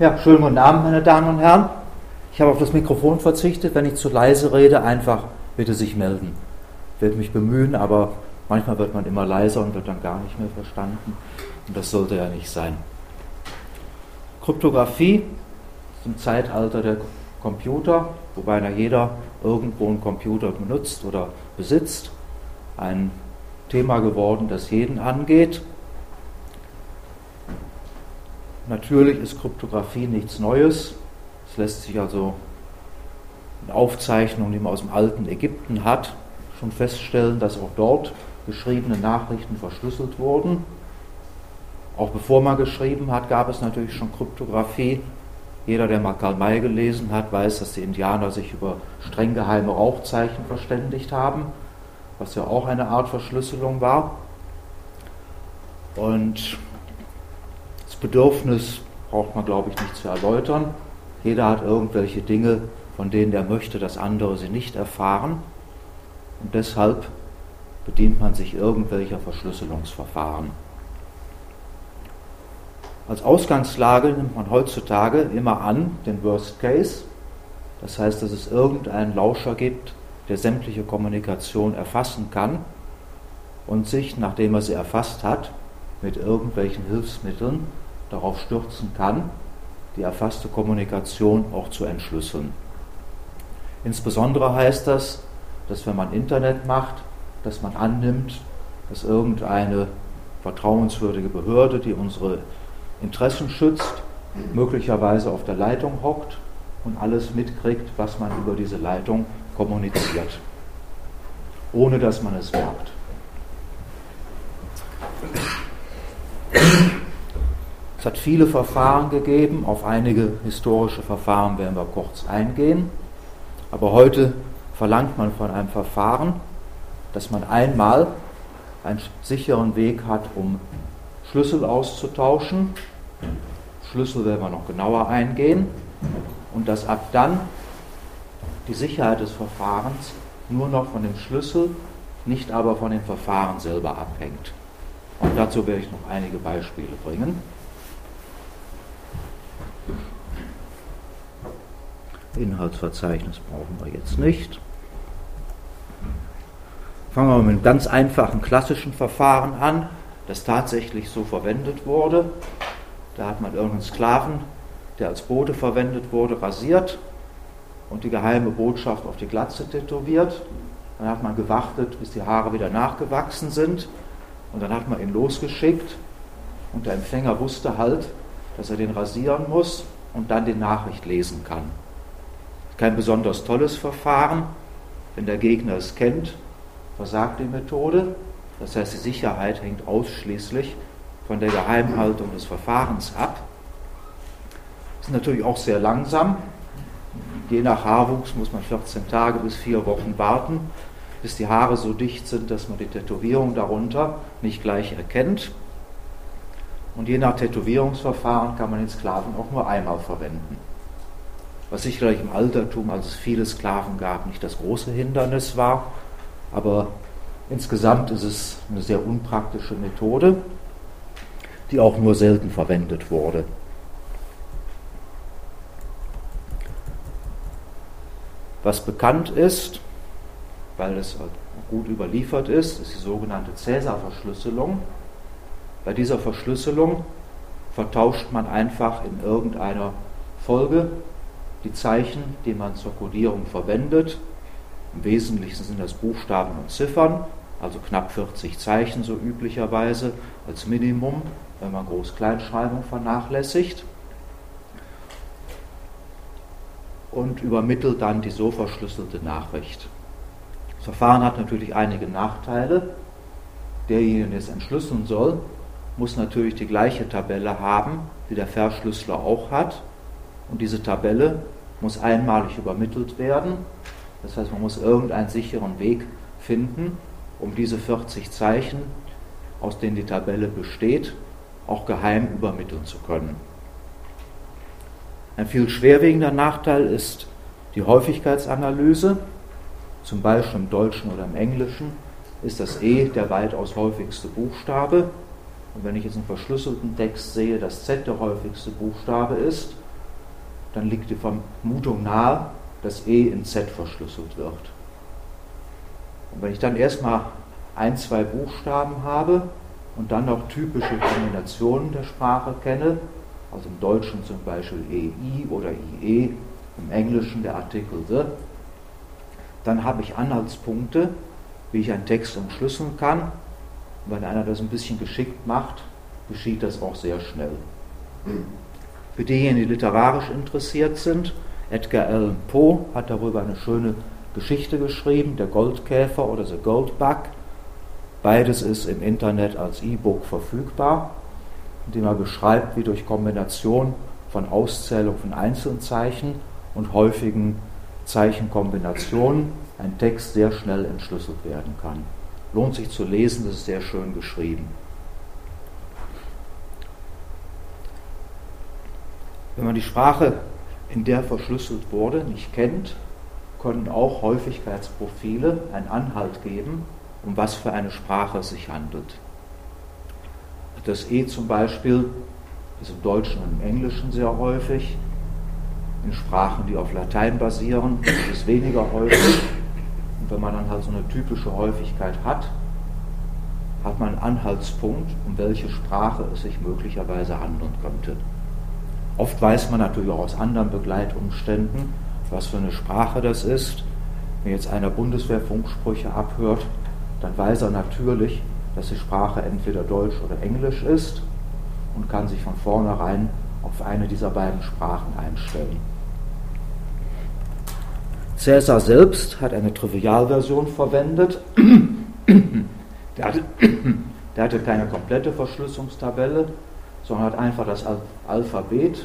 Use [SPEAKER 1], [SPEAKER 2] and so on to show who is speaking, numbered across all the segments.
[SPEAKER 1] Ja, schönen guten Abend, meine Damen und Herren. Ich habe auf das Mikrofon verzichtet. Wenn ich zu leise rede, einfach bitte sich melden. Ich werde mich bemühen, aber manchmal wird man immer leiser und wird dann gar nicht mehr verstanden. Und das sollte ja nicht sein. Kryptographie zum Zeitalter der Computer, wobei ja jeder irgendwo einen Computer benutzt oder besitzt. Ein Thema geworden, das jeden angeht. Natürlich ist Kryptographie nichts Neues. Es lässt sich also in Aufzeichnungen, die man aus dem alten Ägypten hat, schon feststellen, dass auch dort geschriebene Nachrichten verschlüsselt wurden. Auch bevor man geschrieben hat, gab es natürlich schon Kryptographie. Jeder, der mal Karl May gelesen hat, weiß, dass die Indianer sich über streng geheime Rauchzeichen verständigt haben, was ja auch eine Art Verschlüsselung war. Und Bedürfnis braucht man, glaube ich, nicht zu erläutern. Jeder hat irgendwelche Dinge, von denen er möchte, dass andere sie nicht erfahren. Und deshalb bedient man sich irgendwelcher Verschlüsselungsverfahren. Als Ausgangslage nimmt man heutzutage immer an den Worst Case. Das heißt, dass es irgendeinen Lauscher gibt, der sämtliche Kommunikation erfassen kann und sich, nachdem er sie erfasst hat, mit irgendwelchen Hilfsmitteln darauf stürzen kann, die erfasste Kommunikation auch zu entschlüsseln. Insbesondere heißt das, dass wenn man Internet macht, dass man annimmt, dass irgendeine vertrauenswürdige Behörde, die unsere Interessen schützt, möglicherweise auf der Leitung hockt und alles mitkriegt, was man über diese Leitung kommuniziert, ohne dass man es merkt. Es hat viele Verfahren gegeben, auf einige historische Verfahren werden wir kurz eingehen. Aber heute verlangt man von einem Verfahren, dass man einmal einen sicheren Weg hat, um Schlüssel auszutauschen. Schlüssel werden wir noch genauer eingehen. Und dass ab dann die Sicherheit des Verfahrens nur noch von dem Schlüssel, nicht aber von dem Verfahren selber abhängt. Und dazu werde ich noch einige Beispiele bringen. Inhaltsverzeichnis brauchen wir jetzt nicht. Fangen wir mit einem ganz einfachen klassischen Verfahren an, das tatsächlich so verwendet wurde. Da hat man irgendeinen Sklaven, der als Bote verwendet wurde, rasiert und die geheime Botschaft auf die Glatze tätowiert. Dann hat man gewartet, bis die Haare wieder nachgewachsen sind und dann hat man ihn losgeschickt und der Empfänger wusste halt, dass er den rasieren muss und dann die Nachricht lesen kann. Kein besonders tolles Verfahren. Wenn der Gegner es kennt, versagt die Methode. Das heißt, die Sicherheit hängt ausschließlich von der Geheimhaltung des Verfahrens ab. Ist natürlich auch sehr langsam. Je nach Haarwuchs muss man 14 Tage bis vier Wochen warten, bis die Haare so dicht sind, dass man die Tätowierung darunter nicht gleich erkennt. Und je nach Tätowierungsverfahren kann man den Sklaven auch nur einmal verwenden was sicherlich im Altertum, als es viele Sklaven gab, nicht das große Hindernis war. Aber insgesamt ist es eine sehr unpraktische Methode, die auch nur selten verwendet wurde. Was bekannt ist, weil es gut überliefert ist, ist die sogenannte Cäsar-Verschlüsselung. Bei dieser Verschlüsselung vertauscht man einfach in irgendeiner Folge die Zeichen, die man zur Codierung verwendet. Im Wesentlichen sind das Buchstaben und Ziffern, also knapp 40 Zeichen so üblicherweise als Minimum, wenn man Groß-Kleinschreibung vernachlässigt. Und übermittelt dann die so verschlüsselte Nachricht. Das Verfahren hat natürlich einige Nachteile. Derjenige, der es entschlüsseln soll, muss natürlich die gleiche Tabelle haben, wie der Verschlüsseler auch hat. Und diese Tabelle muss einmalig übermittelt werden. Das heißt, man muss irgendeinen sicheren Weg finden, um diese 40 Zeichen, aus denen die Tabelle besteht, auch geheim übermitteln zu können. Ein viel schwerwiegender Nachteil ist die Häufigkeitsanalyse. Zum Beispiel im Deutschen oder im Englischen ist das E der weitaus häufigste Buchstabe. Und wenn ich jetzt einen verschlüsselten Text sehe, dass Z der häufigste Buchstabe ist, dann liegt die Vermutung nahe, dass E in Z verschlüsselt wird. Und wenn ich dann erstmal ein, zwei Buchstaben habe und dann noch typische Kombinationen der Sprache kenne, also im Deutschen zum Beispiel EI oder IE, im Englischen der Artikel the, dann habe ich Anhaltspunkte, wie ich einen Text entschlüsseln kann. Und wenn einer das ein bisschen geschickt macht, geschieht das auch sehr schnell. Für diejenigen, die literarisch interessiert sind, Edgar Allan Poe hat darüber eine schöne Geschichte geschrieben, der Goldkäfer oder The Goldbug. Beides ist im Internet als E-Book verfügbar, indem er beschreibt, wie durch Kombination von Auszählung von Einzelzeichen und häufigen Zeichenkombinationen ein Text sehr schnell entschlüsselt werden kann. Lohnt sich zu lesen, das ist sehr schön geschrieben. Wenn man die Sprache, in der verschlüsselt wurde, nicht kennt, können auch Häufigkeitsprofile einen Anhalt geben, um was für eine Sprache es sich handelt. Das E zum Beispiel ist im Deutschen und im Englischen sehr häufig. In Sprachen, die auf Latein basieren, ist es weniger häufig. Und wenn man dann halt so eine typische Häufigkeit hat, hat man einen Anhaltspunkt, um welche Sprache es sich möglicherweise handeln könnte. Oft weiß man natürlich auch aus anderen Begleitumständen, was für eine Sprache das ist. Wenn jetzt einer Bundeswehrfunksprüche abhört, dann weiß er natürlich, dass die Sprache entweder Deutsch oder Englisch ist und kann sich von vornherein auf eine dieser beiden Sprachen einstellen. Cäsar selbst hat eine Trivialversion verwendet. Der hatte, der hatte keine komplette Verschlüsselungstabelle, sondern hat einfach das Alphabet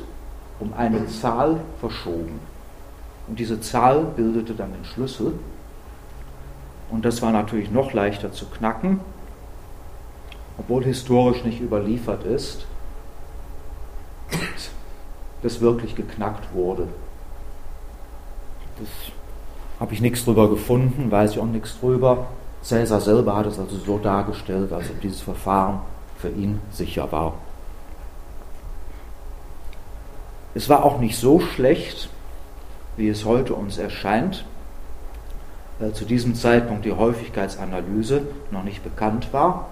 [SPEAKER 1] um eine Zahl verschoben. Und diese Zahl bildete dann den Schlüssel. Und das war natürlich noch leichter zu knacken, obwohl historisch nicht überliefert ist, dass wirklich geknackt wurde. Das habe ich nichts drüber gefunden, weiß ich auch nichts drüber. Cäsar selber hat es also so dargestellt, als ob dieses Verfahren für ihn sicher war. Es war auch nicht so schlecht, wie es heute uns erscheint, weil zu diesem Zeitpunkt die Häufigkeitsanalyse noch nicht bekannt war.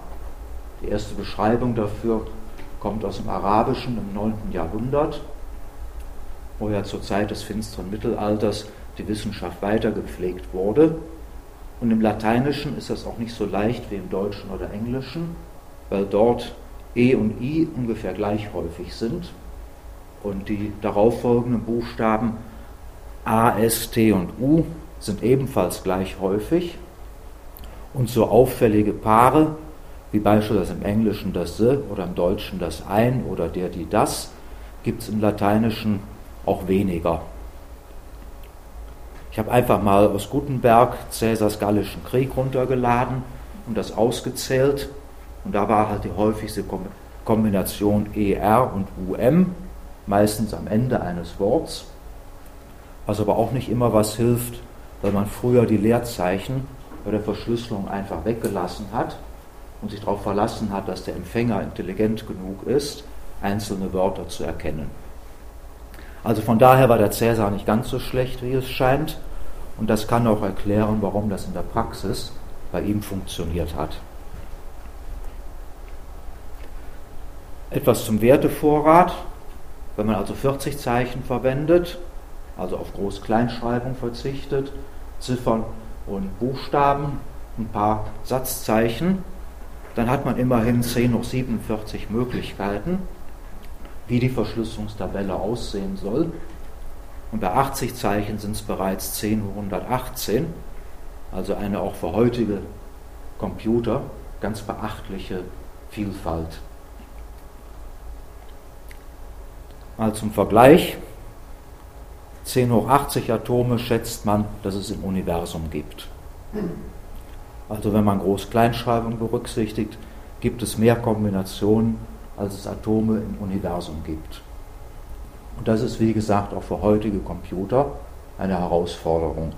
[SPEAKER 1] Die erste Beschreibung dafür kommt aus dem Arabischen im 9. Jahrhundert, wo ja zur Zeit des finsteren Mittelalters die Wissenschaft weitergepflegt wurde. Und im Lateinischen ist das auch nicht so leicht wie im Deutschen oder Englischen, weil dort E und I ungefähr gleich häufig sind und die darauffolgenden Buchstaben A, S, T und U sind ebenfalls gleich häufig. Und so auffällige Paare, wie beispielsweise im Englischen das The oder im Deutschen das Ein oder der, die, das, gibt es im Lateinischen auch weniger. Ich habe einfach mal aus Gutenberg Cäsars Gallischen Krieg runtergeladen und das ausgezählt. Und da war halt die häufigste Kombination ER und UM meistens am Ende eines Worts, was aber auch nicht immer was hilft, weil man früher die Leerzeichen bei der Verschlüsselung einfach weggelassen hat und sich darauf verlassen hat, dass der Empfänger intelligent genug ist, einzelne Wörter zu erkennen. Also von daher war der Cäsar nicht ganz so schlecht, wie es scheint, und das kann auch erklären, warum das in der Praxis bei ihm funktioniert hat. Etwas zum Wertevorrat. Wenn man also 40 Zeichen verwendet, also auf Groß-Kleinschreibung verzichtet, Ziffern und Buchstaben, ein paar Satzzeichen, dann hat man immerhin 10 hoch 47 Möglichkeiten, wie die Verschlüsselungstabelle aussehen soll. Und bei 80 Zeichen sind es bereits 10 hoch 118, also eine auch für heutige Computer ganz beachtliche Vielfalt. Mal zum Vergleich. 10 hoch 80 Atome schätzt man, dass es im Universum gibt. Also wenn man Groß-Kleinschreibung berücksichtigt, gibt es mehr Kombinationen, als es Atome im Universum gibt. Und das ist, wie gesagt, auch für heutige Computer eine Herausforderung.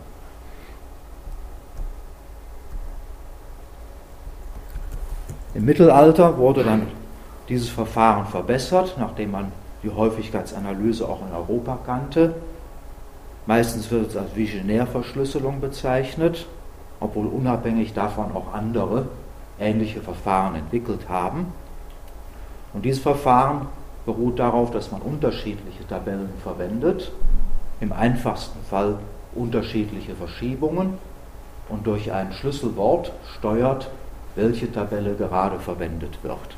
[SPEAKER 1] Im Mittelalter wurde dann dieses Verfahren verbessert, nachdem man die Häufigkeitsanalyse auch in Europa kannte. Meistens wird es als Visionärverschlüsselung bezeichnet, obwohl unabhängig davon auch andere ähnliche Verfahren entwickelt haben. Und dieses Verfahren beruht darauf, dass man unterschiedliche Tabellen verwendet, im einfachsten Fall unterschiedliche Verschiebungen und durch ein Schlüsselwort steuert, welche Tabelle gerade verwendet wird.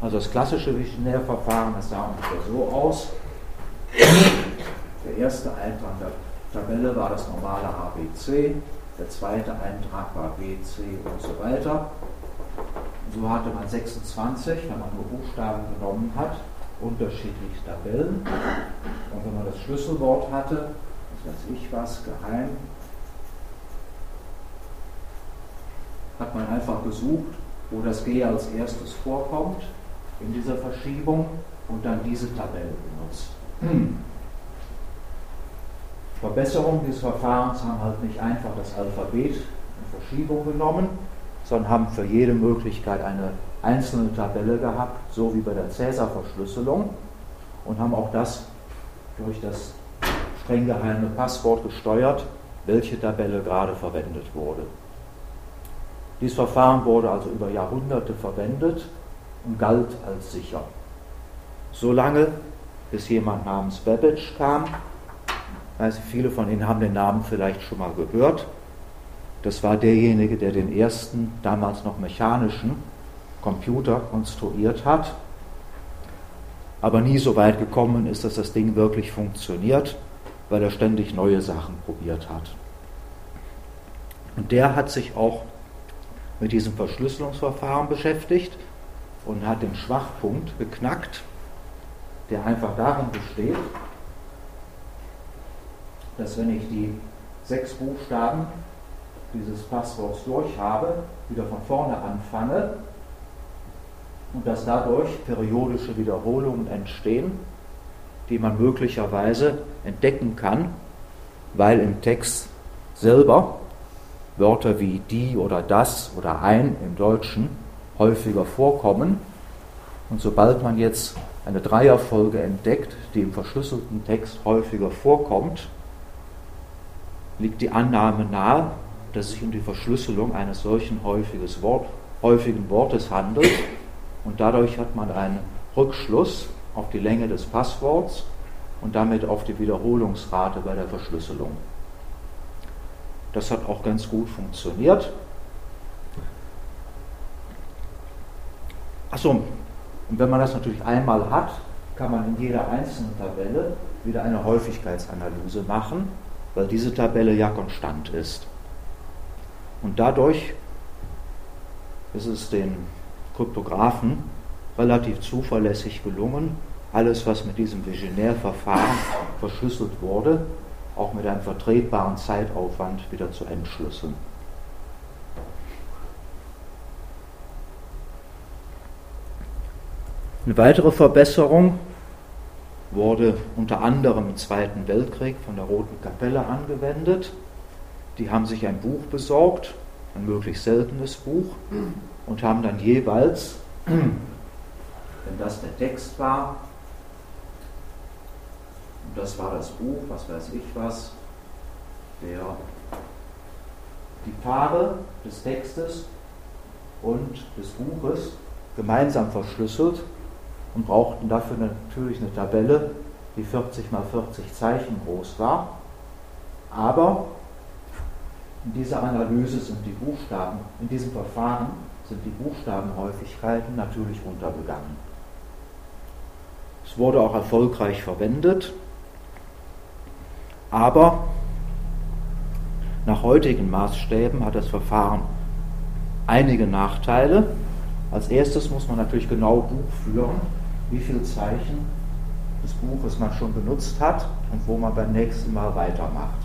[SPEAKER 1] Also das klassische Visionärverfahren, das sah ungefähr so aus. Der erste Eintrag der Tabelle war das normale ABC, der zweite Eintrag war BC und so weiter. So hatte man 26, wenn man nur Buchstaben genommen hat, unterschiedliche Tabellen. Und wenn man das Schlüsselwort hatte, was weiß ich was, geheim, hat man einfach gesucht, wo das G als erstes vorkommt in dieser Verschiebung und dann diese Tabelle benutzt. Verbesserungen dieses Verfahrens haben halt nicht einfach das Alphabet in Verschiebung genommen, sondern haben für jede Möglichkeit eine einzelne Tabelle gehabt, so wie bei der Cäsar-Verschlüsselung, und haben auch das durch das streng geheime Passwort gesteuert, welche Tabelle gerade verwendet wurde. Dieses Verfahren wurde also über Jahrhunderte verwendet und galt als sicher. Solange bis jemand namens Babbage kam, also viele von Ihnen haben den Namen vielleicht schon mal gehört. Das war derjenige, der den ersten, damals noch mechanischen Computer konstruiert hat, aber nie so weit gekommen ist, dass das Ding wirklich funktioniert, weil er ständig neue Sachen probiert hat. Und der hat sich auch mit diesem Verschlüsselungsverfahren beschäftigt und hat den Schwachpunkt geknackt, der einfach darin besteht, dass wenn ich die sechs Buchstaben dieses Passworts durch habe, wieder von vorne anfange und dass dadurch periodische Wiederholungen entstehen, die man möglicherweise entdecken kann, weil im Text selber Wörter wie die oder das oder ein im Deutschen häufiger vorkommen. Und sobald man jetzt eine Dreierfolge entdeckt, die im verschlüsselten Text häufiger vorkommt, liegt die Annahme nahe, dass es sich um die Verschlüsselung eines solchen Wort, häufigen Wortes handelt. Und dadurch hat man einen Rückschluss auf die Länge des Passworts und damit auf die Wiederholungsrate bei der Verschlüsselung. Das hat auch ganz gut funktioniert. Achso, und wenn man das natürlich einmal hat, kann man in jeder einzelnen Tabelle wieder eine Häufigkeitsanalyse machen, weil diese Tabelle ja konstant ist. Und dadurch ist es den Kryptografen relativ zuverlässig gelungen, alles, was mit diesem Visionärverfahren verschlüsselt wurde, auch mit einem vertretbaren Zeitaufwand wieder zu entschlüsseln. Eine weitere Verbesserung wurde unter anderem im Zweiten Weltkrieg von der Roten Kapelle angewendet. Die haben sich ein Buch besorgt, ein möglichst seltenes Buch, und haben dann jeweils, wenn das der Text war, das war das Buch, was weiß ich was, der, die Farbe des Textes und des Buches gemeinsam verschlüsselt und brauchten dafür natürlich eine Tabelle, die 40 mal 40 Zeichen groß war. Aber in dieser Analyse sind die Buchstaben, in diesem Verfahren sind die Buchstabenhäufigkeiten natürlich untergegangen. Es wurde auch erfolgreich verwendet. Aber nach heutigen Maßstäben hat das Verfahren einige Nachteile. Als erstes muss man natürlich genau Buch führen, wie viele Zeichen des Buches man schon benutzt hat und wo man beim nächsten Mal weitermacht.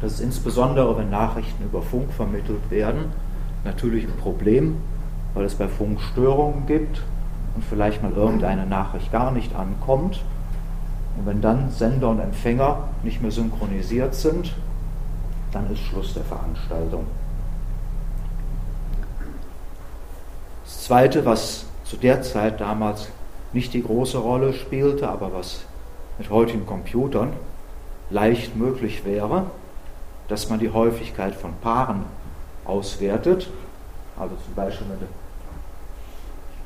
[SPEAKER 1] Das ist insbesondere, wenn Nachrichten über Funk vermittelt werden, natürlich ein Problem, weil es bei Funk Störungen gibt und vielleicht mal irgendeine Nachricht gar nicht ankommt und wenn dann Sender und Empfänger nicht mehr synchronisiert sind, dann ist Schluss der Veranstaltung. Das Zweite, was zu der Zeit damals nicht die große Rolle spielte, aber was mit heutigen Computern leicht möglich wäre, dass man die Häufigkeit von Paaren auswertet. Also zum Beispiel, wenn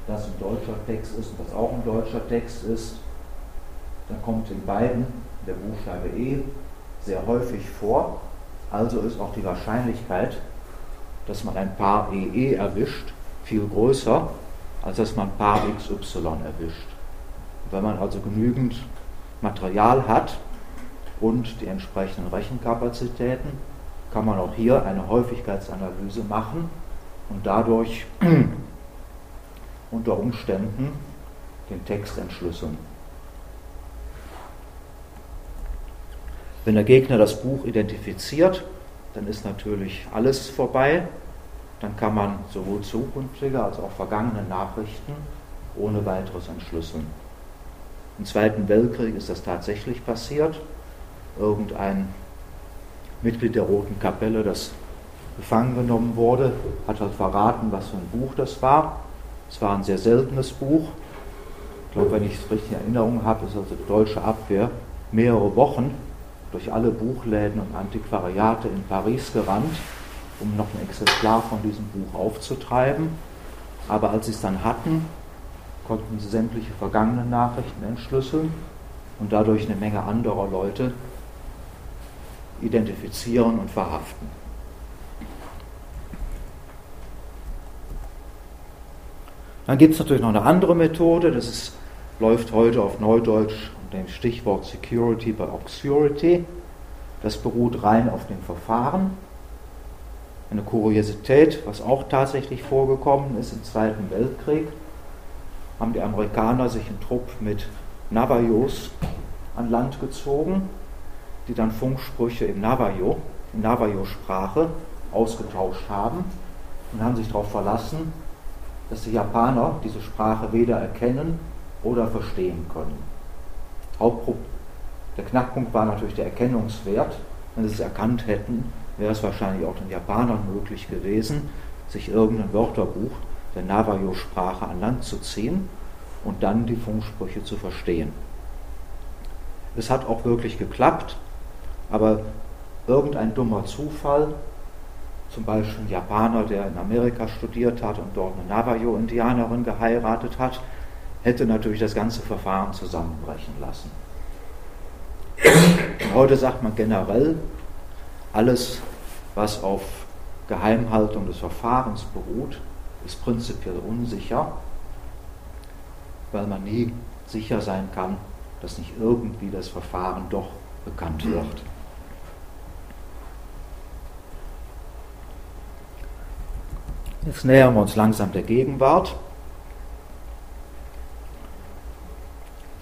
[SPEAKER 1] das ein deutscher Text ist und das auch ein deutscher Text ist, dann kommt in beiden der Buchstabe E sehr häufig vor. Also ist auch die Wahrscheinlichkeit, dass man ein Paar EE erwischt, viel größer, als dass man Paar XY erwischt. Wenn man also genügend Material hat und die entsprechenden Rechenkapazitäten, kann man auch hier eine Häufigkeitsanalyse machen und dadurch unter Umständen den Text entschlüsseln. Wenn der Gegner das Buch identifiziert, dann ist natürlich alles vorbei. Dann kann man sowohl zukünftige als auch vergangene Nachrichten ohne weiteres entschlüsseln. Im Zweiten Weltkrieg ist das tatsächlich passiert. Irgendein Mitglied der Roten Kapelle, das gefangen genommen wurde, hat halt verraten, was für ein Buch das war. Es war ein sehr seltenes Buch. Ich glaube, wenn ich es richtig in Erinnerung habe, ist also die deutsche Abwehr mehrere Wochen durch alle Buchläden und Antiquariate in Paris gerannt, um noch ein Exemplar von diesem Buch aufzutreiben. Aber als sie es dann hatten, konnten sie sämtliche vergangenen Nachrichten entschlüsseln und dadurch eine Menge anderer Leute identifizieren und verhaften. Dann gibt es natürlich noch eine andere Methode, das ist, läuft heute auf Neudeutsch dem Stichwort Security by Obscurity. Das beruht rein auf dem Verfahren. Eine Kuriosität, was auch tatsächlich vorgekommen ist im Zweiten Weltkrieg, haben die Amerikaner sich einen Trupp mit Navajos an Land gezogen, die dann Funksprüche im Navajo, in Navajo-Sprache ausgetauscht haben und haben sich darauf verlassen, dass die Japaner diese Sprache weder erkennen oder verstehen können. Hauptproblem, der Knackpunkt war natürlich der Erkennungswert. Wenn sie es erkannt hätten, wäre es wahrscheinlich auch den Japanern möglich gewesen, sich irgendein Wörterbuch der Navajo-Sprache an Land zu ziehen und dann die Funksprüche zu verstehen. Es hat auch wirklich geklappt, aber irgendein dummer Zufall, zum Beispiel ein Japaner, der in Amerika studiert hat und dort eine Navajo-Indianerin geheiratet hat, hätte natürlich das ganze Verfahren zusammenbrechen lassen. Und heute sagt man generell, alles, was auf Geheimhaltung des Verfahrens beruht, ist prinzipiell unsicher, weil man nie sicher sein kann, dass nicht irgendwie das Verfahren doch bekannt wird. Jetzt nähern wir uns langsam der Gegenwart.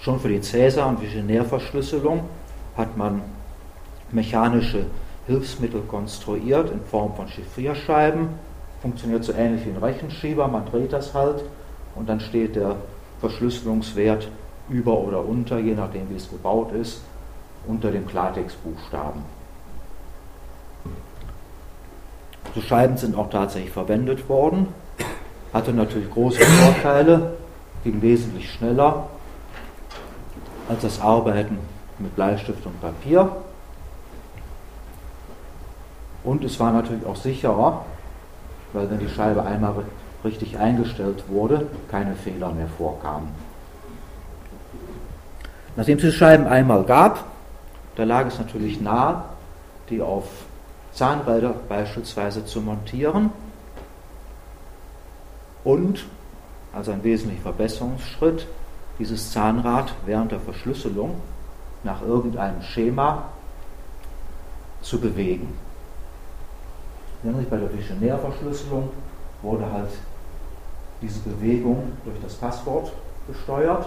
[SPEAKER 1] Schon für die Cäsar- und Vigenère-Verschlüsselung hat man mechanische Hilfsmittel konstruiert in Form von Chiffrierscheiben. Funktioniert so ähnlich wie ein Rechenschieber, man dreht das halt und dann steht der Verschlüsselungswert über oder unter, je nachdem wie es gebaut ist, unter dem Klartextbuchstaben. So Scheiben sind auch tatsächlich verwendet worden, hatte natürlich große Vorteile, ging wesentlich schneller als das Arbeiten mit Bleistift und Papier. Und es war natürlich auch sicherer, weil wenn die Scheibe einmal richtig eingestellt wurde, keine Fehler mehr vorkamen. Nachdem es die Scheiben einmal gab, da lag es natürlich nahe, die auf Zahnräder beispielsweise zu montieren und als ein wesentlicher Verbesserungsschritt dieses Zahnrad während der Verschlüsselung nach irgendeinem Schema zu bewegen. Nämlich bei der Visionärverschlüsselung wurde halt diese Bewegung durch das Passwort gesteuert,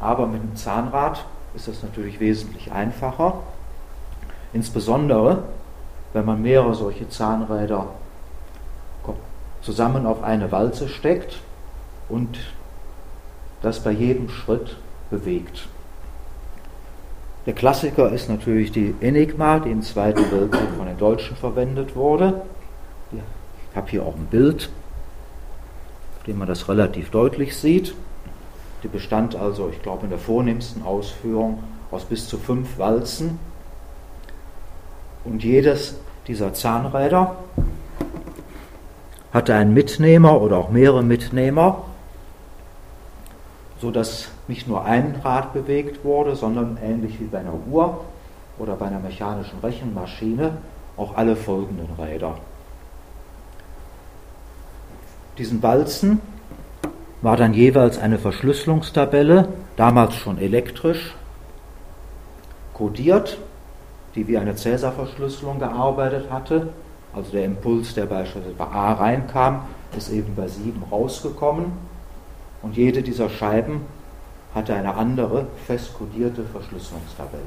[SPEAKER 1] aber mit dem Zahnrad ist das natürlich wesentlich einfacher. Insbesondere, wenn man mehrere solche Zahnräder zusammen auf eine Walze steckt und das bei jedem Schritt bewegt. Der Klassiker ist natürlich die Enigma, die im Zweiten Weltkrieg von den Deutschen verwendet wurde. Ich habe hier auch ein Bild, auf dem man das relativ deutlich sieht. Die bestand also, ich glaube, in der vornehmsten Ausführung aus bis zu fünf Walzen. Und jedes dieser Zahnräder hatte einen Mitnehmer oder auch mehrere Mitnehmer, sodass nicht nur ein Rad bewegt wurde, sondern ähnlich wie bei einer Uhr oder bei einer mechanischen Rechenmaschine auch alle folgenden Räder. Diesen Walzen war dann jeweils eine Verschlüsselungstabelle, damals schon elektrisch, kodiert, die wie eine Cäsar-Verschlüsselung gearbeitet hatte. Also der Impuls, der beispielsweise bei A reinkam, ist eben bei 7 rausgekommen. Und jede dieser Scheiben hatte eine andere fest kodierte Verschlüsselungstabelle.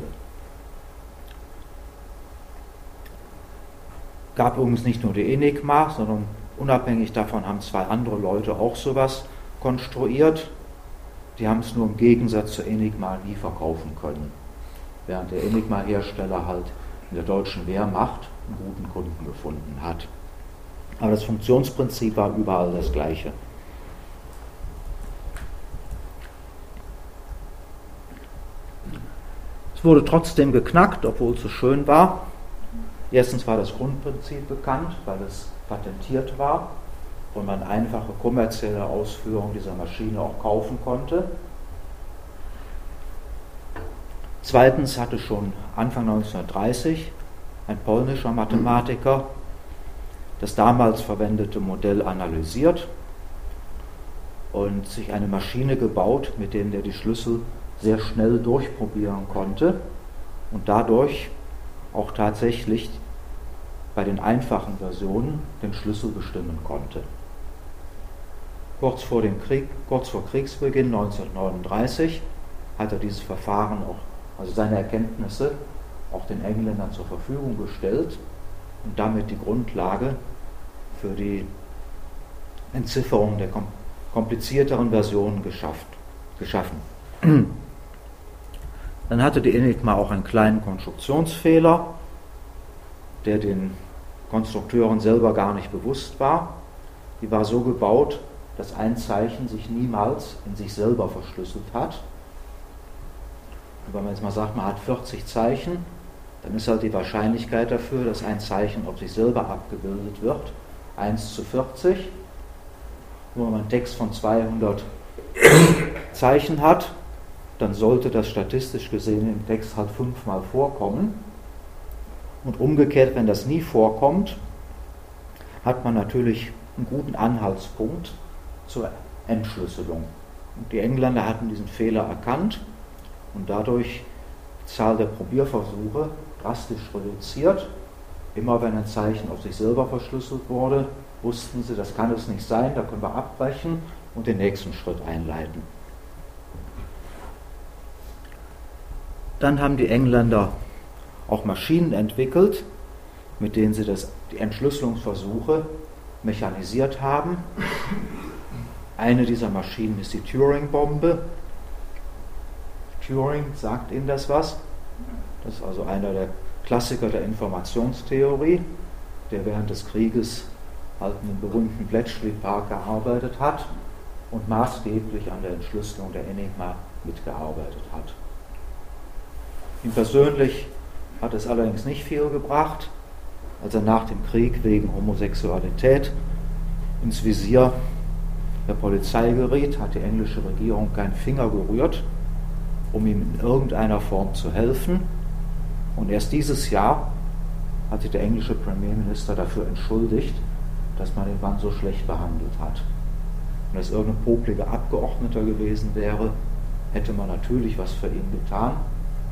[SPEAKER 1] Gab übrigens nicht nur die Enigma, sondern unabhängig davon haben zwei andere Leute auch sowas konstruiert. Die haben es nur im Gegensatz zur Enigma nie verkaufen können. Während der Enigma-Hersteller halt in der deutschen Wehrmacht einen guten Kunden gefunden hat. Aber das Funktionsprinzip war überall das gleiche. Wurde trotzdem geknackt, obwohl es so schön war. Erstens war das Grundprinzip bekannt, weil es patentiert war und man einfache kommerzielle Ausführung dieser Maschine auch kaufen konnte. Zweitens hatte schon Anfang 1930 ein polnischer Mathematiker das damals verwendete Modell analysiert und sich eine Maschine gebaut, mit der er die Schlüssel sehr schnell durchprobieren konnte und dadurch auch tatsächlich bei den einfachen Versionen den Schlüssel bestimmen konnte. Kurz vor, dem Krieg, kurz vor Kriegsbeginn 1939 hat er dieses Verfahren auch, also seine Erkenntnisse, auch den Engländern zur Verfügung gestellt und damit die Grundlage für die Entzifferung der komplizierteren Versionen geschafft, geschaffen. Dann hatte die Enigma auch einen kleinen Konstruktionsfehler, der den Konstrukteuren selber gar nicht bewusst war. Die war so gebaut, dass ein Zeichen sich niemals in sich selber verschlüsselt hat. Und wenn man jetzt mal sagt, man hat 40 Zeichen, dann ist halt die Wahrscheinlichkeit dafür, dass ein Zeichen auf sich selber abgebildet wird, 1 zu 40. Nur wenn man einen Text von 200 Zeichen hat, dann sollte das statistisch gesehen im Text halt fünfmal vorkommen. Und umgekehrt, wenn das nie vorkommt, hat man natürlich einen guten Anhaltspunkt zur Entschlüsselung. Und die Engländer hatten diesen Fehler erkannt und dadurch die Zahl der Probierversuche drastisch reduziert. Immer wenn ein Zeichen auf sich selber verschlüsselt wurde, wussten sie, das kann es nicht sein, da können wir abbrechen und den nächsten Schritt einleiten. Dann haben die Engländer auch Maschinen entwickelt, mit denen sie das, die Entschlüsselungsversuche mechanisiert haben. Eine dieser Maschinen ist die Turing-Bombe. Turing sagt Ihnen das was? Das ist also einer der Klassiker der Informationstheorie, der während des Krieges halt in den berühmten Bletchley Park gearbeitet hat und maßgeblich an der Entschlüsselung der Enigma mitgearbeitet hat. Ihm persönlich hat es allerdings nicht viel gebracht, als er nach dem Krieg wegen Homosexualität ins Visier der Polizei geriet, hat die englische Regierung keinen Finger gerührt, um ihm in irgendeiner Form zu helfen. Und erst dieses Jahr hat sich der englische Premierminister dafür entschuldigt, dass man den Mann so schlecht behandelt hat. Wenn es irgendein popliger Abgeordneter gewesen wäre, hätte man natürlich was für ihn getan,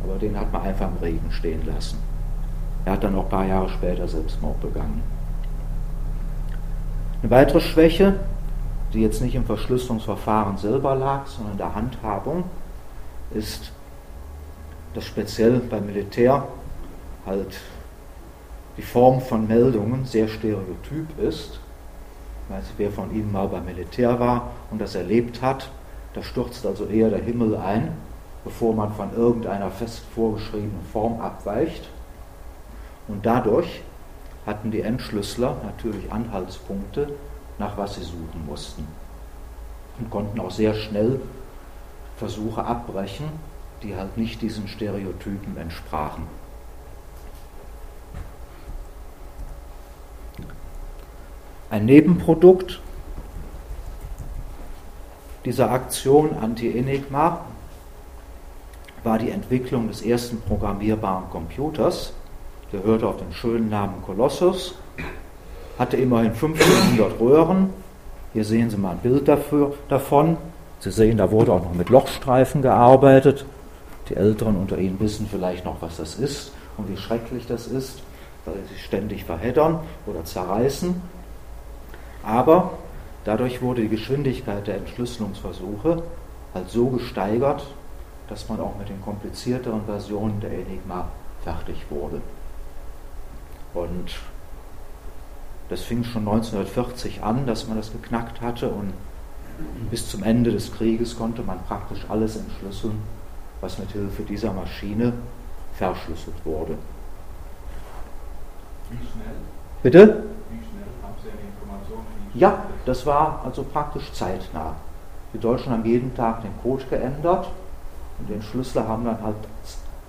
[SPEAKER 1] aber den hat man einfach im Regen stehen lassen. Er hat dann auch ein paar Jahre später Selbstmord begangen. Eine weitere Schwäche, die jetzt nicht im Verschlüsselungsverfahren selber lag, sondern in der Handhabung, ist, dass speziell beim Militär halt die Form von Meldungen sehr stereotyp ist. Also wer von Ihnen mal beim Militär war und das erlebt hat, da stürzt also eher der Himmel ein bevor man von irgendeiner fest vorgeschriebenen Form abweicht. Und dadurch hatten die Entschlüsseler natürlich Anhaltspunkte, nach was sie suchen mussten. Und konnten auch sehr schnell Versuche abbrechen, die halt nicht diesen Stereotypen entsprachen. Ein Nebenprodukt dieser Aktion Anti-Enigma war die Entwicklung des ersten programmierbaren Computers. Der hörte auf den schönen Namen Colossus, hatte immerhin 1500 Röhren. Hier sehen Sie mal ein Bild dafür, davon. Sie sehen, da wurde auch noch mit Lochstreifen gearbeitet. Die Älteren unter Ihnen wissen vielleicht noch, was das ist und wie schrecklich das ist, weil sie sich ständig verheddern oder zerreißen. Aber dadurch wurde die Geschwindigkeit der Entschlüsselungsversuche halt so gesteigert, dass man auch mit den komplizierteren Versionen der Enigma fertig wurde. Und das fing schon 1940 an, dass man das geknackt hatte und bis zum Ende des Krieges konnte man praktisch alles entschlüsseln, was mit Hilfe dieser Maschine verschlüsselt wurde.
[SPEAKER 2] Wie schnell?
[SPEAKER 1] Bitte?
[SPEAKER 2] Wie schnell haben Sie eine Information?
[SPEAKER 1] Ja, das war also praktisch zeitnah. Die Deutschen haben jeden Tag den Code geändert und den Schlüssel haben dann halt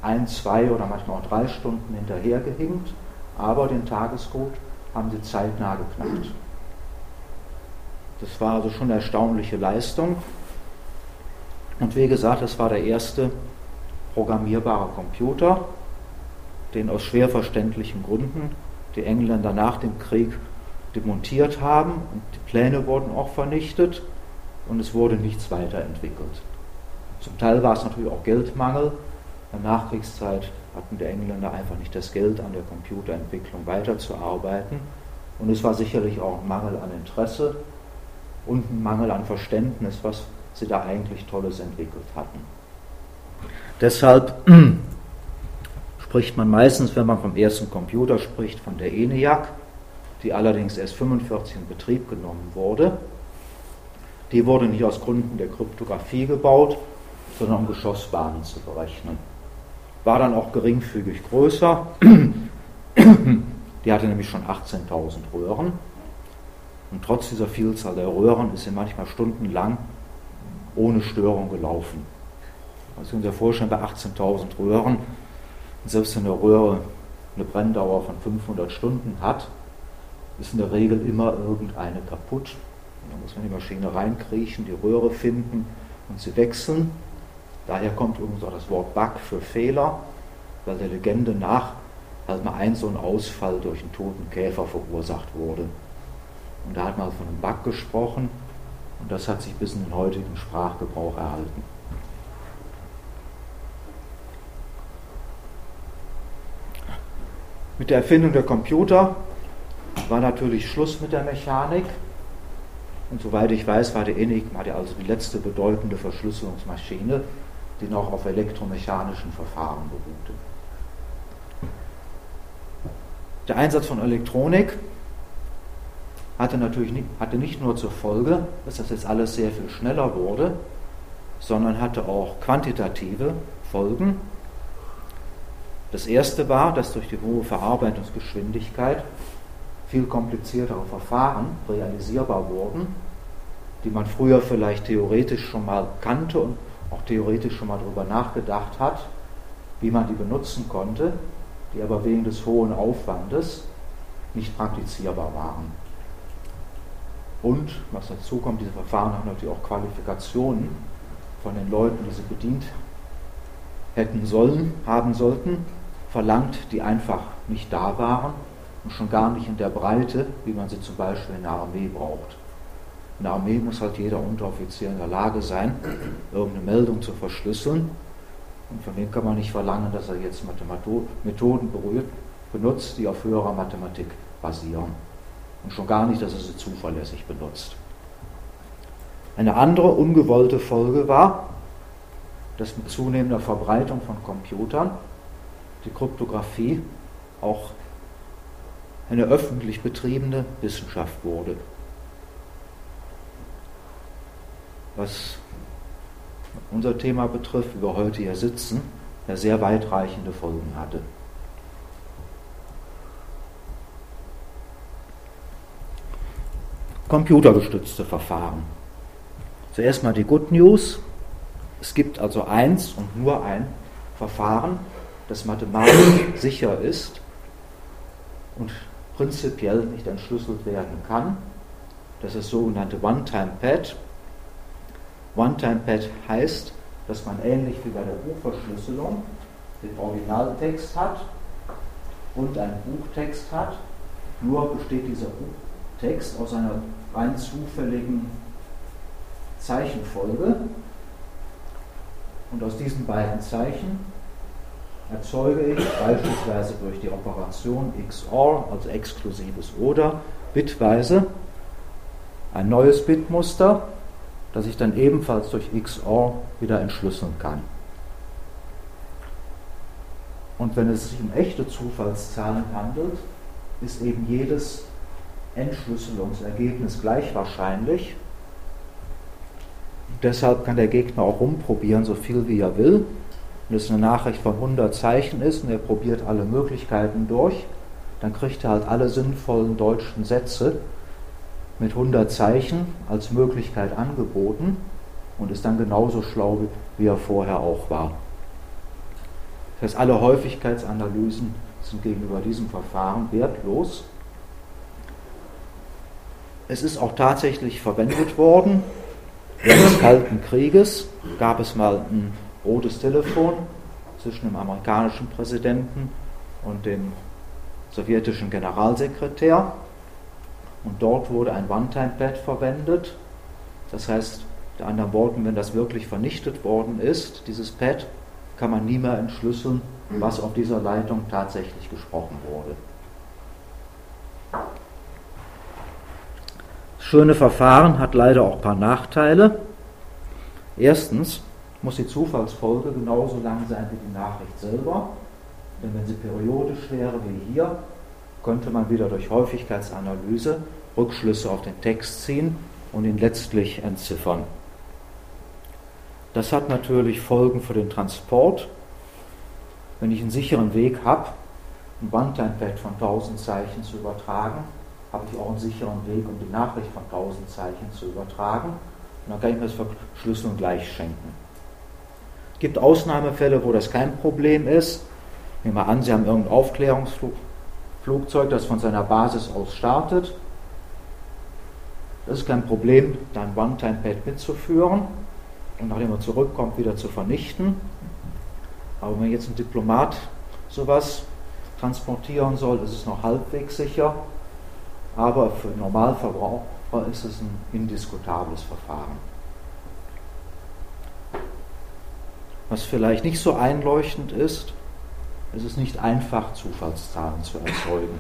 [SPEAKER 1] ein, zwei oder manchmal auch drei Stunden hinterhergehinkt, aber den Tagescode haben sie zeitnah geknackt. Das war also schon eine erstaunliche Leistung. Und wie gesagt, das war der erste programmierbare Computer, den aus schwer verständlichen Gründen die Engländer nach dem Krieg demontiert haben und die Pläne wurden auch vernichtet und es wurde nichts weiterentwickelt. Zum Teil war es natürlich auch Geldmangel. In der Nachkriegszeit hatten die Engländer einfach nicht das Geld, an der Computerentwicklung weiterzuarbeiten. Und es war sicherlich auch ein Mangel an Interesse und ein Mangel an Verständnis, was sie da eigentlich Tolles entwickelt hatten. Deshalb spricht man meistens, wenn man vom ersten Computer spricht, von der ENIAC, die allerdings erst 1945 in Betrieb genommen wurde. Die wurde nicht aus Gründen der Kryptographie gebaut, sondern um Geschossbahnen zu berechnen. War dann auch geringfügig größer. Die hatte nämlich schon 18.000 Röhren. Und trotz dieser Vielzahl der Röhren ist sie manchmal stundenlang ohne Störung gelaufen. Also Sie können sich vorstellen, bei 18.000 Röhren, selbst wenn eine Röhre eine Brenndauer von 500 Stunden hat, ist in der Regel immer irgendeine kaputt. Da muss man die Maschine reinkriechen, die Röhre finden und sie wechseln. Daher kommt übrigens auch das Wort Bug für Fehler, weil der Legende nach halt mal ein so ein Ausfall durch einen toten Käfer verursacht wurde. Und da hat man von einem Bug gesprochen und das hat sich bis in den heutigen Sprachgebrauch erhalten. Mit der Erfindung der Computer war natürlich Schluss mit der Mechanik. Und soweit ich weiß, war die Enigma also die letzte bedeutende Verschlüsselungsmaschine, die noch auf elektromechanischen Verfahren beruhte. Der Einsatz von Elektronik hatte natürlich nicht, hatte nicht nur zur Folge, dass das jetzt alles sehr viel schneller wurde, sondern hatte auch quantitative Folgen. Das erste war, dass durch die hohe Verarbeitungsgeschwindigkeit viel kompliziertere Verfahren realisierbar wurden, die man früher vielleicht theoretisch schon mal kannte und auch theoretisch schon mal darüber nachgedacht hat, wie man die benutzen konnte, die aber wegen des hohen Aufwandes nicht praktizierbar waren. Und, was dazu kommt, diese Verfahren haben natürlich auch Qualifikationen von den Leuten, die sie bedient hätten sollen, haben sollten, verlangt, die einfach nicht da waren und schon gar nicht in der Breite, wie man sie zum Beispiel in der Armee braucht. In der Armee muss halt jeder Unteroffizier in der Lage sein, irgendeine Meldung zu verschlüsseln. Und von dem kann man nicht verlangen, dass er jetzt Methoden berührt, benutzt, die auf höherer Mathematik basieren. Und schon gar nicht, dass er sie zuverlässig benutzt. Eine andere ungewollte Folge war, dass mit zunehmender Verbreitung von Computern die Kryptographie auch eine öffentlich betriebene Wissenschaft wurde. Was unser Thema betrifft, wie wir heute hier sitzen, ja sehr weitreichende Folgen hatte. Computergestützte Verfahren. Zuerst mal die Good News. Es gibt also eins und nur ein Verfahren, das mathematisch sicher ist und prinzipiell nicht entschlüsselt werden kann. Das ist das sogenannte One-Time-Pad. One-Time-Pad heißt, dass man ähnlich wie bei der Buchverschlüsselung den Originaltext hat und einen Buchtext hat. Nur besteht dieser Buchtext aus einer rein zufälligen Zeichenfolge. Und aus diesen beiden Zeichen erzeuge ich beispielsweise durch die Operation XOR, also exklusives Oder, bitweise ein neues Bitmuster, das ich dann ebenfalls durch XOR wieder entschlüsseln kann. Und wenn es sich um echte Zufallszahlen handelt, ist eben jedes Entschlüsselungsergebnis gleich wahrscheinlich. deshalb kann der Gegner auch rumprobieren, so viel wie er will. Wenn es eine Nachricht von 100 Zeichen ist und er probiert alle Möglichkeiten durch, dann kriegt er halt alle sinnvollen deutschen Sätze mit 100 Zeichen als Möglichkeit angeboten und ist dann genauso schlau, wie er vorher auch war. Das heißt, alle Häufigkeitsanalysen sind gegenüber diesem Verfahren wertlos. Es ist auch tatsächlich verwendet worden. Während des Kalten Krieges gab es mal ein rotes Telefon zwischen dem amerikanischen Präsidenten und dem sowjetischen Generalsekretär. Und dort wurde ein One-Time-Pad verwendet. Das heißt, mit anderen Worten, wenn das wirklich vernichtet worden ist, dieses Pad, kann man nie mehr entschlüsseln, was auf dieser Leitung tatsächlich gesprochen wurde. Das schöne Verfahren hat leider auch ein paar Nachteile. Erstens, muss die Zufallsfolge genauso lang sein wie die Nachricht selber. Denn wenn sie periodisch wäre wie hier, könnte man wieder durch Häufigkeitsanalyse Rückschlüsse auf den Text ziehen und ihn letztlich entziffern. Das hat natürlich Folgen für den Transport. Wenn ich einen sicheren Weg habe, ein One-Time-Pad von 1000 Zeichen zu übertragen, habe ich auch einen sicheren Weg, um die Nachricht von 1000 Zeichen zu übertragen. Und dann kann ich mir das Verschlüsseln gleich schenken. Es gibt Ausnahmefälle, wo das kein Problem ist. Nehmen wir an, Sie haben irgendein Aufklärungsflugzeug, das von seiner Basis aus startet. Das ist kein Problem, da ein One-Time-Pad mitzuführen und nachdem er zurückkommt, wieder zu vernichten. Aber wenn jetzt ein Diplomat sowas transportieren soll, ist es noch halbwegs sicher. Aber für Normalverbraucher ist es ein indiskutables Verfahren. Was vielleicht nicht so einleuchtend ist, es ist nicht einfach, Zufallszahlen zu erzeugen.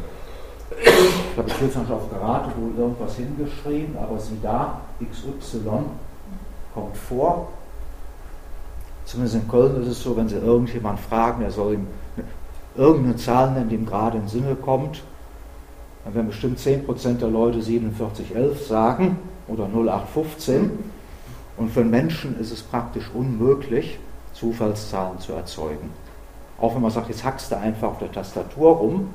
[SPEAKER 1] Ich habe jetzt noch auf Gerate wohl irgendwas hingeschrieben, aber sieh da, XY kommt vor. Zumindest in Köln ist es so, wenn Sie irgendjemand fragen, er soll ihm irgendeine Zahl nennen, die ihm gerade in Sinne kommt, dann werden bestimmt 10% der Leute 4711 sagen oder 0815. Und für Menschen ist es praktisch unmöglich, Zufallszahlen zu erzeugen. Auch wenn man sagt, jetzt hackst du einfach auf der Tastatur rum,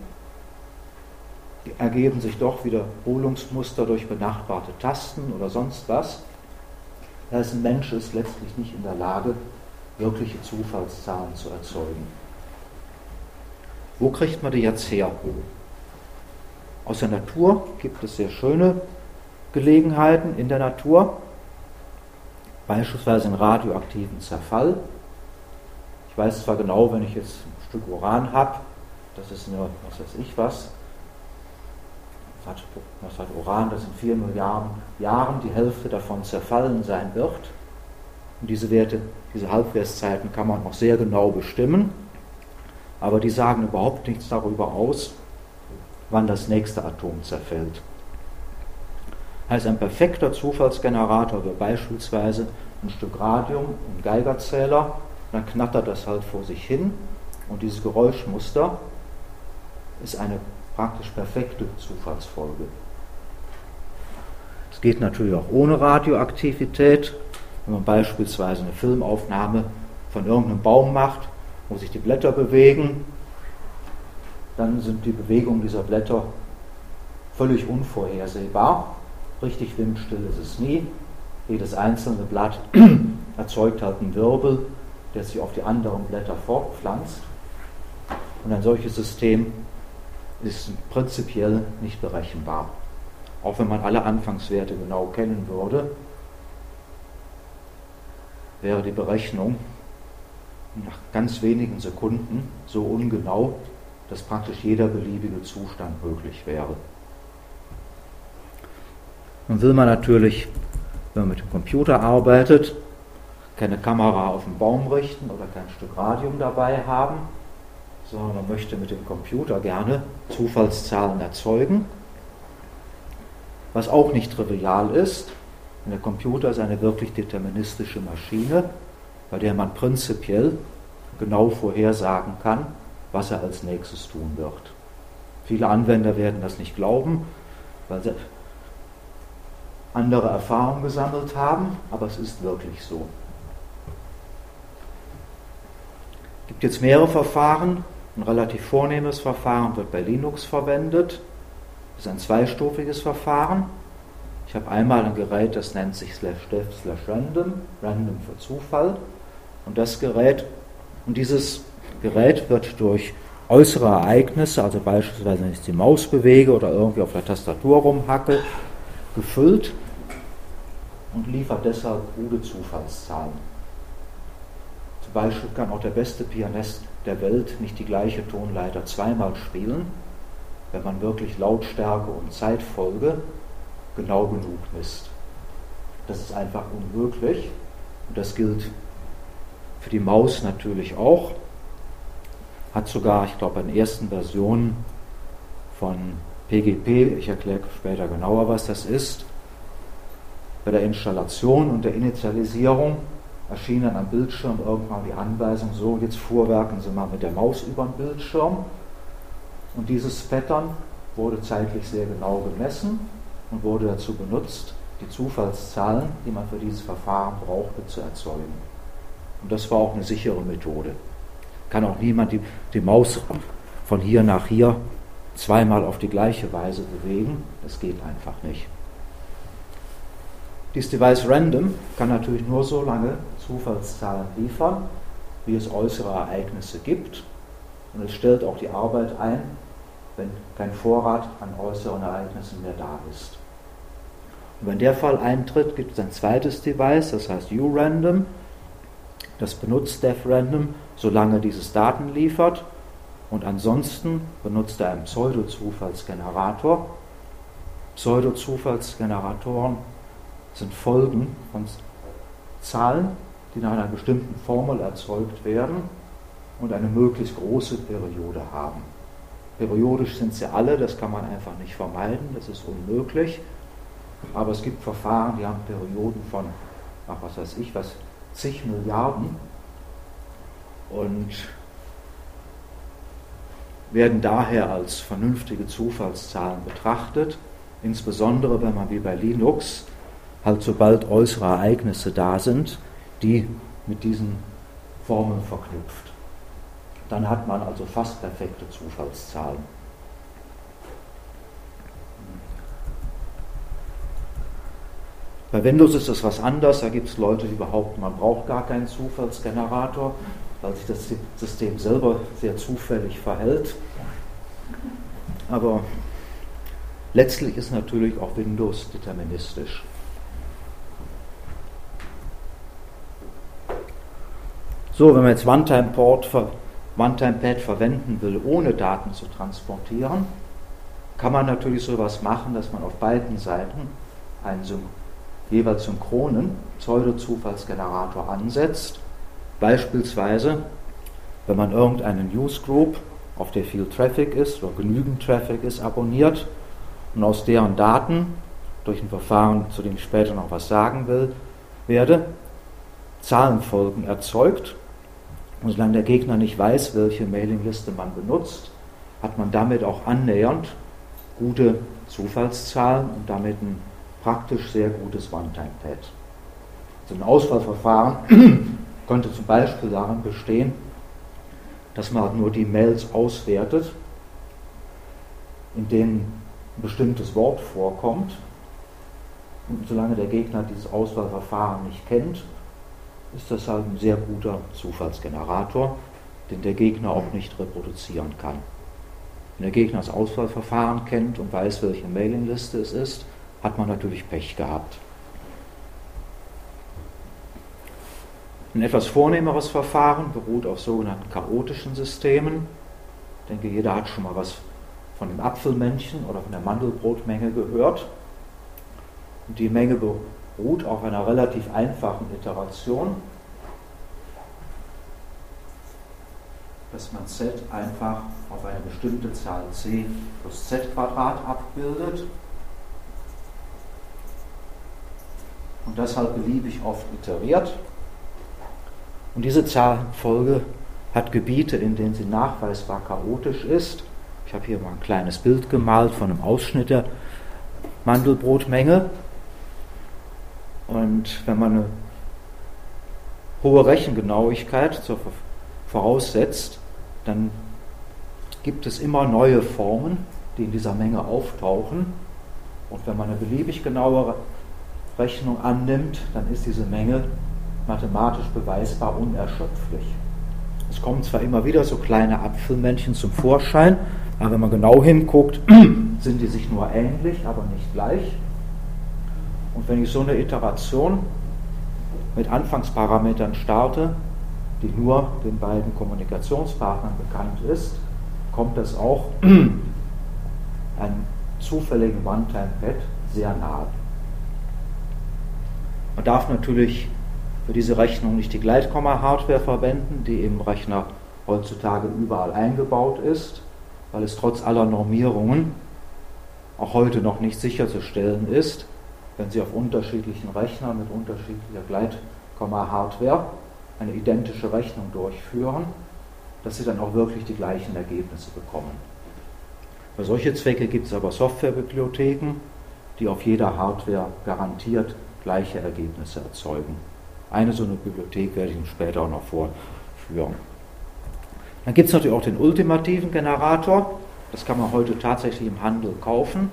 [SPEAKER 1] ergeben sich doch Wiederholungsmuster durch benachbarte Tasten oder sonst was. Das heißt, ein Mensch ist letztlich nicht in der Lage, wirkliche Zufallszahlen zu erzeugen. Wo kriegt man die jetzt her? Aus der Natur gibt es sehr schöne Gelegenheiten in der Natur, beispielsweise in radioaktiven Zerfall. Ich weiß zwar genau, wenn ich jetzt ein Stück Uran habe, das ist nur, was weiß ich was, was hat Uran, das in vier Milliarden Jahren die Hälfte davon zerfallen sein wird. Und diese Werte, diese Halbwertszeiten kann man auch sehr genau bestimmen, aber die sagen überhaupt nichts darüber aus, wann das nächste Atom zerfällt. Heißt ein perfekter Zufallsgenerator wäre beispielsweise ein Stück Radium, ein Geigerzähler dann knattert das halt vor sich hin und dieses Geräuschmuster ist eine praktisch perfekte Zufallsfolge. Es geht natürlich auch ohne Radioaktivität, wenn man beispielsweise eine Filmaufnahme von irgendeinem Baum macht, wo sich die Blätter bewegen, dann sind die Bewegungen dieser Blätter völlig unvorhersehbar. Richtig windstill ist es nie. Jedes einzelne Blatt erzeugt halt einen Wirbel, der sich auf die anderen Blätter fortpflanzt. Und ein solches System ist prinzipiell nicht berechenbar. Auch wenn man alle Anfangswerte genau kennen würde, wäre die Berechnung nach ganz wenigen Sekunden so ungenau, dass praktisch jeder beliebige Zustand möglich wäre. Nun will man natürlich, wenn man mit dem Computer arbeitet, keine Kamera auf den Baum richten oder kein Stück Radium dabei haben, sondern man möchte mit dem Computer gerne Zufallszahlen erzeugen, was auch nicht trivial ist. Denn der Computer ist eine wirklich deterministische Maschine, bei der man prinzipiell genau vorhersagen kann, was er als nächstes tun wird. Viele Anwender werden das nicht glauben, weil sie andere Erfahrungen gesammelt haben, aber es ist wirklich so. Es gibt jetzt mehrere Verfahren. Ein relativ vornehmes Verfahren wird bei Linux verwendet. Das ist ein zweistufiges Verfahren. Ich habe einmal ein Gerät, das nennt sich slash dev slash random, random für Zufall. Und das Gerät, und dieses Gerät wird durch äußere Ereignisse, also beispielsweise wenn ich die Maus bewege oder irgendwie auf der Tastatur rumhacke, gefüllt und liefert deshalb gute Zufallszahlen. Beispiel kann auch der beste Pianist der Welt nicht die gleiche Tonleiter zweimal spielen, wenn man wirklich Lautstärke und Zeitfolge genau genug misst. Das ist einfach unmöglich und das gilt für die Maus natürlich auch. Hat sogar, ich glaube, in ersten Versionen von PGP, ich erkläre später genauer, was das ist, bei der Installation und der Initialisierung erschien dann am Bildschirm irgendwann die Anweisung, so jetzt fuhrwerken Sie mal mit der Maus über den Bildschirm. Und dieses Pattern wurde zeitlich sehr genau gemessen und wurde dazu benutzt, die Zufallszahlen, die man für dieses Verfahren brauchte, zu erzeugen. Und das war auch eine sichere Methode. Kann auch niemand die, die Maus von hier nach hier zweimal auf die gleiche Weise bewegen. Das geht einfach nicht. Dieses Device Random kann natürlich nur so lange Zufallszahlen liefern, wie es äußere Ereignisse gibt. Und es stellt auch die Arbeit ein, wenn kein Vorrat an äußeren Ereignissen mehr da ist. Und wenn der Fall eintritt, gibt es ein zweites Device, das heißt URandom. Das benutzt DevRandom, solange dieses Daten liefert. Und ansonsten benutzt er einen Pseudo-Zufallsgenerator. Pseudo-Zufallsgeneratoren sind Folgen von Zahlen, die nach einer bestimmten Formel erzeugt werden und eine möglichst große Periode haben. Periodisch sind sie alle, das kann man einfach nicht vermeiden, das ist unmöglich. Aber es gibt Verfahren, die haben Perioden von, ach was weiß ich, was, zig Milliarden und werden daher als vernünftige Zufallszahlen betrachtet, insbesondere wenn man wie bei Linux halt sobald äußere Ereignisse da sind, die mit diesen Formeln verknüpft. Dann hat man also fast perfekte Zufallszahlen. Bei Windows ist es was anders, da gibt es Leute, die behaupten, man braucht gar keinen Zufallsgenerator, weil sich das System selber sehr zufällig verhält. Aber letztlich ist natürlich auch Windows deterministisch. So, wenn man jetzt One-Time-Pad verwenden will, ohne Daten zu transportieren, kann man natürlich sowas machen, dass man auf beiden Seiten einen jeweils synchronen Pseudo-Zufallsgenerator ansetzt. Beispielsweise, wenn man irgendeinen Newsgroup, auf der viel Traffic ist oder genügend Traffic ist, abonniert und aus deren Daten durch ein Verfahren, zu dem ich später noch was sagen will, werde, Zahlenfolgen erzeugt und solange der Gegner nicht weiß, welche Mailingliste man benutzt, hat man damit auch annähernd gute Zufallszahlen und damit ein praktisch sehr gutes One-Time-Pad. So ein Auswahlverfahren könnte zum Beispiel darin bestehen, dass man nur die Mails auswertet, in denen ein bestimmtes Wort vorkommt. Und solange der Gegner dieses Auswahlverfahren nicht kennt, ist das ein sehr guter Zufallsgenerator, den der Gegner auch nicht reproduzieren kann. Wenn der Gegner das Auswahlverfahren kennt und weiß, welche Mailingliste es ist, hat man natürlich Pech gehabt. Ein etwas vornehmeres Verfahren beruht auf sogenannten chaotischen Systemen. Ich denke, jeder hat schon mal was von dem Apfelmännchen oder von der Mandelbrotmenge gehört. Und die Menge beruht auf einer relativ einfachen Iteration, dass man z einfach auf eine bestimmte Zahl c plus z Quadrat abbildet und deshalb beliebig oft iteriert. Und diese Zahlenfolge hat Gebiete, in denen sie nachweisbar chaotisch ist. Ich habe hier mal ein kleines Bild gemalt von einem Ausschnitt der Mandelbrotmenge. Und wenn man eine hohe Rechengenauigkeit voraussetzt, dann gibt es immer neue Formen, die in dieser Menge auftauchen. Und wenn man eine beliebig genauere Rechnung annimmt, dann ist diese Menge mathematisch beweisbar unerschöpflich. Es kommen zwar immer wieder so kleine Apfelmännchen zum Vorschein, aber wenn man genau hinguckt, sind die sich nur ähnlich, aber nicht gleich. Und wenn ich so eine Iteration mit Anfangsparametern starte, die nur den beiden Kommunikationspartnern bekannt ist, kommt das auch einem zufälligen One-Time-Pad sehr nahe. Man darf natürlich für diese Rechnung nicht die Gleitkomma-Hardware verwenden, die im Rechner heutzutage überall eingebaut ist, weil es trotz aller Normierungen auch heute noch nicht sicherzustellen ist, wenn Sie auf unterschiedlichen Rechnern mit unterschiedlicher Gleitkomma-Hardware eine identische Rechnung durchführen, dass Sie dann auch wirklich die gleichen Ergebnisse bekommen. Für solche Zwecke gibt es aber Softwarebibliotheken, die auf jeder Hardware garantiert gleiche Ergebnisse erzeugen. Eine so eine Bibliothek werde ich Ihnen später auch noch vorführen. Dann gibt es natürlich auch den ultimativen Generator. Das kann man heute tatsächlich im Handel kaufen.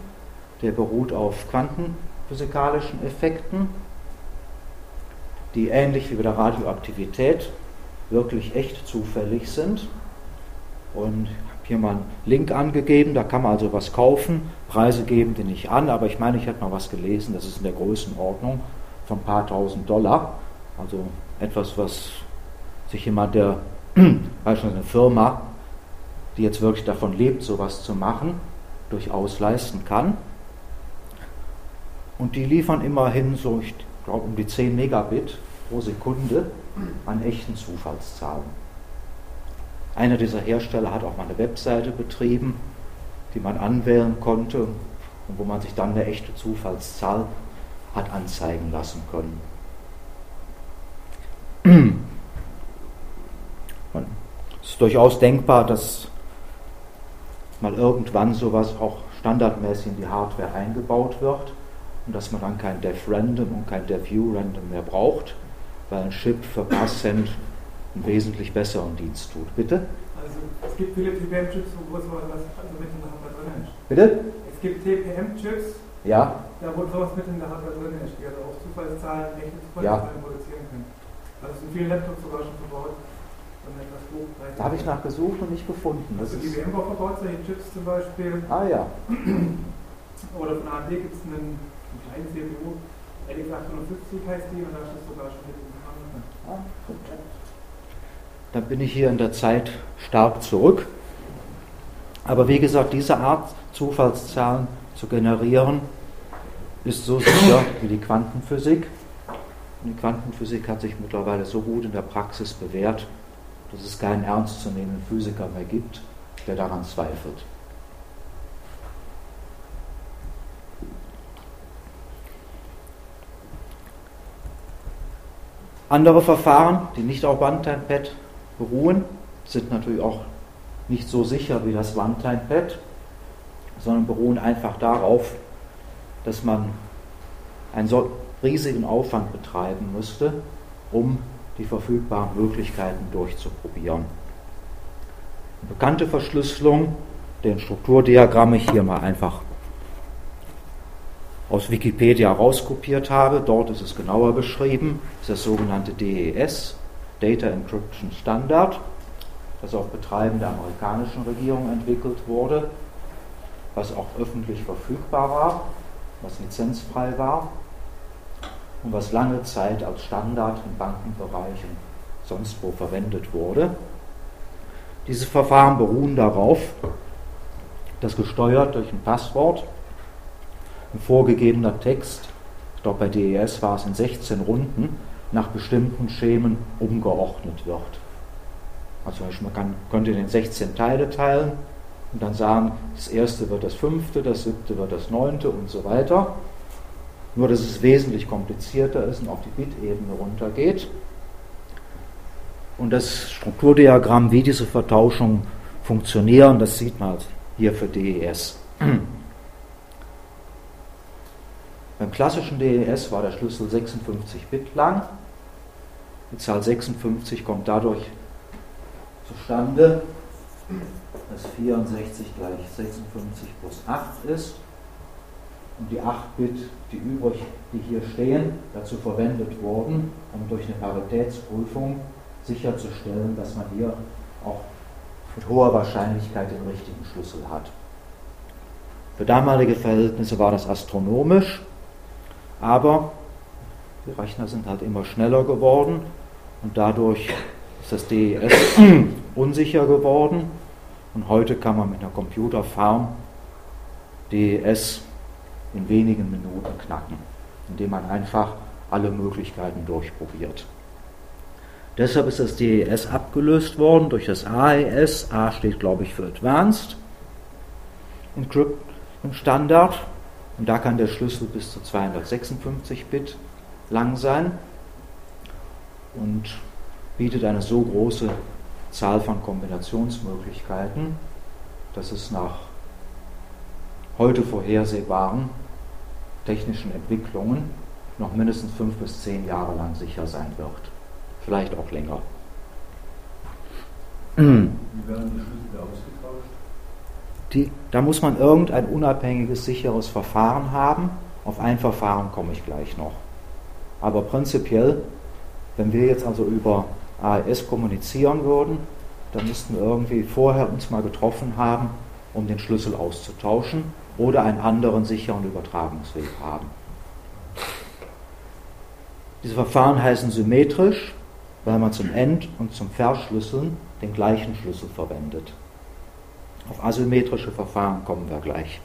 [SPEAKER 1] Der beruht auf quantenphysikalischen Effekten, die ähnlich wie bei der Radioaktivität wirklich echt zufällig sind. Und ich habe hier mal einen Link angegeben, da kann man also was kaufen. Preise geben die nicht an, aber ich meine, ich hätte mal was gelesen, das ist in der Größenordnung von ein paar tausend Dollar. Also etwas, was sich jemand, der, beispielsweise eine Firma, die jetzt wirklich davon lebt, sowas zu machen, durchaus leisten kann. Und die liefern immerhin so, ich glaube, um die 10 Megabit pro Sekunde an echten Zufallszahlen. Einer dieser Hersteller hat auch mal eine Webseite betrieben, die man anwählen konnte und wo man sich dann eine echte Zufallszahl hat anzeigen lassen können. Es ist durchaus denkbar, dass mal irgendwann sowas auch standardmäßig in die Hardware eingebaut wird und dass man dann kein Def Random und kein Def U Random mehr braucht, weil ein Chip für Passcent einen wesentlich besseren Dienst tut. Bitte?
[SPEAKER 2] Also es gibt viele TPM-Chips, wo sowas also mit in der Hardware drin ist.
[SPEAKER 1] Bitte?
[SPEAKER 2] Es gibt TPM-Chips,
[SPEAKER 1] ja.
[SPEAKER 2] da wo sowas mit in der Hardware drin ist, die also auch Zufallszahlen, echte Zufallszahlen ja. produzieren können. Also es sind viele Laptops sogar schon verbaut.
[SPEAKER 1] Da habe ich nachgesucht und nicht gefunden.
[SPEAKER 2] Das also die VMware verbaut solche Chips zum Beispiel.
[SPEAKER 1] Ah ja.
[SPEAKER 2] Oder von AMD gibt es einen, einen kleinen CPU, LX 850 heißt die, und da ist das sogar schon mit dem ah,
[SPEAKER 1] Dann bin ich hier in der Zeit stark zurück. Aber wie gesagt, diese Art Zufallszahlen zu generieren, ist so sicher wie die Quantenphysik. Und die Quantenphysik hat sich mittlerweile so gut in der Praxis bewährt, dass es keinen ernstzunehmenden Physiker mehr gibt, der daran zweifelt. Andere Verfahren, die nicht auf One-Time-Pad beruhen, sind natürlich auch nicht so sicher wie das One-Time-Pad, sondern beruhen einfach darauf, dass man einen so riesigen Aufwand betreiben müsste, um die verfügbaren Möglichkeiten durchzuprobieren. Eine bekannte Verschlüsselung, deren Strukturdiagramm ich hier mal einfach aus Wikipedia rauskopiert habe. Dort ist es genauer beschrieben. Das ist das sogenannte DES, Data Encryption Standard, das auf Betreiben der amerikanischen Regierung entwickelt wurde, was auch öffentlich verfügbar war, was lizenzfrei war und was lange Zeit als Standard im Bankenbereich und sonst wo verwendet wurde. Diese Verfahren beruhen darauf, dass gesteuert durch ein Passwort ein vorgegebener Text, ich glaube bei DES war es in 16 Runden, nach bestimmten Schemen umgeordnet wird. Also man kann, könnte den 16 Teile teilen und dann sagen, das erste wird das fünfte, das siebte wird das neunte und so weiter. Nur, dass es wesentlich komplizierter ist und auf die Bit-Ebene runtergeht. Und das Strukturdiagramm, wie diese Vertauschungen funktionieren, das sieht man hier für DES. Beim klassischen DES war der Schlüssel 56 Bit lang. Die Zahl 56 kommt dadurch zustande, dass 64 gleich 56 plus 8 ist und die 8 Bit, die übrig, die hier stehen, dazu verwendet wurden, um durch eine Paritätsprüfung sicherzustellen, dass man hier auch mit hoher Wahrscheinlichkeit den richtigen Schlüssel hat. Für damalige Verhältnisse war das astronomisch. Aber die Rechner sind halt immer schneller geworden und dadurch ist das DES unsicher geworden. Und heute kann man mit einer Computerfarm DES in wenigen Minuten knacken, indem man einfach alle Möglichkeiten durchprobiert. Deshalb ist das DES abgelöst worden durch das AES. A steht, glaube ich, für Advanced Encrypt im Standard. Und da kann der Schlüssel bis zu 256 Bit lang sein und bietet eine so große Zahl von Kombinationsmöglichkeiten, dass es nach heute vorhersehbaren technischen Entwicklungen noch mindestens fünf bis zehn Jahre lang sicher sein wird. Vielleicht auch länger. Wie werden die Schlüssel ausgetauscht? Die, da muss man irgendein unabhängiges, sicheres Verfahren haben. Auf ein Verfahren komme ich gleich noch. Aber prinzipiell, wenn wir jetzt also über AES kommunizieren würden, dann müssten wir irgendwie vorher uns mal getroffen haben, um den Schlüssel auszutauschen oder einen anderen sicheren Übertragungsweg haben. Diese Verfahren heißen symmetrisch, weil man zum End- und zum Verschlüsseln den gleichen Schlüssel verwendet. Auf asymmetrische Verfahren kommen wir gleich.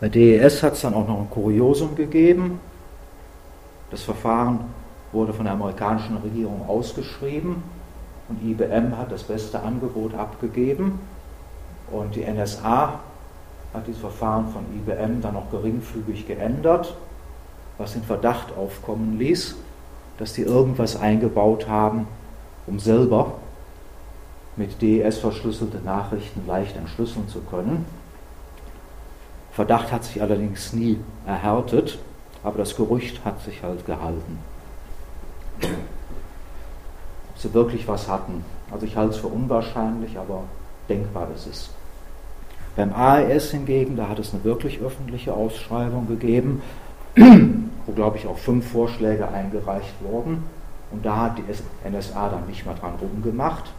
[SPEAKER 1] Bei DES hat es dann auch noch ein Kuriosum gegeben. Das Verfahren wurde von der amerikanischen Regierung ausgeschrieben und IBM hat das beste Angebot abgegeben und die NSA hat dieses Verfahren von IBM dann noch geringfügig geändert, was den Verdacht aufkommen ließ, dass die irgendwas eingebaut haben, um selber mit DES verschlüsselte Nachrichten leicht entschlüsseln zu können. Verdacht hat sich allerdings nie erhärtet, aber das Gerücht hat sich halt gehalten. Ob sie wirklich was hatten, also ich halte es für unwahrscheinlich, aber denkbar ist es. Beim AES hingegen, da hat es eine wirklich öffentliche Ausschreibung gegeben, wo, glaube ich, auch fünf Vorschläge eingereicht wurden. Und da hat die NSA dann nicht mehr dran rumgemacht.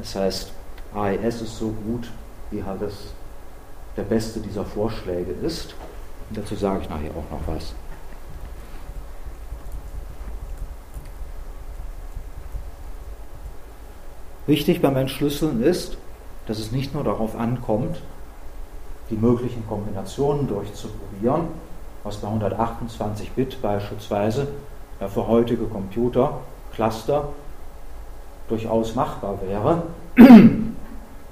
[SPEAKER 1] Das heißt, AES ist so gut, wie halt das der beste dieser Vorschläge ist. Und dazu sage ich nachher auch noch was. Wichtig beim Entschlüsseln ist, dass es nicht nur darauf ankommt, die möglichen Kombinationen durchzuprobieren, was bei 128 Bit beispielsweise ja, für heutige Computer, Cluster durchaus machbar wäre,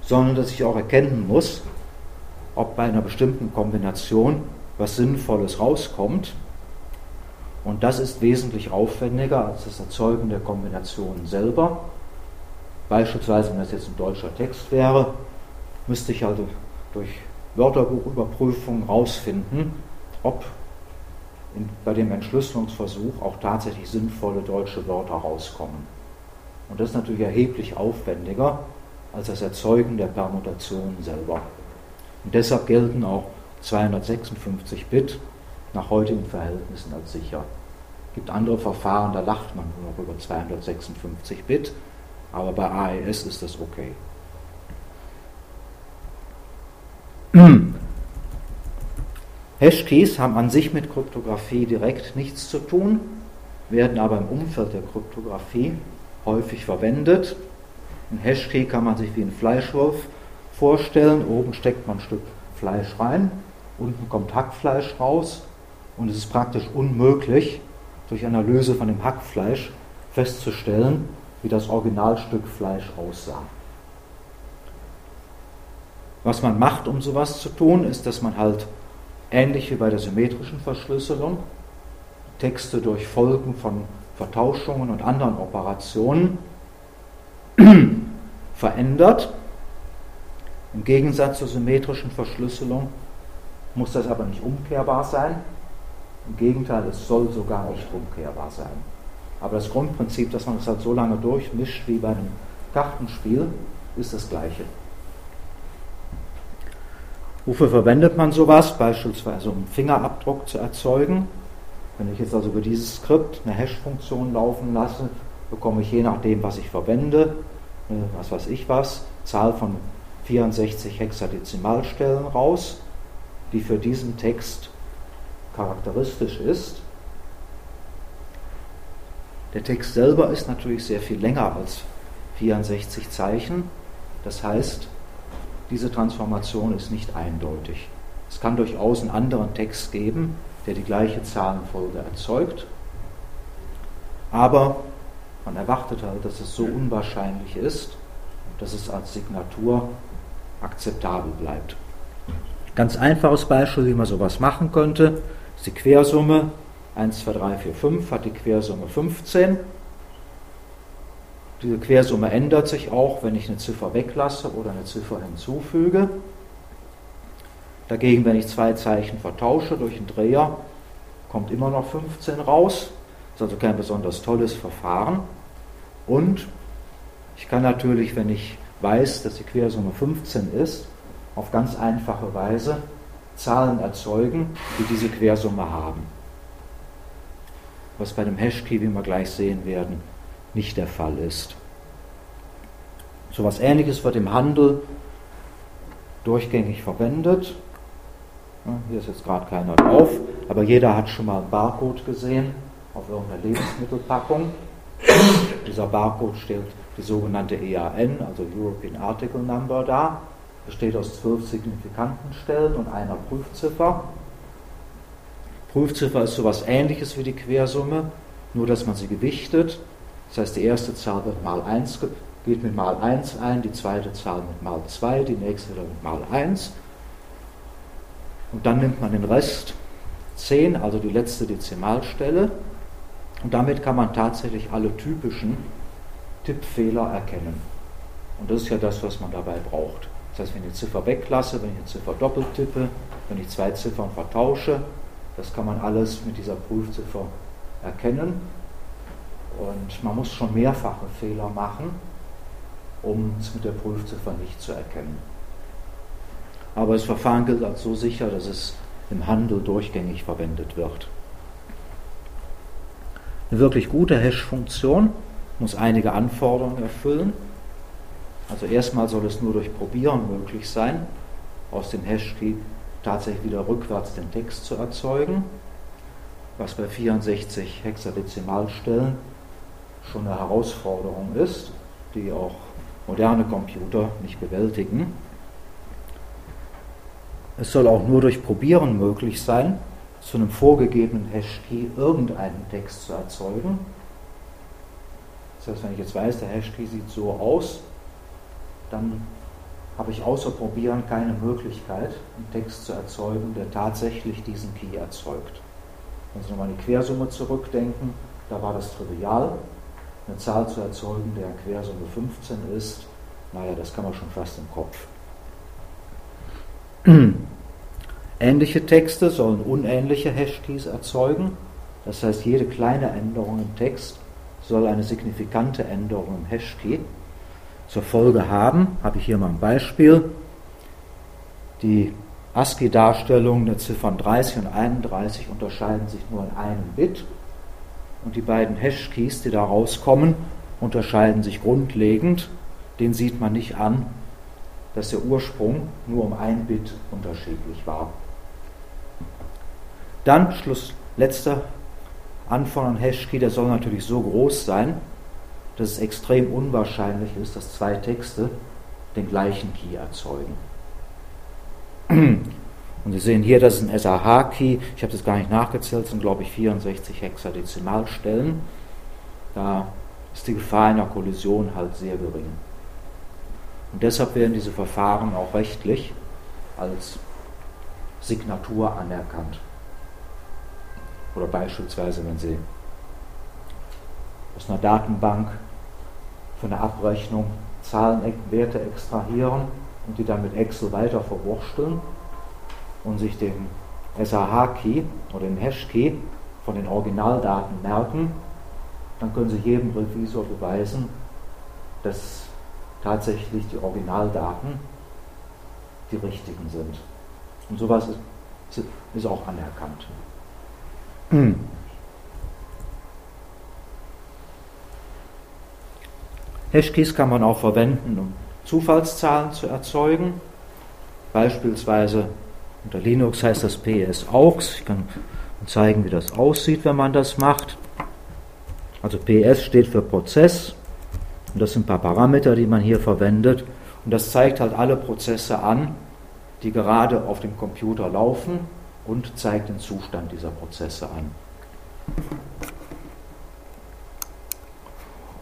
[SPEAKER 1] sondern dass ich auch erkennen muss, ob bei einer bestimmten Kombination was Sinnvolles rauskommt. Und das ist wesentlich aufwendiger als das Erzeugen der Kombinationen selber. Beispielsweise, wenn das jetzt ein deutscher Text wäre, müsste ich also durch Wörterbuchüberprüfung herausfinden, ob in, bei dem Entschlüsselungsversuch auch tatsächlich sinnvolle deutsche Wörter rauskommen. Und das ist natürlich erheblich aufwendiger als das Erzeugen der Permutationen selber. Und deshalb gelten auch 256 Bit nach heutigen Verhältnissen als sicher. Es gibt andere Verfahren, da lacht man nur noch über 256 Bit, aber bei AES ist das okay. Hashkeys haben an sich mit Kryptographie direkt nichts zu tun, werden aber im Umfeld der Kryptographie häufig verwendet. Ein Hashkey kann man sich wie ein Fleischwolf vorstellen. Oben steckt man ein Stück Fleisch rein, unten kommt Hackfleisch raus und es ist praktisch unmöglich, durch Analyse von dem Hackfleisch festzustellen, wie das Originalstück Fleisch aussah. Was man macht, um sowas zu tun, ist, dass man halt ähnlich wie bei der symmetrischen Verschlüsselung Texte durch Folgen von Vertauschungen und anderen Operationen verändert. Im Gegensatz zur symmetrischen Verschlüsselung muss das aber nicht umkehrbar sein. Im Gegenteil, es soll sogar nicht umkehrbar sein. Aber das Grundprinzip, dass man es halt so lange durchmischt wie bei einem Kartenspiel, ist das gleiche. Wofür verwendet man sowas? Beispielsweise um Fingerabdruck zu erzeugen. Wenn ich jetzt also über dieses Skript eine Hash-Funktion laufen lasse, bekomme ich je nachdem, was ich verwende, was weiß ich was, Zahl von 64 Hexadezimalstellen raus, die für diesen Text charakteristisch ist. Der Text selber ist natürlich sehr viel länger als 64 Zeichen. Das heißt, diese Transformation ist nicht eindeutig. Es kann durchaus einen anderen Text geben, der die gleiche Zahlenfolge erzeugt, aber man erwartet halt, dass es so unwahrscheinlich ist, dass es als Signatur akzeptabel bleibt. Ganz einfaches Beispiel, wie man sowas machen könnte, ist die Quersumme 1, 2, 3, 4, 5 hat die Quersumme 15. Diese Quersumme ändert sich auch, wenn ich eine Ziffer weglasse oder eine Ziffer hinzufüge. Dagegen, wenn ich zwei Zeichen vertausche durch einen Dreher, kommt immer noch 15 raus. Das ist also kein besonders tolles Verfahren. Und ich kann natürlich, wenn ich weiß, dass die Quersumme 15 ist, auf ganz einfache Weise Zahlen erzeugen, die diese Quersumme haben. Was bei dem Hashkey, wie wir gleich sehen werden, nicht der Fall ist. So etwas Ähnliches wird im Handel durchgängig verwendet. Hier ist jetzt gerade keiner drauf, aber jeder hat schon mal einen Barcode gesehen auf irgendeiner Lebensmittelpackung. Dieser Barcode stellt die sogenannte EAN, also European Article Number, dar. Besteht aus zwölf signifikanten Stellen und einer Prüfziffer. Prüfziffer ist sowas ähnliches wie die Quersumme, nur dass man sie gewichtet. Das heißt, die erste Zahl wird mal 1, geht mit mal 1 ein, die zweite Zahl mit mal 2, die nächste mit mal 1. Und dann nimmt man den Rest 10, also die letzte Dezimalstelle. Und damit kann man tatsächlich alle typischen Tippfehler erkennen. Und das ist ja das, was man dabei braucht. Das heißt, wenn ich Ziffer weglasse, wenn ich eine Ziffer doppelt tippe, wenn ich zwei Ziffern vertausche, das kann man alles mit dieser Prüfziffer erkennen. Und man muss schon mehrfache Fehler machen, um es mit der Prüfziffer nicht zu erkennen. Aber das Verfahren gilt als so sicher, dass es im Handel durchgängig verwendet wird. Eine wirklich gute Hash-Funktion muss einige Anforderungen erfüllen. Also erstmal soll es nur durch Probieren möglich sein, aus dem Hash-Key tatsächlich wieder rückwärts den Text zu erzeugen, was bei 64 Hexadezimalstellen schon eine Herausforderung ist, die auch moderne Computer nicht bewältigen. Es soll auch nur durch Probieren möglich sein, zu einem vorgegebenen Hashkey irgendeinen Text zu erzeugen. Das heißt, wenn ich jetzt weiß, der Hashkey sieht so aus, dann habe ich außer Probieren keine Möglichkeit, einen Text zu erzeugen, der tatsächlich diesen Key erzeugt. Wenn Sie nochmal an die Quersumme zurückdenken, da war das trivial. Eine Zahl zu erzeugen, deren Quersumme 15 ist, naja, das kann man schon fast im Kopf. Ähnliche Texte sollen unähnliche Hashkeys erzeugen. Das heißt, jede kleine Änderung im Text soll eine signifikante Änderung im Hashkey zur Folge haben. Habe ich hier mal ein Beispiel. Die ASCII-Darstellungen der Ziffern 30 und 31 unterscheiden sich nur in einem Bit und die beiden Hashkeys, die da rauskommen, unterscheiden sich grundlegend. Den sieht man nicht an, dass der Ursprung nur um ein Bit unterschiedlich war. Dann, Schluss, letzter Anfang an Hashkey, der soll natürlich so groß sein, dass es extrem unwahrscheinlich ist, dass zwei Texte den gleichen Key erzeugen. Und Sie sehen hier, das ist ein SAH-Key. Ich habe das gar nicht nachgezählt, es sind glaube ich 64 Hexadezimalstellen. Da ist die Gefahr einer Kollision halt sehr gering. Und deshalb werden diese Verfahren auch rechtlich als Signatur anerkannt. Oder beispielsweise, wenn Sie aus einer Datenbank für eine Abrechnung Zahlenwerte extrahieren und die dann mit Excel weiter verwursteln und sich den SAH-Key oder den Hash-Key von den Originaldaten merken, dann können Sie jedem Revisor beweisen, dass tatsächlich die Originaldaten die richtigen sind. Und sowas ist, ist auch anerkannt. Hashkeys kann man auch verwenden, um Zufallszahlen zu erzeugen. Beispielsweise unter Linux heißt das PS-AUX. Ich kann zeigen, wie das aussieht, wenn man das macht. Also PS steht für Prozess und das sind ein paar Parameter, die man hier verwendet. Und das zeigt halt alle Prozesse an, die gerade auf dem Computer laufen und zeigt den Zustand dieser Prozesse an.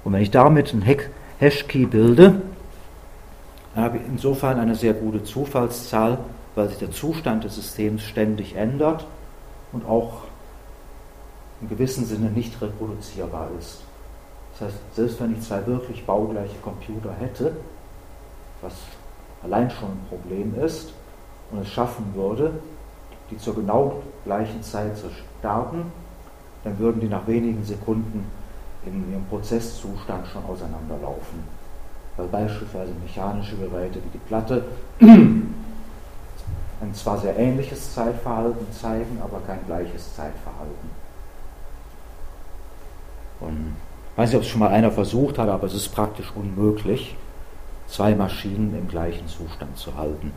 [SPEAKER 1] Und wenn ich damit einen Hashkey bilde, dann habe ich insofern eine sehr gute Zufallszahl, weil sich der Zustand des Systems ständig ändert und auch im gewissen Sinne nicht reproduzierbar ist. Das heißt, selbst wenn ich zwei wirklich baugleiche Computer hätte, was allein schon ein Problem ist, und es schaffen würde, die zur genau gleichen Zeit zu starten, dann würden die nach wenigen Sekunden in ihrem Prozesszustand schon auseinanderlaufen. Weil beispielsweise mechanische Geräte wie die Platte ein zwar sehr ähnliches Zeitverhalten zeigen, aber kein gleiches Zeitverhalten. Und ich weiß nicht, ob es schon mal einer versucht hat, aber es ist praktisch unmöglich, zwei Maschinen im gleichen Zustand zu halten.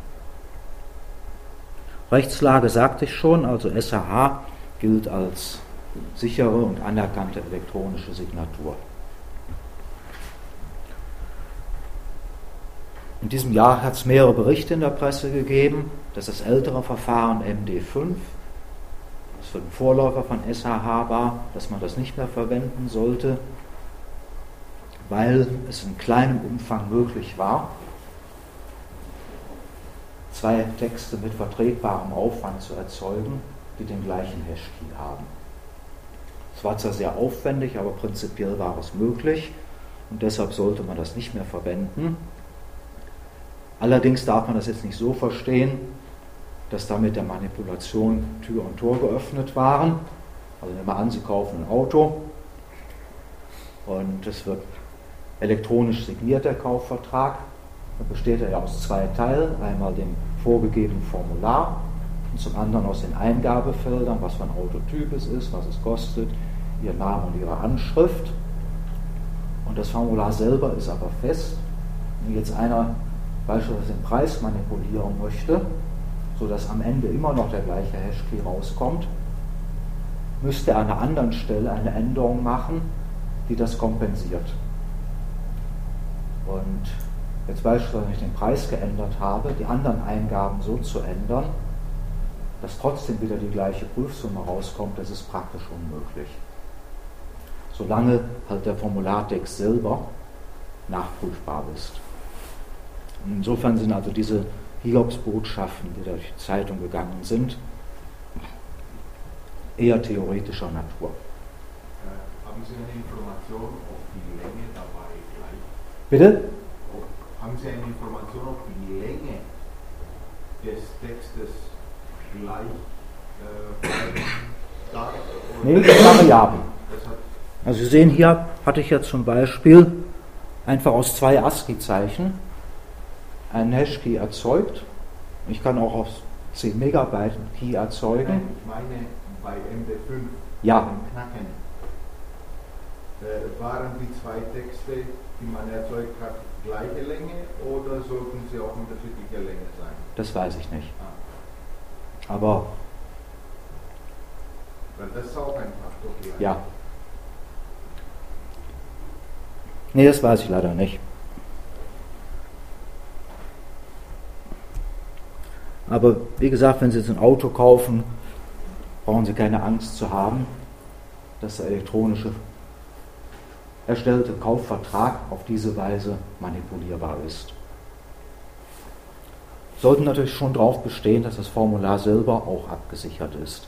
[SPEAKER 1] Rechtslage sagte ich schon, also SAH gilt als sichere und anerkannte elektronische Signatur. In diesem Jahr hat es mehrere Berichte in der Presse gegeben, dass das ältere Verfahren MD5, das für den Vorläufer von SHH war, dass man das nicht mehr verwenden sollte, weil es in kleinem Umfang möglich war, zwei Texte mit vertretbarem Aufwand zu erzeugen, die den gleichen Hashkey haben. Es war zwar sehr aufwendig, aber prinzipiell war es möglich und deshalb sollte man das nicht mehr verwenden. Allerdings darf man das jetzt nicht so verstehen, dass damit der Manipulation Tür und Tor geöffnet waren. Also nehmen wir an, Sie kaufen ein Auto und es wird elektronisch signiert, der Kaufvertrag. Dann besteht er ja aus zwei Teilen, einmal dem vorgegebenen Formular und zum anderen aus den Eingabefeldern, was für ein Autotyp es ist, was es kostet, Ihr Name und Ihre Anschrift. Und das Formular selber ist aber fest. Wenn jetzt einer beispielsweise den Preis manipulieren möchte, sodass am Ende immer noch der gleiche Hashkey rauskommt, müsste er an einer anderen Stelle eine Änderung machen, die das kompensiert. Und jetzt beispielsweise, wenn ich den Preis geändert habe, die anderen Eingaben so zu ändern, dass trotzdem wieder die gleiche Prüfsumme rauskommt, das ist praktisch unmöglich. Solange halt der Formulartext selber nachprüfbar ist. Insofern sind also diese Hiobsbotschaften, die durch die Zeitung gegangen sind, eher theoretischer Natur.
[SPEAKER 3] Äh, haben Sie eine Information, ob die Länge dabei gleich
[SPEAKER 1] Bitte?
[SPEAKER 3] Haben Sie eine Information, ob die Länge des Textes gleich äh, da
[SPEAKER 1] Nee, das ist variabel. Also Sie sehen hier, hatte ich jetzt zum Beispiel einfach aus zwei ASCII-Zeichen einen Hashkey erzeugt. Ich kann auch auf 10 Megabyte einen Key erzeugen.
[SPEAKER 3] Nein, ich meine bei MD5
[SPEAKER 1] Ja.
[SPEAKER 3] beim Knacken. Äh, waren die zwei Texte, die man erzeugt hat, gleiche Länge oder sollten sie auch unterschiedliche Länge sein?
[SPEAKER 1] Das weiß ich nicht.
[SPEAKER 3] Ah,
[SPEAKER 1] Aber
[SPEAKER 3] weil das ist auch ein Faktor vielleicht.
[SPEAKER 1] ja. Nee, das weiß ich leider nicht. Aber wie gesagt, wenn Sie jetzt ein Auto kaufen, brauchen Sie keine Angst zu haben, dass der elektronische erstellte Kaufvertrag auf diese Weise manipulierbar ist. Sollten natürlich schon darauf bestehen, dass das Formular selber auch abgesichert ist.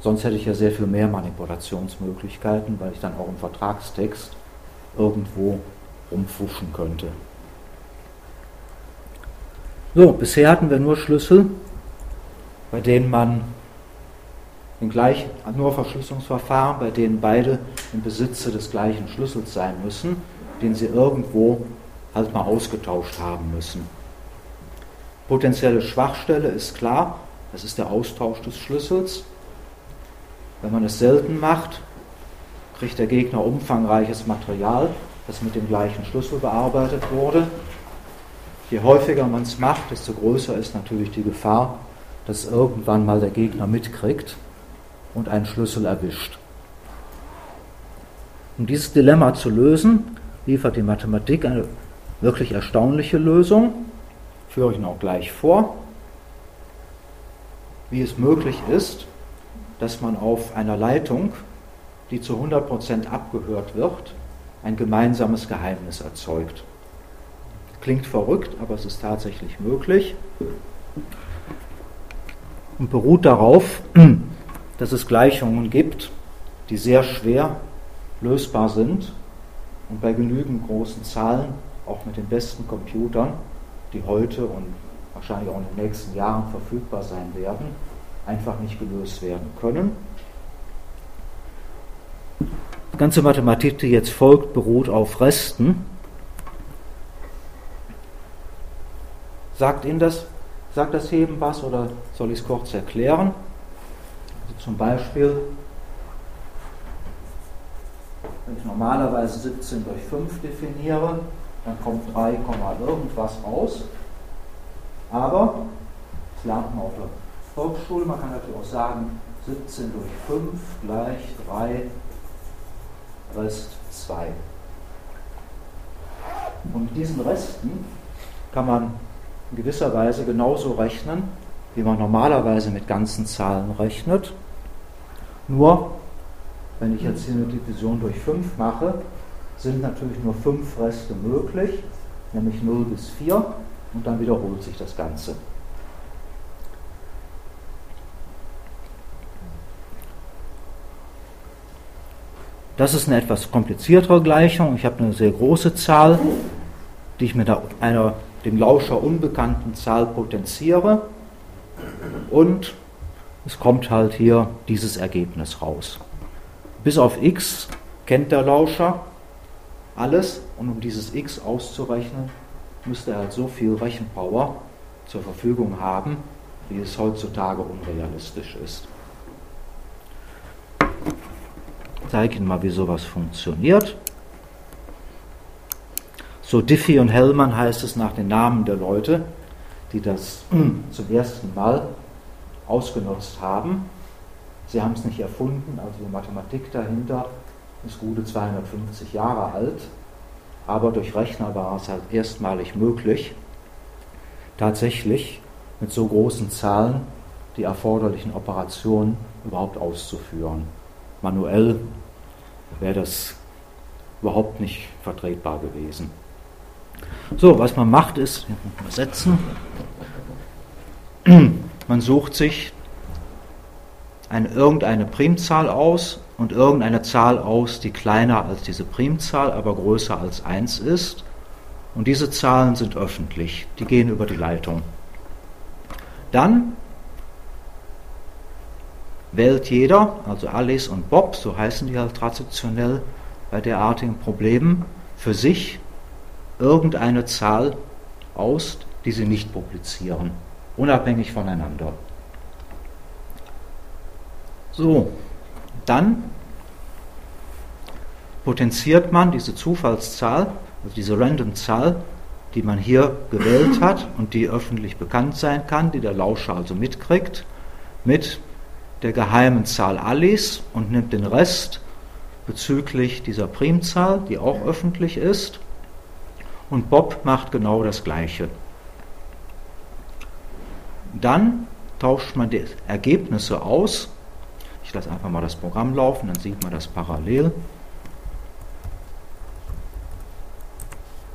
[SPEAKER 1] Sonst hätte ich ja sehr viel mehr Manipulationsmöglichkeiten, weil ich dann auch im Vertragstext irgendwo rumfuschen könnte. So, bisher hatten wir nur Schlüssel, bei denen man den gleichen, nur Verschlüsselungsverfahren, bei denen beide im Besitze des gleichen Schlüssels sein müssen, den sie irgendwo halt mal ausgetauscht haben müssen. Potenzielle Schwachstelle ist klar, das ist der Austausch des Schlüssels. Wenn man es selten macht, kriegt der Gegner umfangreiches Material, das mit dem gleichen Schlüssel bearbeitet wurde. Je häufiger man es macht, desto größer ist natürlich die Gefahr, dass irgendwann mal der Gegner mitkriegt und einen Schlüssel erwischt. Um dieses Dilemma zu lösen, liefert die Mathematik eine wirklich erstaunliche Lösung. Führe ich Ihnen auch gleich vor, wie es möglich ist, dass man auf einer Leitung, die zu 100% abgehört wird, ein gemeinsames Geheimnis erzeugt. Klingt verrückt, aber es ist tatsächlich möglich und beruht darauf, dass es Gleichungen gibt, die sehr schwer lösbar sind und bei genügend großen Zahlen, auch mit den besten Computern, die heute und wahrscheinlich auch in den nächsten Jahren verfügbar sein werden, einfach nicht gelöst werden können. Die ganze Mathematik, die jetzt folgt, beruht auf Resten. Sagt Ihnen das, sagt das eben was oder soll ich es kurz erklären? Zum Beispiel, wenn ich normalerweise 17 durch 5 definiere, dann kommt 3, irgendwas raus. Aber, das lernt man auf der Volksschule, man kann natürlich auch sagen, 17 durch 5 gleich 3 Rest 2. Und mit diesen Resten kann man in gewisser Weise genauso rechnen, wie man normalerweise mit ganzen Zahlen rechnet. Nur, wenn ich jetzt hier eine Division durch 5 mache, sind natürlich nur 5 Reste möglich, nämlich 0 bis 4, und dann wiederholt sich das Ganze. Das ist eine etwas kompliziertere Gleichung. Ich habe eine sehr große Zahl, die ich mit einer dem Lauscher unbekannten Zahl potenziere. Und es kommt halt hier dieses Ergebnis raus. Bis auf x kennt der Lauscher alles und um dieses x auszurechnen, müsste er halt so viel Rechenpower zur Verfügung haben, wie es heutzutage unrealistisch ist. Ich zeige Ihnen mal, wie sowas funktioniert. So Diffie und Hellman heißt es nach den Namen der Leute, die das zum ersten Mal ausgenutzt haben. Sie haben es nicht erfunden, also die Mathematik dahinter ist gute 250 Jahre alt, aber durch Rechner war es halt erstmalig möglich, tatsächlich mit so großen Zahlen die erforderlichen Operationen überhaupt auszuführen. Manuell wäre das überhaupt nicht vertretbar gewesen. So, was man macht ist, übersetzen, man sucht sich eine, irgendeine Primzahl aus und irgendeine Zahl aus, die kleiner als diese Primzahl, aber größer als 1 ist. Und diese Zahlen sind öffentlich, die gehen über die Leitung. Dann wählt jeder, also Alice und Bob, so heißen die halt traditionell bei derartigen Problemen, für sich irgendeine Zahl aus, die sie nicht publizieren. Unabhängig voneinander. So, dann potenziert man diese Zufallszahl, also diese Random-Zahl, die man hier gewählt hat und die öffentlich bekannt sein kann, die der Lauscher also mitkriegt, mit der geheimen Zahl Alice und nimmt den Rest bezüglich dieser Primzahl, die auch öffentlich ist. Und Bob macht genau das Gleiche. Dann tauscht man die Ergebnisse aus. Ich lasse einfach mal das Programm laufen, dann sieht man das parallel.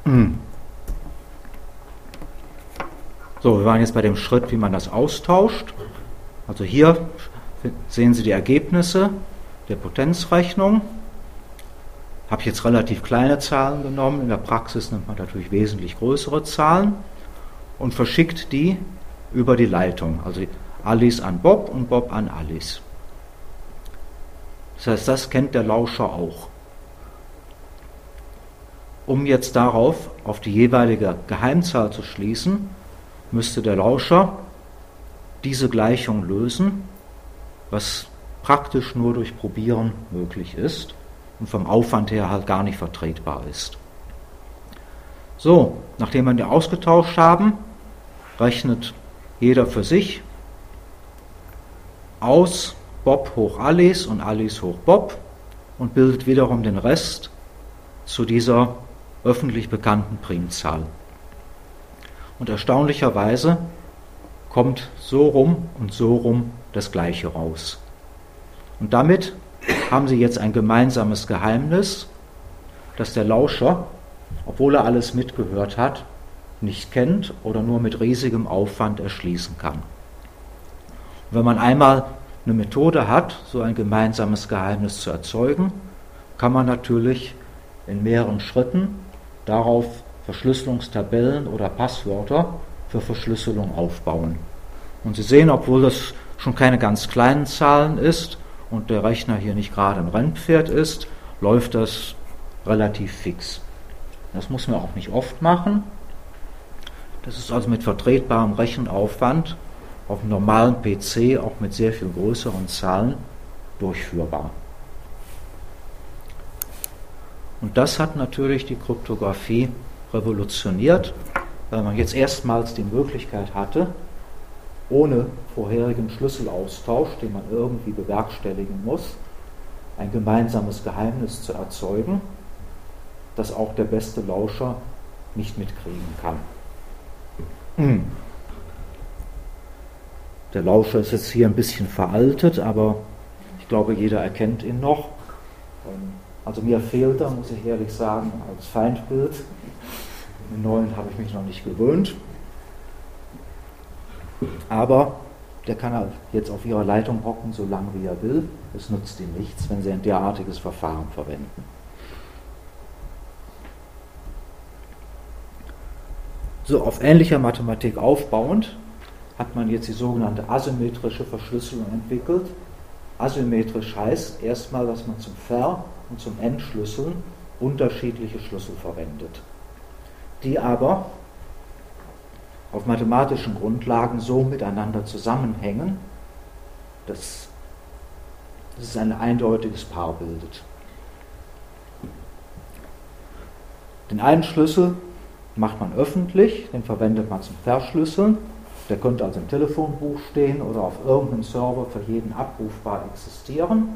[SPEAKER 1] Hm. So, wir waren jetzt bei dem Schritt, wie man das austauscht. Also hier sehen Sie die Ergebnisse der Potenzrechnung. Habe ich jetzt relativ kleine Zahlen genommen. In der Praxis nimmt man natürlich wesentlich größere Zahlen und verschickt die über die Leitung. Also Alice an Bob und Bob an Alice. Das heißt, das kennt der Lauscher auch. Um jetzt darauf, auf die jeweilige Geheimzahl zu schließen, müsste der Lauscher diese Gleichung lösen, was praktisch nur durch Probieren möglich ist und vom Aufwand her halt gar nicht vertretbar ist. So, nachdem wir die ausgetauscht haben, rechnet jeder für sich aus Bob hoch Alice und Alice hoch Bob und bildet wiederum den Rest zu dieser öffentlich bekannten Primzahl. Und erstaunlicherweise kommt so rum und so rum das Gleiche raus. Und damit haben sie jetzt ein gemeinsames Geheimnis, das der Lauscher, obwohl er alles mitgehört hat, nicht kennt oder nur mit riesigem Aufwand erschließen kann. Wenn man einmal eine Methode hat, so ein gemeinsames Geheimnis zu erzeugen, kann man natürlich in mehreren Schritten darauf Verschlüsselungstabellen oder Passwörter für Verschlüsselung aufbauen. Und Sie sehen, obwohl das schon keine ganz kleinen Zahlen ist und der Rechner hier nicht gerade ein Rennpferd ist, läuft das relativ fix. Das muss man auch nicht oft machen. Das ist also mit vertretbarem Rechenaufwand auf einem normalen PC auch mit sehr viel größeren Zahlen durchführbar. Und das hat natürlich die Kryptographie revolutioniert, weil man jetzt erstmals die Möglichkeit hatte, ohne vorherigen Schlüsselaustausch, den man irgendwie bewerkstelligen muss, ein gemeinsames Geheimnis zu erzeugen, das auch der beste Lauscher nicht mitkriegen kann. Der Lauscher ist jetzt hier ein bisschen veraltet, aber ich glaube, jeder erkennt ihn noch. Ähm, also mir fehlt er, muss ich ehrlich sagen, als Feindbild. Den neuen habe ich mich noch nicht gewöhnt. Aber der kann halt jetzt auf ihrer Leitung hocken, so lange wie er will. Es nutzt ihm nichts, wenn sie ein derartiges Verfahren verwenden. So, auf ähnlicher Mathematik aufbauend hat man jetzt die sogenannte asymmetrische Verschlüsselung entwickelt. Asymmetrisch heißt erstmal, dass man zum Ver- und zum Entschlüsseln unterschiedliche Schlüssel verwendet, die aber auf mathematischen Grundlagen so miteinander zusammenhängen, dass, es ein eindeutiges Paar bildet. Den einen Schlüssel macht man öffentlich, den verwendet man zum Verschlüsseln. Der könnte also im Telefonbuch stehen oder auf irgendeinem Server für jeden abrufbar existieren.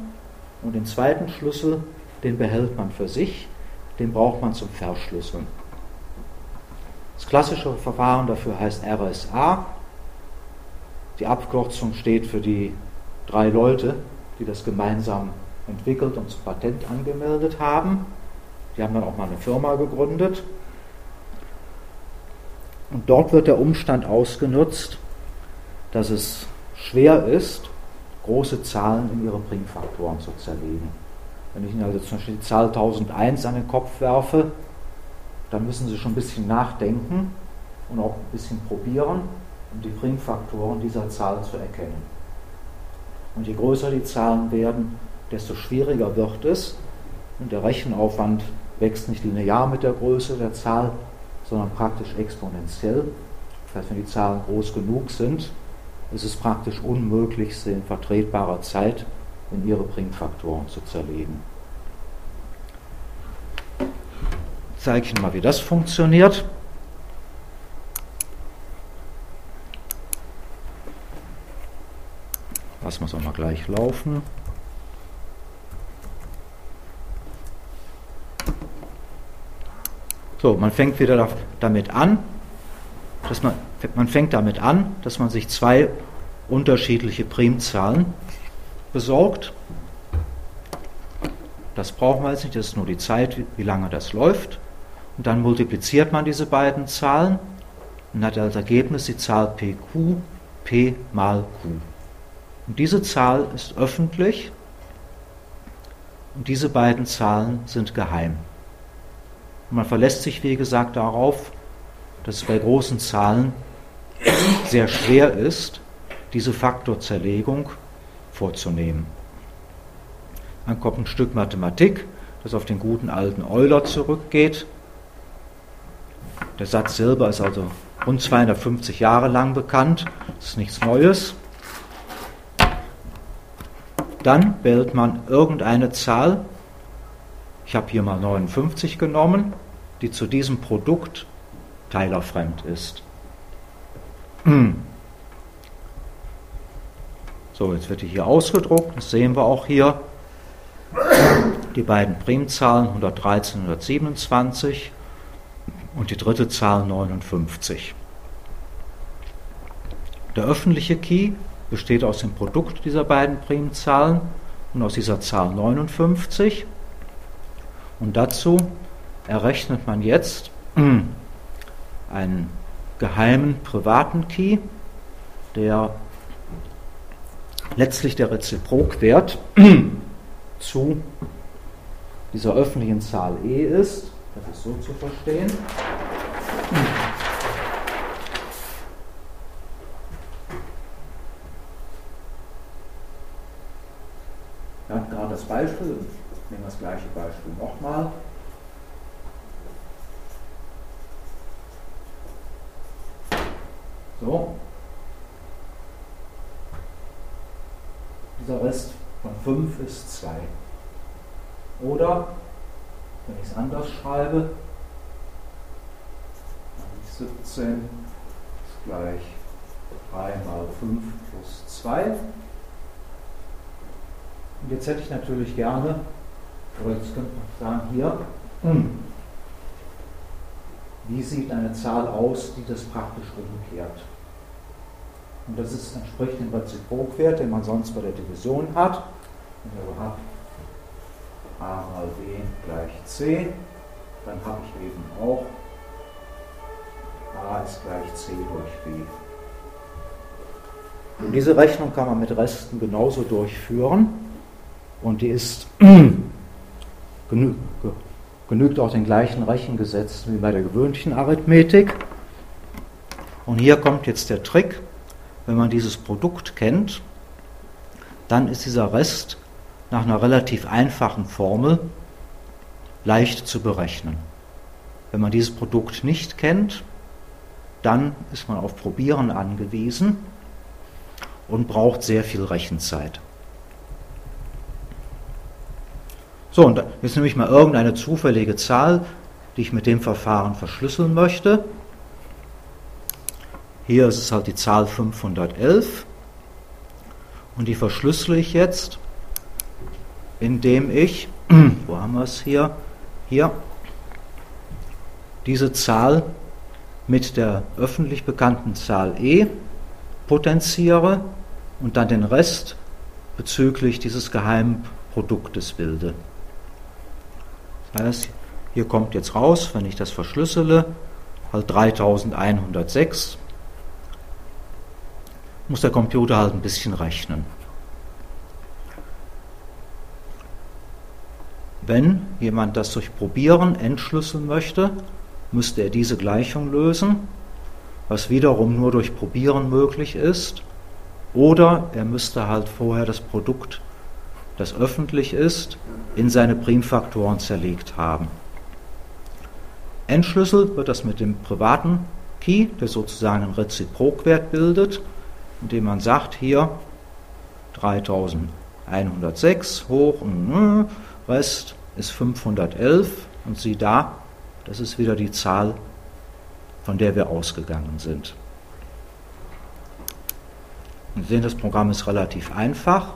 [SPEAKER 1] Und den zweiten Schlüssel, den behält man für sich, den braucht man zum Verschlüsseln. Das klassische Verfahren dafür heißt RSA. Die Abkürzung steht für die drei Leute, die das gemeinsam entwickelt und zum Patent angemeldet haben. Die haben dann auch mal eine Firma gegründet. Und dort wird der Umstand ausgenutzt, dass es schwer ist, große Zahlen in ihre Primfaktoren zu zerlegen. Wenn ich Ihnen also zum Beispiel die Zahl 1001 an den Kopf werfe, dann müssen Sie schon ein bisschen nachdenken und auch ein bisschen probieren, um die Primfaktoren dieser Zahl zu erkennen. Und je größer die Zahlen werden, desto schwieriger wird es und der Rechenaufwand wächst nicht linear mit der Größe der Zahl, sondern praktisch exponentiell. Das heißt, wenn die Zahlen groß genug sind, ist es praktisch unmöglich, sie in vertretbarer Zeit in ihre Primfaktoren zu zerlegen. Ich zeige Ihnen mal, wie das funktioniert. Lassen wir es auch mal gleich laufen. So, man fängt wieder damit an, dass man, man fängt damit an, dass man sich zwei unterschiedliche Primzahlen besorgt. Das brauchen wir jetzt nicht, das ist nur die Zeit, wie lange das läuft. Und dann multipliziert man diese beiden Zahlen und hat als Ergebnis die Zahl PQ, P mal Q. Und diese Zahl ist öffentlich und diese beiden Zahlen sind geheim. Und man verlässt sich, wie gesagt, darauf, dass es bei großen Zahlen sehr schwer ist, diese Faktorzerlegung vorzunehmen. Dann kommt ein Stück Mathematik, das auf den guten alten Euler zurückgeht. Der Satz selber ist also rund 250 Jahre lang bekannt, das ist nichts Neues. Dann wählt man irgendeine Zahl, ich habe hier mal 59 genommen, die zu diesem Produkt teilerfremd ist. So, jetzt wird die hier ausgedruckt, das sehen wir auch hier. Die beiden Primzahlen 113 und 127 und die dritte Zahl 59. Der öffentliche Key besteht aus dem Produkt dieser beiden Primzahlen und aus dieser Zahl 59. Und dazu errechnet man jetzt einen geheimen privaten Key, der letztlich der Reziprokwert zu dieser öffentlichen Zahl e ist. Das ist so zu verstehen. Ja, gerade das Beispiel, nehmen wir das gleiche Beispiel nochmal. So. Dieser Rest von 5 ist 2. Oder, wenn ich es anders schreibe, 17 ist gleich 3 mal 5 plus 2. Und jetzt hätte ich natürlich gerne, oder jetzt könnte man sagen, hier, hm, wie sieht eine Zahl aus, die das praktisch umkehrt. Und das ist, entspricht dem Reziprokwert, den man sonst bei der Division hat. Habe a mal b gleich c, dann habe ich eben auch a ist gleich c durch b. Und diese Rechnung kann man mit Resten genauso durchführen und die ist genü genügt auch den gleichen Rechengesetzen wie bei der gewöhnlichen Arithmetik. Und hier kommt jetzt der Trick, wenn man dieses Produkt kennt, dann ist dieser Rest nach einer relativ einfachen Formel leicht zu berechnen. Wenn man dieses Produkt nicht kennt, dann ist man auf Probieren angewiesen und braucht sehr viel Rechenzeit. So, und jetzt nehme ich mal irgendeine zufällige Zahl, die ich mit dem Verfahren verschlüsseln möchte. Hier ist es halt die Zahl 511. Und die verschlüssele ich jetzt, indem ich, wo haben wir es hier? Hier, diese Zahl mit der öffentlich bekannten Zahl e potenziere und dann den Rest bezüglich dieses geheimen Produktes bilde. Das heißt, hier kommt jetzt raus, wenn ich das verschlüssele, halt 3106. Muss der Computer halt ein bisschen rechnen. Wenn jemand das durch Probieren entschlüsseln möchte, müsste er diese Gleichung lösen, was wiederum nur durch Probieren möglich ist. Oder er müsste halt vorher das Produkt das öffentlich ist, in seine Primfaktoren zerlegt haben. Entschlüsselt wird das mit dem privaten Key, der sozusagen einen Reziprokwert bildet, indem man sagt, hier 3106 hoch und Rest ist 511 und sieh da, das ist wieder die Zahl, von der wir ausgegangen sind. Sie sehen, das Programm ist relativ einfach,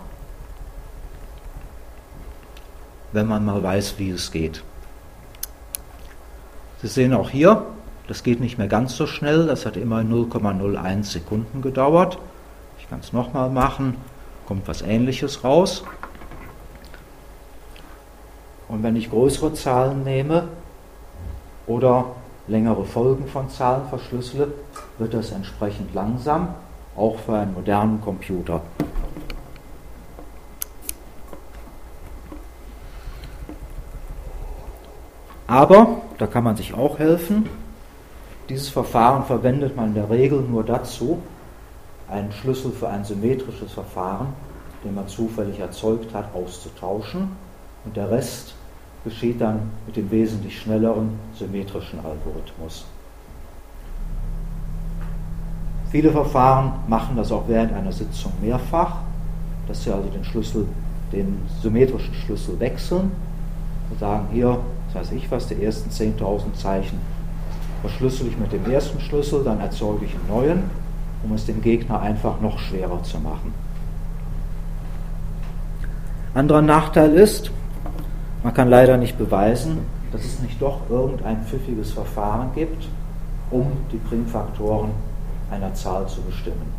[SPEAKER 1] wenn man mal weiß, wie es geht. Sie sehen auch hier, das geht nicht mehr ganz so schnell, das hat immer 0,01 Sekunden gedauert. Ich kann es nochmal machen, kommt was ähnliches raus. Und wenn ich größere Zahlen nehme oder längere Folgen von Zahlen verschlüssele, wird das entsprechend langsam, auch für einen modernen Computer. Aber, da kann man sich auch helfen, dieses Verfahren verwendet man in der Regel nur dazu, einen Schlüssel für ein symmetrisches Verfahren, den man zufällig erzeugt hat, auszutauschen und der Rest geschieht dann mit dem wesentlich schnelleren symmetrischen Algorithmus. Viele Verfahren machen das auch während einer Sitzung mehrfach, dass sie also den Schlüssel, den symmetrischen Schlüssel wechseln und sagen, hier, das weiß ich was, die ersten 10.000 Zeichen verschlüssel ich mit dem ersten Schlüssel, dann erzeuge ich einen neuen, um es dem Gegner einfach noch schwerer zu machen. Anderer Nachteil ist, man kann leider nicht beweisen, dass es nicht doch irgendein pfiffiges Verfahren gibt, um die Primfaktoren einer Zahl zu bestimmen.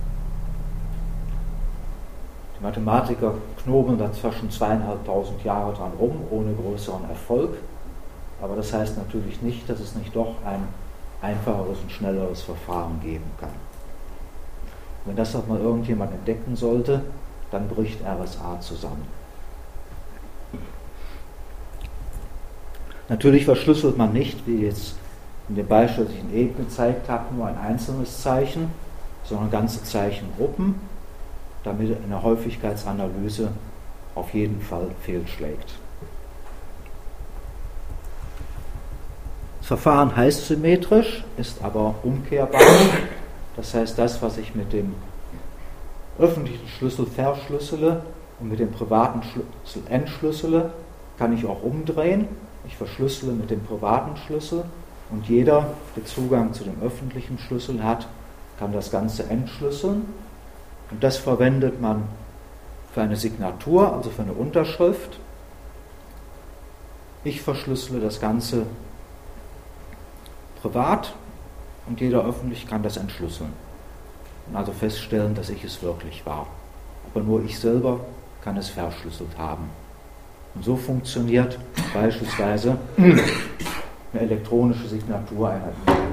[SPEAKER 1] Die Mathematiker knobeln da zwar schon zweieinhalbtausend Jahre dran rum, ohne größeren Erfolg, aber das heißt natürlich nicht, dass es nicht doch ein einfacheres und schnelleres Verfahren geben kann. Wenn das auch mal irgendjemand entdecken sollte, dann bricht RSA zusammen. Natürlich verschlüsselt man nicht, wie jetzt in dem Beispiel, das ich Ihnen eben gezeigt habe, nur ein einzelnes Zeichen, sondern ganze Zeichengruppen, damit eine Häufigkeitsanalyse auf jeden Fall fehlschlägt. Das Verfahren heißt symmetrisch, ist aber umkehrbar. Das heißt, das, was ich mit dem öffentlichen Schlüssel verschlüssele und mit dem privaten Schlüssel entschlüssele, kann ich auch umdrehen ich verschlüssele mit dem privaten Schlüssel und jeder, der Zugang zu dem öffentlichen Schlüssel hat, kann das Ganze entschlüsseln. Und das verwendet man für eine Signatur, also für eine Unterschrift. Ich verschlüssele das Ganze privat und jeder öffentlich kann das entschlüsseln. Und also feststellen, dass ich es wirklich war. Aber nur ich selber kann es verschlüsselt haben. Und so funktioniert beispielsweise eine elektronische Signatur einer E-Mail.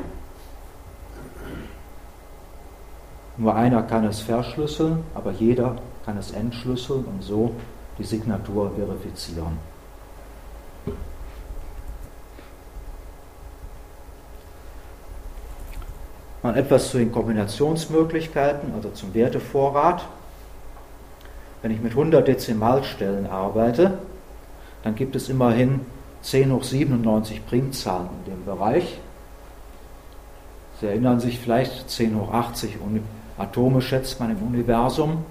[SPEAKER 1] Nur einer kann es verschlüsseln, aber jeder kann es entschlüsseln und so die Signatur verifizieren. Mal etwas zu den Kombinationsmöglichkeiten, also zum Wertevorrat. Wenn ich mit 100 Dezimalstellen arbeite, dann gibt es immerhin 10 hoch 97 Primzahlen in dem Bereich. Sie erinnern sich vielleicht, 10 hoch 80 Atome schätzt man im Universum.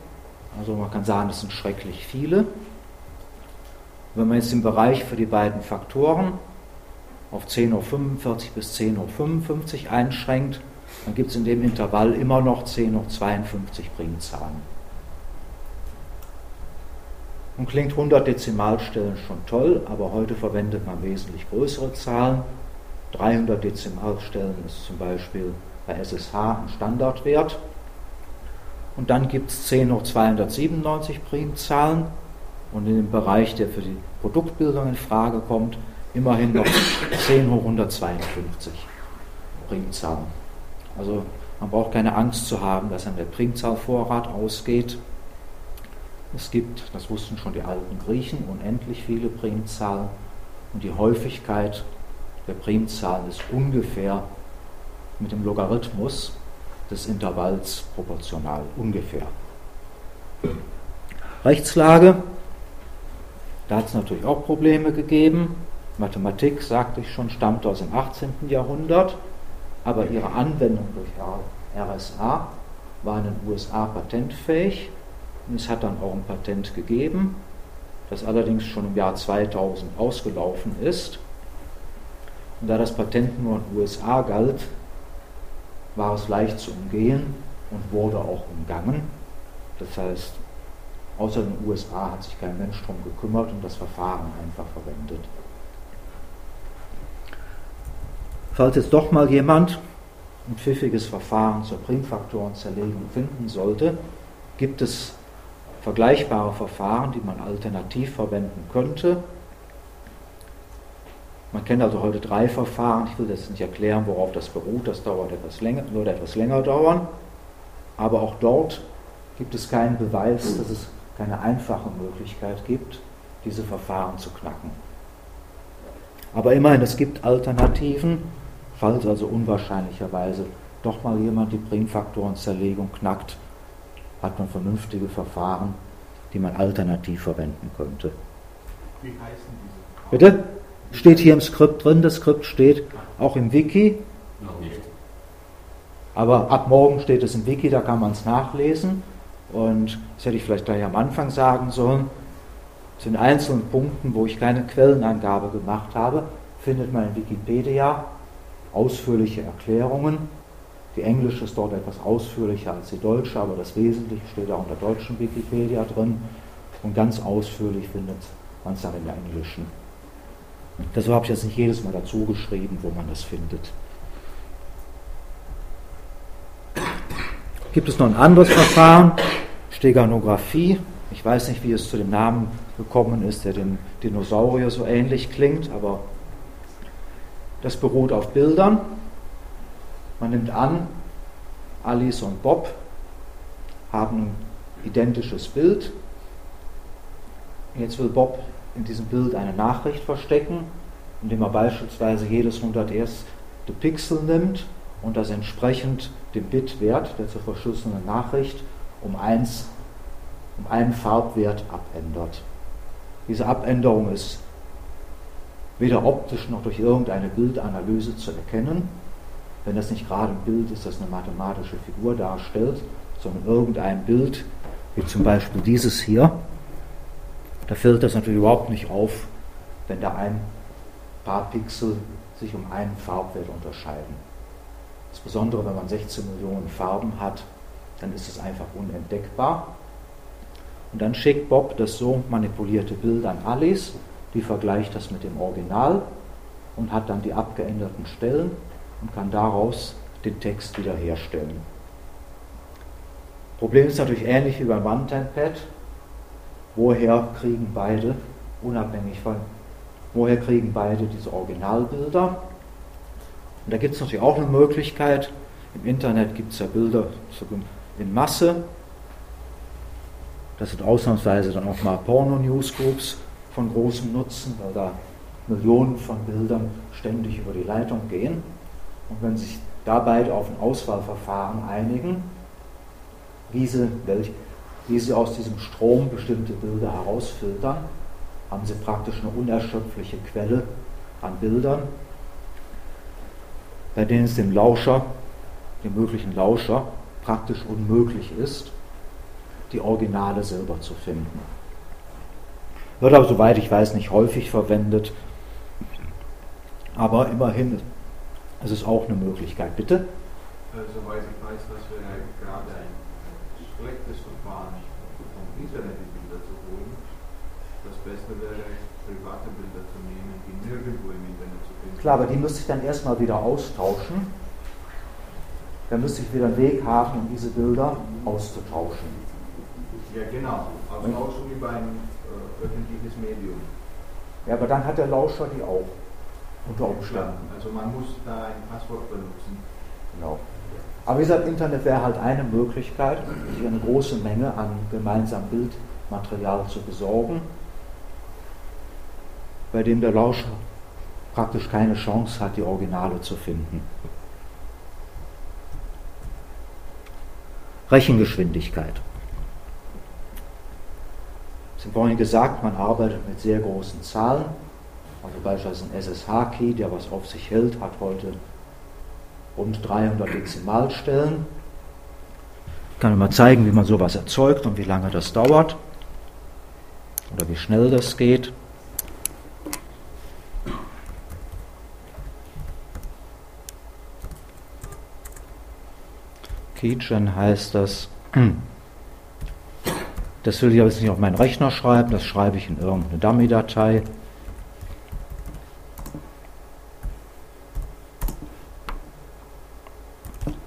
[SPEAKER 1] Also man kann sagen, es sind schrecklich viele. Wenn man jetzt den Bereich für die beiden Faktoren auf 10 hoch 45 bis 10 hoch 55 einschränkt, dann gibt es in dem Intervall immer noch 10 hoch 52 Primzahlen. Nun klingt 100 Dezimalstellen schon toll, aber heute verwendet man wesentlich größere Zahlen. 300 Dezimalstellen ist zum Beispiel bei SSH ein Standardwert. Und dann gibt es 10 hoch 297 Primzahlen und in dem Bereich, der für die Produktbildung in Frage kommt, immerhin noch 10 hoch 152 Primzahlen. Also man braucht keine Angst zu haben, dass an der Primzahlvorrat ausgeht. Es gibt, das wussten schon die alten Griechen, unendlich viele Primzahlen und die Häufigkeit der Primzahlen ist ungefähr mit dem Logarithmus des Intervalls proportional, ungefähr. Rechtslage, da hat es natürlich auch Probleme gegeben. Mathematik, sagte ich schon, stammt aus dem 18. Jahrhundert. aber ihre Anwendung durch RSA war in den USA patentfähig und es hat dann auch ein Patent gegeben, das allerdings schon im Jahr 2000 ausgelaufen ist. Und da das Patent nur in den USA galt, war es leicht zu umgehen und wurde auch umgangen. Das heißt, außer den USA hat sich kein Mensch darum gekümmert und das Verfahren einfach verwendet. Falls jetzt doch mal jemand ein pfiffiges Verfahren zur Primfaktorenzerlegung finden sollte, gibt es vergleichbare Verfahren, die man alternativ verwenden könnte. Man kennt also heute drei Verfahren. Ich will jetzt nicht erklären, worauf das beruht. Das dauert etwas länger, würde etwas länger dauern. Aber auch dort gibt es keinen Beweis, dass es keine einfache Möglichkeit gibt, diese Verfahren zu knacken. Aber immerhin, es gibt Alternativen, falls also unwahrscheinlicherweise doch mal jemand die Primfaktorenzerlegung knackt, hat man vernünftige Verfahren, die man alternativ verwenden könnte. Wie heißen diese? Bitte? Steht hier im Skript drin, das Skript steht auch im Wiki. Noch nicht. Aber ab morgen steht es im Wiki, da kann man es nachlesen. Und das hätte ich vielleicht gleich am Anfang sagen sollen. Zu den einzelnen Punkten, wo ich keine Quellenangabe gemacht habe, findet man in Wikipedia ausführliche Erklärungen. Die englische ist dort etwas ausführlicher als die deutsche, aber das Wesentliche steht auch in der deutschen Wikipedia drin. Und ganz ausführlich findet man es dann in der englischen. Deshalb habe ich jetzt nicht jedes Mal dazu geschrieben, wo man das findet. Gibt es noch ein anderes Verfahren? Steganographie. Ich weiß nicht, wie es zu dem Namen gekommen ist, der dem Dinosaurier so ähnlich klingt, aber das beruht auf Bildern. Man nimmt an, Alice und Bob haben ein identisches Bild. Jetzt will Bob in diesem Bild eine Nachricht verstecken, indem er beispielsweise jedes 101. Pixel nimmt und das entsprechend dem Bitwert der zu verschlüsselnden Nachricht um, eins, um einen Farbwert abändert. Diese Abänderung ist weder optisch noch durch irgendeine Bildanalyse zu erkennen, wenn das nicht gerade ein Bild ist, das eine mathematische Figur darstellt, sondern irgendein Bild, wie zum Beispiel dieses hier, da fällt das natürlich überhaupt nicht auf, wenn da ein paar Pixel sich um einen Farbwert unterscheiden. Insbesondere wenn man 16 Millionen Farben hat, dann ist es einfach unentdeckbar. Und dann schickt Bob das so manipulierte Bild an Alice, die vergleicht das mit dem Original und hat dann die abgeänderten Stellen und kann daraus den Text wiederherstellen. Problem ist natürlich ähnlich wie beim One-Time-Pad. Woher kriegen beide, unabhängig von, woher kriegen beide diese Originalbilder? Und da gibt es natürlich auch eine Möglichkeit. Im Internet gibt es ja Bilder in Masse. Das sind ausnahmsweise dann auch mal Porno-Newsgroups von großem Nutzen, weil da Millionen von Bildern ständig über die Leitung gehen. Und wenn sich da beide auf ein Auswahlverfahren einigen, wie sie, welch, wie sie aus diesem Strom bestimmte Bilder herausfiltern, haben sie praktisch eine unerschöpfliche Quelle an Bildern, bei denen es dem Lauscher, dem möglichen Lauscher, praktisch unmöglich ist, die Originale selber zu finden. Wird aber, soweit ich weiß, nicht häufig verwendet, aber immerhin ist es auch eine Möglichkeit. Bitte?
[SPEAKER 3] Soweit ich weiß, das wäre gerade ein schlechtes Verfahren, vom Internet die Bilder zu holen. Das Beste wäre, private Bilder zu nehmen, die nirgendwo im Internet zu finden
[SPEAKER 1] Klar, aber die müsste ich dann erstmal wieder austauschen. Da müsste ich wieder einen Weg haben, um diese Bilder auszutauschen.
[SPEAKER 3] Ja, genau. Austauschen über ein äh, öffentliches Medium.
[SPEAKER 1] Ja, aber dann hat der Lauscher die auch. Unter Umständen.
[SPEAKER 3] Also man muss da ein Passwort benutzen.
[SPEAKER 1] Genau. Aber wie gesagt, Internet wäre halt eine Möglichkeit, sich eine große Menge an gemeinsamem Bildmaterial zu besorgen, bei dem der Lauscher praktisch keine Chance hat, die Originale zu finden. Rechengeschwindigkeit. Ich habe vorhin gesagt, man arbeitet mit sehr großen Zahlen. Also beispielsweise ein SSH-Key, der was auf sich hält, hat heute rund 300 Dezimalstellen. Ich kann mal zeigen, wie man sowas erzeugt und wie lange das dauert oder wie schnell das geht. Keygen heißt das. Das will ich aber jetzt nicht auf meinen Rechner schreiben, das schreibe ich in irgendeine Dummy-Datei.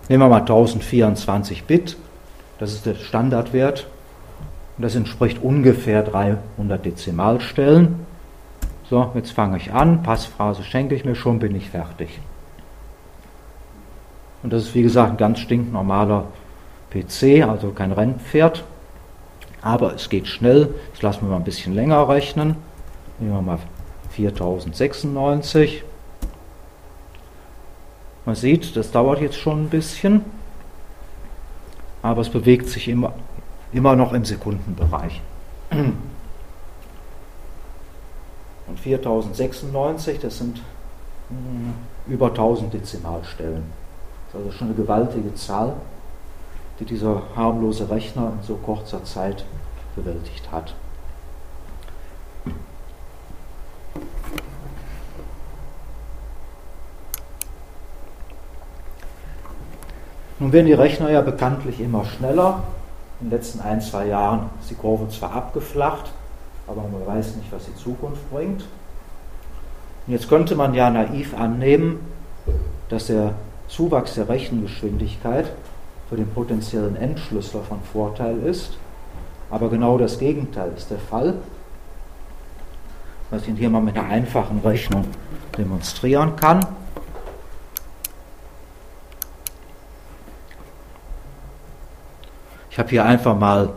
[SPEAKER 1] Nehmen wir mal 1024 Bit, das ist der Standardwert. Das entspricht ungefähr 300 Dezimalstellen. So, jetzt fange ich an, Passphrase schenke ich mir schon, bin ich fertig. Und das ist wie gesagt ein ganz stinknormaler PC, also kein Rennpferd. Aber es geht schnell. Jetzt lassen wir mal ein bisschen länger rechnen. Nehmen wir mal 4096. Man sieht, das dauert jetzt schon ein bisschen, aber es bewegt sich immer, immer noch im Sekundenbereich. Und 4096, das sind hm, über 1000 Dezimalstellen. Das ist also schon eine gewaltige Zahl, die dieser harmlose Rechner in so kurzer Zeit bewältigt hat. Nun werden die Rechner ja bekanntlich immer schneller. In den letzten ein, zwei Jahren ist die Kurve zwar abgeflacht, aber man weiß nicht, was die Zukunft bringt. Und jetzt könnte man ja naiv annehmen, dass der Zuwachs der Rechengeschwindigkeit für den potenziellen Entschlüsseler von Vorteil ist. Aber genau das Gegenteil ist der Fall. Was ich Ihnen hier mal mit einer einfachen Rechnung demonstrieren kann. Ich habe hier einfach mal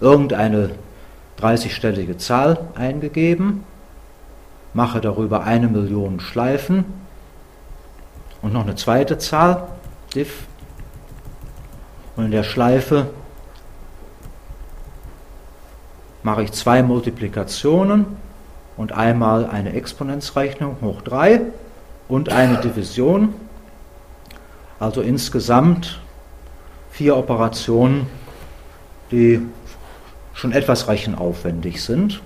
[SPEAKER 1] irgendeine 30-stellige Zahl eingegeben, mache darüber eine Million Schleifen und noch eine zweite Zahl, diff. Und in der Schleife mache ich zwei Multiplikationen und einmal eine Exponenzrechnung hoch 3 und eine Division. Also insgesamt vier Operationen, die schon etwas rechenaufwendig sind.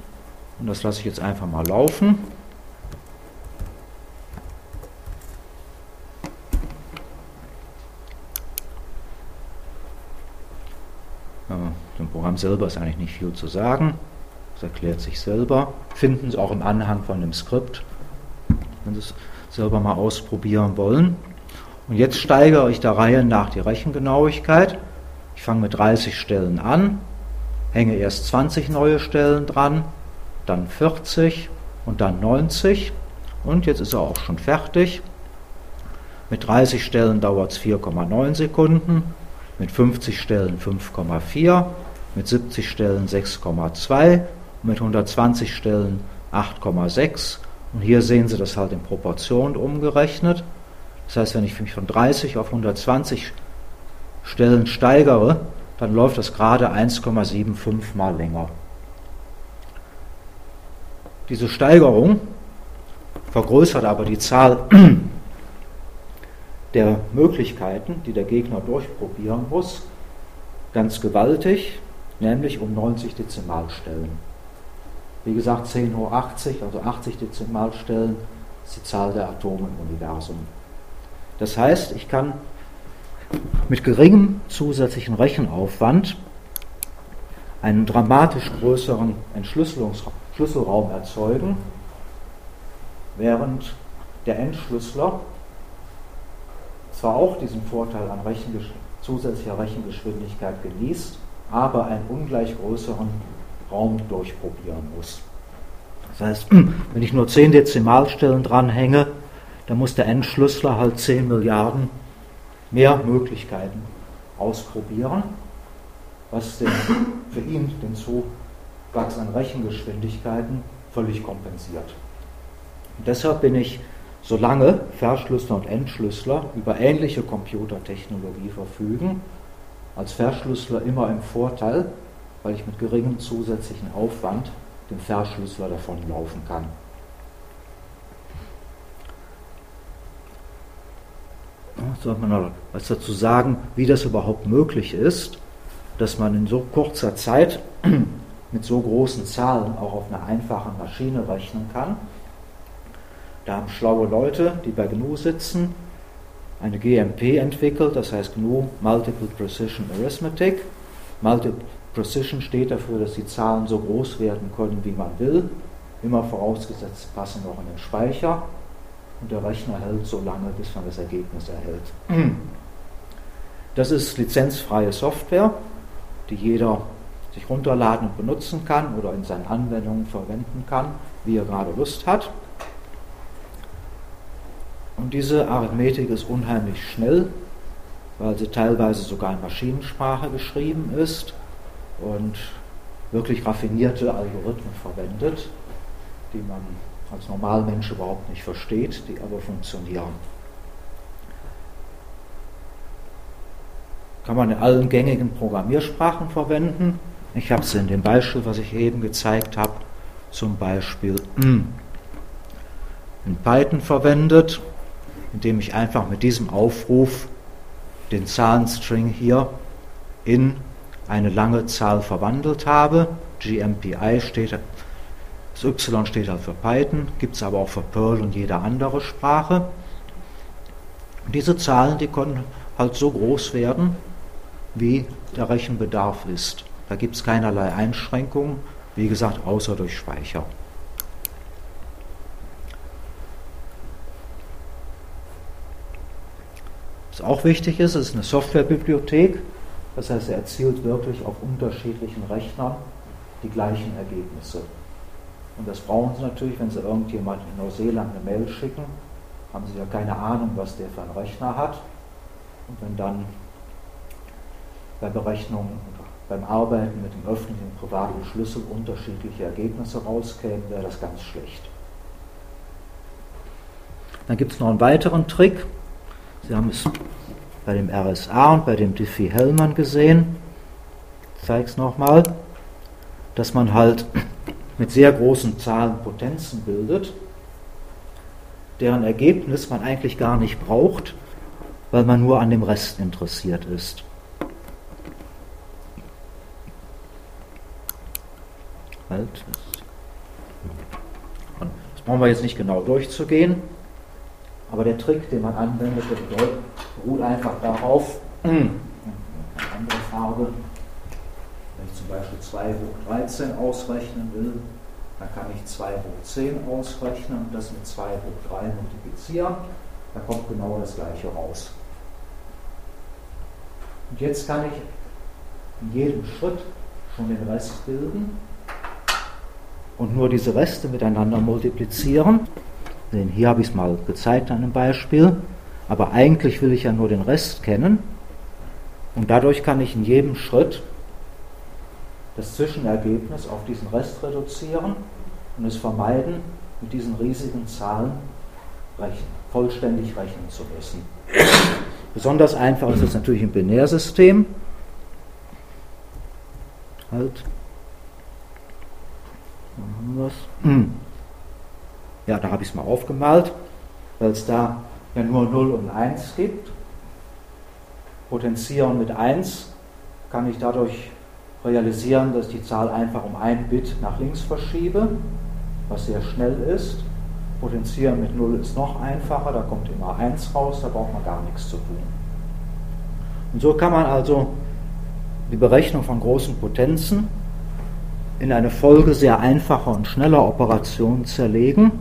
[SPEAKER 1] Und das lasse ich jetzt einfach mal laufen. Dem Programm selber ist eigentlich nicht viel zu sagen. Das erklärt sich selber. Finden Sie auch im Anhang von dem Skript, wenn Sie es selber mal ausprobieren wollen. Und jetzt steigere ich der Reihe nach die Rechengenauigkeit. Ich fange mit 30 Stellen an, hänge erst 20 neue Stellen dran, dann 40 und dann 90. Und jetzt ist er auch schon fertig. Mit 30 Stellen dauert es 4,9 Sekunden, mit 50 Stellen 5,4, mit 70 Stellen 6,2 und mit 120 Stellen 8,6. Und hier sehen Sie das halt in Proportion umgerechnet. Das heißt, wenn ich mich von 30 auf 120 Stellen steigere, dann läuft das gerade 1,75 mal länger. Diese Steigerung vergrößert aber die Zahl der Möglichkeiten, die der Gegner durchprobieren muss, ganz gewaltig, nämlich um 90 Dezimalstellen. Wie gesagt, 10 hoch 80, also 80 Dezimalstellen, ist die Zahl der Atome im Universum. Das heißt, ich kann mit geringem zusätzlichen Rechenaufwand einen dramatisch größeren Entschlüsselungsraum erzeugen, während der Entschlüsseler zwar auch diesen Vorteil an Rechengesch zusätzlicher Rechengeschwindigkeit genießt, aber einen ungleich größeren Raum durchprobieren muss. Das heißt, wenn ich nur 10 Dezimalstellen dranhänge, dann muss der Entschlüsseler halt 10 Milliarden mehr Möglichkeiten ausprobieren, was den, für ihn den Zuwachs an Rechengeschwindigkeiten völlig kompensiert. Und deshalb bin ich solange Verschlüsseler und Entschlüsseler über ähnliche Computertechnologie verfügen, als Verschlüsseler immer im Vorteil, weil ich mit geringem zusätzlichen Aufwand dem Verschlüsseler davonlaufen kann. Soll man was dazu sagen, wie das überhaupt möglich ist, dass man in so kurzer Zeit mit so großen Zahlen auch auf einer einfachen Maschine rechnen kann. Da haben schlaue Leute, die bei GNU sitzen, eine GMP entwickelt, das heißt GNU Multiple Precision Arithmetic. Multiple Precision steht dafür, dass die Zahlen so groß werden können, wie man will, immer vorausgesetzt, passen auch in den Speicher und der Rechner hält so lange, bis man das Ergebnis erhält. Das ist lizenzfreie Software, die jeder sich runterladen und benutzen kann oder in seinen Anwendungen verwenden kann, wie er gerade Lust hat. Und diese Arithmetik ist unheimlich schnell, weil sie teilweise sogar in Maschinensprache geschrieben ist und wirklich raffinierte Algorithmen verwendet, die man als Normalmensch überhaupt nicht versteht, die aber funktionieren. Kann man in allen gängigen Programmiersprachen verwenden. Ich habe es in dem Beispiel, was ich eben gezeigt habe, zum Beispiel in Python verwendet, indem ich einfach mit diesem Aufruf den Zahlenstring hier in eine lange Zahl verwandelt habe. GMPI steht das Y steht halt für Python, gibt es aber auch für Perl und jede andere Sprache. Und diese Zahlen, die können halt so groß werden, wie der Rechenbedarf ist. Da gibt es keinerlei Einschränkungen, wie gesagt, außer durch Speicher. Was auch wichtig ist, ist eine Softwarebibliothek. Das heißt, er erzielt wirklich auf unterschiedlichen Rechnern die gleichen Ergebnisse. Und das brauchen Sie natürlich, wenn Sie irgendjemand in Neuseeland eine Mail schicken, haben Sie ja keine Ahnung, was der für einen Rechner hat. Und wenn dann bei Berechnungen beim Arbeiten mit dem öffentlichen und privaten Schlüssel unterschiedliche Ergebnisse rauskämen, wäre das ganz schlecht. Dann gibt es noch einen weiteren Trick. Sie haben es bei dem RSA und bei dem Diffie-Hellman gesehen. Ich zeige es nochmal, dass man halt mit sehr großen Zahlen Potenzen bildet, deren Ergebnis man eigentlich gar nicht braucht, weil man nur an dem Rest interessiert ist. Das brauchen wir jetzt nicht genau durchzugehen, aber der Trick, den man anwendet, beruht einfach darauf, eine andere Farbe, zum Beispiel 2 hoch 13 ausrechnen will, dann kann ich 2 hoch 10 ausrechnen und das mit 2 hoch 3 multiplizieren. Da kommt genau das gleiche raus. Und jetzt kann ich in jedem Schritt schon den Rest bilden und nur diese Reste miteinander multiplizieren. Denn hier habe ich es mal gezeigt an einem Beispiel. Aber eigentlich will ich ja nur den Rest kennen. Und dadurch kann ich in jedem Schritt das Zwischenergebnis auf diesen Rest reduzieren und es vermeiden, mit diesen riesigen Zahlen rechnen, vollständig rechnen zu müssen. Besonders einfach ist es natürlich im Binärsystem. Halt. Ja, da habe ich es mal aufgemalt, weil es da ja nur 0 und 1 gibt. Potenzieren mit 1 kann ich dadurch realisieren, dass ich die Zahl einfach um ein Bit nach links verschiebe, was sehr schnell ist. Potenzieren mit 0 ist noch einfacher, da kommt immer 1 raus, da braucht man gar nichts zu tun. Und so kann man also die Berechnung von großen Potenzen in eine Folge sehr einfacher und schneller Operationen zerlegen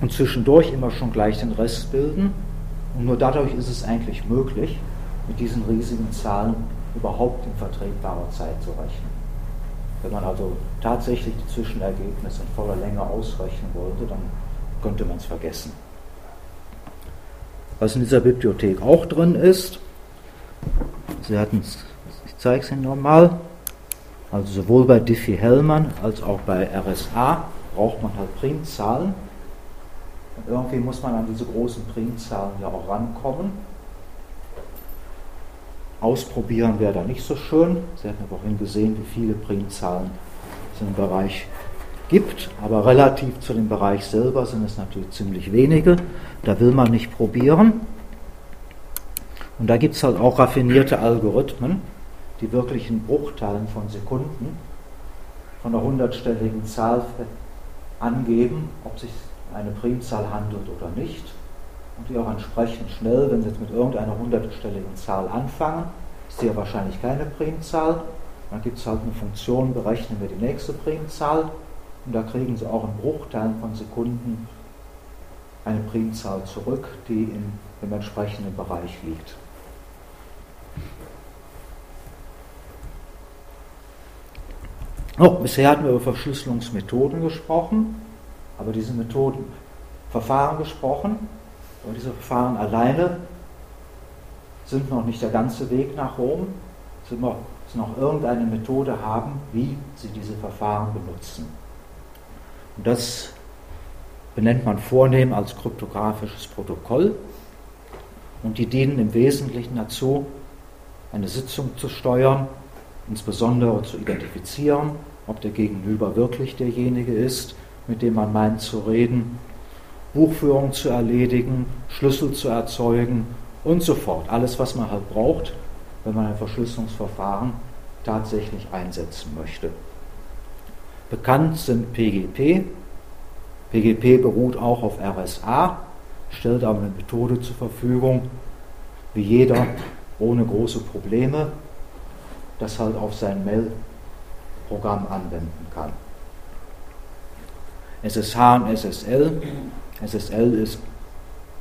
[SPEAKER 1] und zwischendurch immer schon gleich den Rest bilden. Und nur dadurch ist es eigentlich möglich, mit diesen riesigen Zahlen überhaupt in vertretbarer Zeit zu rechnen. Wenn man also tatsächlich die Zwischenergebnisse in voller Länge ausrechnen wollte, dann könnte man es vergessen. Was in dieser Bibliothek auch drin ist, Sie hatten es, ich zeige es Ihnen nochmal, also sowohl bei Diffie-Hellman als auch bei RSA braucht man halt Primzahlen. Und irgendwie muss man an diese großen Primzahlen ja auch rankommen. Ausprobieren wäre da nicht so schön. Sie hatten ja vorhin gesehen, wie viele Primzahlen es im Bereich gibt, aber relativ zu dem Bereich selber sind es natürlich ziemlich wenige. Da will man nicht probieren. Und da gibt es halt auch raffinierte Algorithmen, die wirklich in Bruchteilen von Sekunden von einer hundertstelligen Zahl angeben, ob sich eine Primzahl handelt oder nicht. Und die auch entsprechend schnell, wenn Sie jetzt mit irgendeiner hundertstelligen Zahl anfangen, ist ja wahrscheinlich keine Primzahl. Dann gibt es halt eine Funktion, berechnen wir die nächste Primzahl. Und da kriegen Sie auch in Bruchteilen von Sekunden eine Primzahl zurück, die in, im entsprechenden Bereich liegt. Oh, bisher hatten wir über Verschlüsselungsmethoden gesprochen, aber diese Methoden, Verfahren gesprochen, und diese Verfahren alleine sind noch nicht der ganze Weg nach Rom. Sie müssen noch irgendeine Methode haben, wie sie diese Verfahren benutzen. Und das benennt man vornehm als kryptografisches Protokoll. Und die dienen im Wesentlichen dazu, eine Sitzung zu steuern, insbesondere zu identifizieren, ob der Gegenüber wirklich derjenige ist, mit dem man meint zu reden, Buchführung zu erledigen, Schlüssel zu erzeugen und so fort. Alles, was man halt braucht, wenn man ein Verschlüsselungsverfahren tatsächlich einsetzen möchte. Bekannt sind PGP. PGP beruht auch auf RSA, stellt aber eine Methode zur Verfügung, wie jeder ohne große Probleme das halt auf sein Mail-Programm anwenden kann. SSH und SSL. SSL ist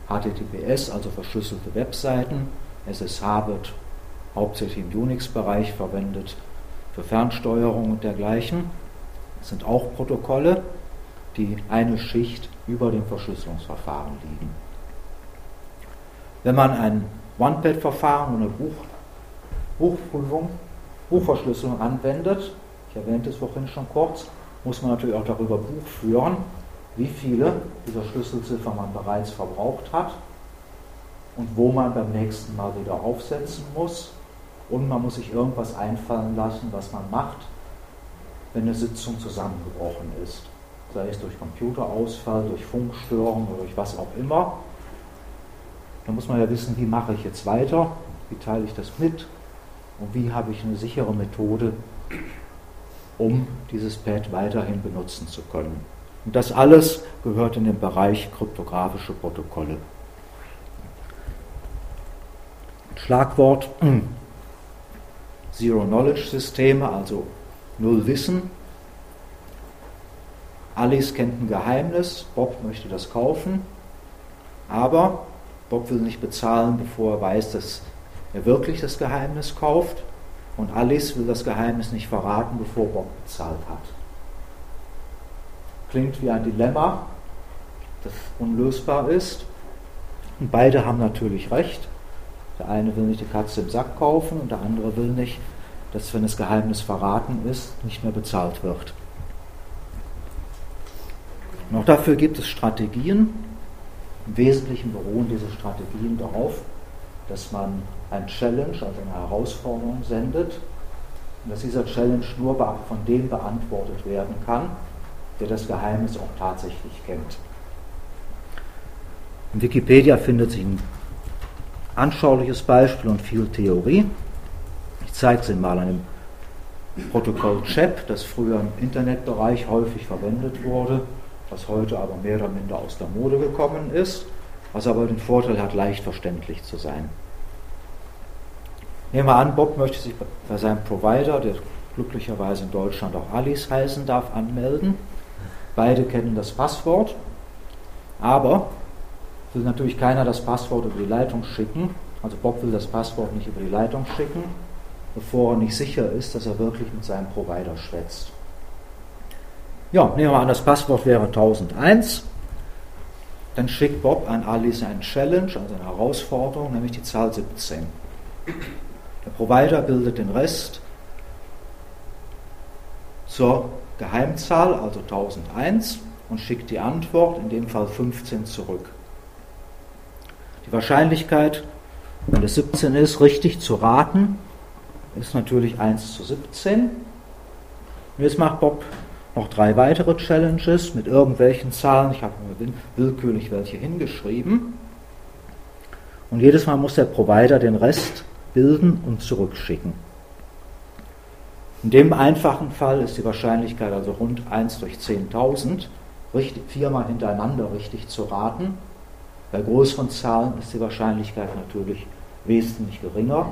[SPEAKER 1] HTTPS, also verschlüsselte Webseiten. SSH wird hauptsächlich im Unix-Bereich verwendet für Fernsteuerung und dergleichen. Es sind auch Protokolle, die eine Schicht über dem Verschlüsselungsverfahren liegen. Wenn man ein One-Pad-Verfahren und eine Buch, Buchprüfung Buchverschlüsselung anwendet, ich erwähnte es vorhin schon kurz, muss man natürlich auch darüber Buch führen, wie viele dieser Schlüsselziffern man bereits verbraucht hat und wo man beim nächsten Mal wieder aufsetzen muss. Und man muss sich irgendwas einfallen lassen, was man macht, wenn eine Sitzung zusammengebrochen ist. Sei es durch Computerausfall, durch Funkstörung oder durch was auch immer. Da muss man ja wissen, wie mache ich jetzt weiter, wie teile ich das mit, und wie habe ich eine sichere Methode, um dieses Pad weiterhin benutzen zu können. Und das alles gehört in den Bereich kryptografische Protokolle. Schlagwort Zero-Knowledge-Systeme, also Null Wissen. Alice kennt ein Geheimnis, Bob möchte das kaufen, aber Bob will nicht bezahlen, bevor er weiß, dass er wirklich das Geheimnis kauft und Alice will das Geheimnis nicht verraten, bevor Bob bezahlt hat. Klingt wie ein Dilemma, das unlösbar ist. Und beide haben natürlich recht. Der eine will nicht die Katze im Sack kaufen und der andere will nicht, dass wenn das Geheimnis verraten ist, nicht mehr bezahlt wird. Auch dafür gibt es Strategien. Im Wesentlichen beruhen diese Strategien darauf, dass man ein Challenge, also eine Herausforderung sendet und dass dieser Challenge nur von dem beantwortet werden kann, der das Geheimnis auch tatsächlich kennt. In Wikipedia findet sich ein anschauliches Beispiel und viel Theorie. Ich zeige es Ihnen mal an dem Protokoll CHEP, das früher im Internetbereich häufig verwendet wurde, was heute aber mehr oder minder aus der Mode gekommen ist, was aber den Vorteil hat, leicht verständlich zu sein. Nehmen wir an, Bob möchte sich bei seinem Provider, der glücklicherweise in Deutschland auch Alice heißen darf, anmelden. Beide kennen das Passwort, aber will natürlich keiner das Passwort über die Leitung schicken. Also Bob will das Passwort nicht über die Leitung schicken, bevor er nicht sicher ist, dass er wirklich mit seinem Provider schwätzt. Ja, nehmen wir an, das Passwort wäre 1001. Dann schickt Bob an Alice ein Challenge, also eine Herausforderung, nämlich die Zahl 17. Der Provider bildet den Rest zur Geheimzahl, also 1001, und schickt die Antwort, in dem Fall 15, zurück. Die Wahrscheinlichkeit, wenn es 17 ist, richtig zu raten, ist natürlich 1 zu 17. Und jetzt macht Bob noch drei weitere Challenges mit irgendwelchen Zahlen. Ich habe mir willkürlich welche hingeschrieben. Und jedes Mal muss der Provider den Rest bilden und zurückschicken. In dem einfachen Fall ist die Wahrscheinlichkeit also rund 1 durch 10.000, viermal hintereinander richtig zu raten. Bei größeren Zahlen ist die Wahrscheinlichkeit natürlich wesentlich geringer.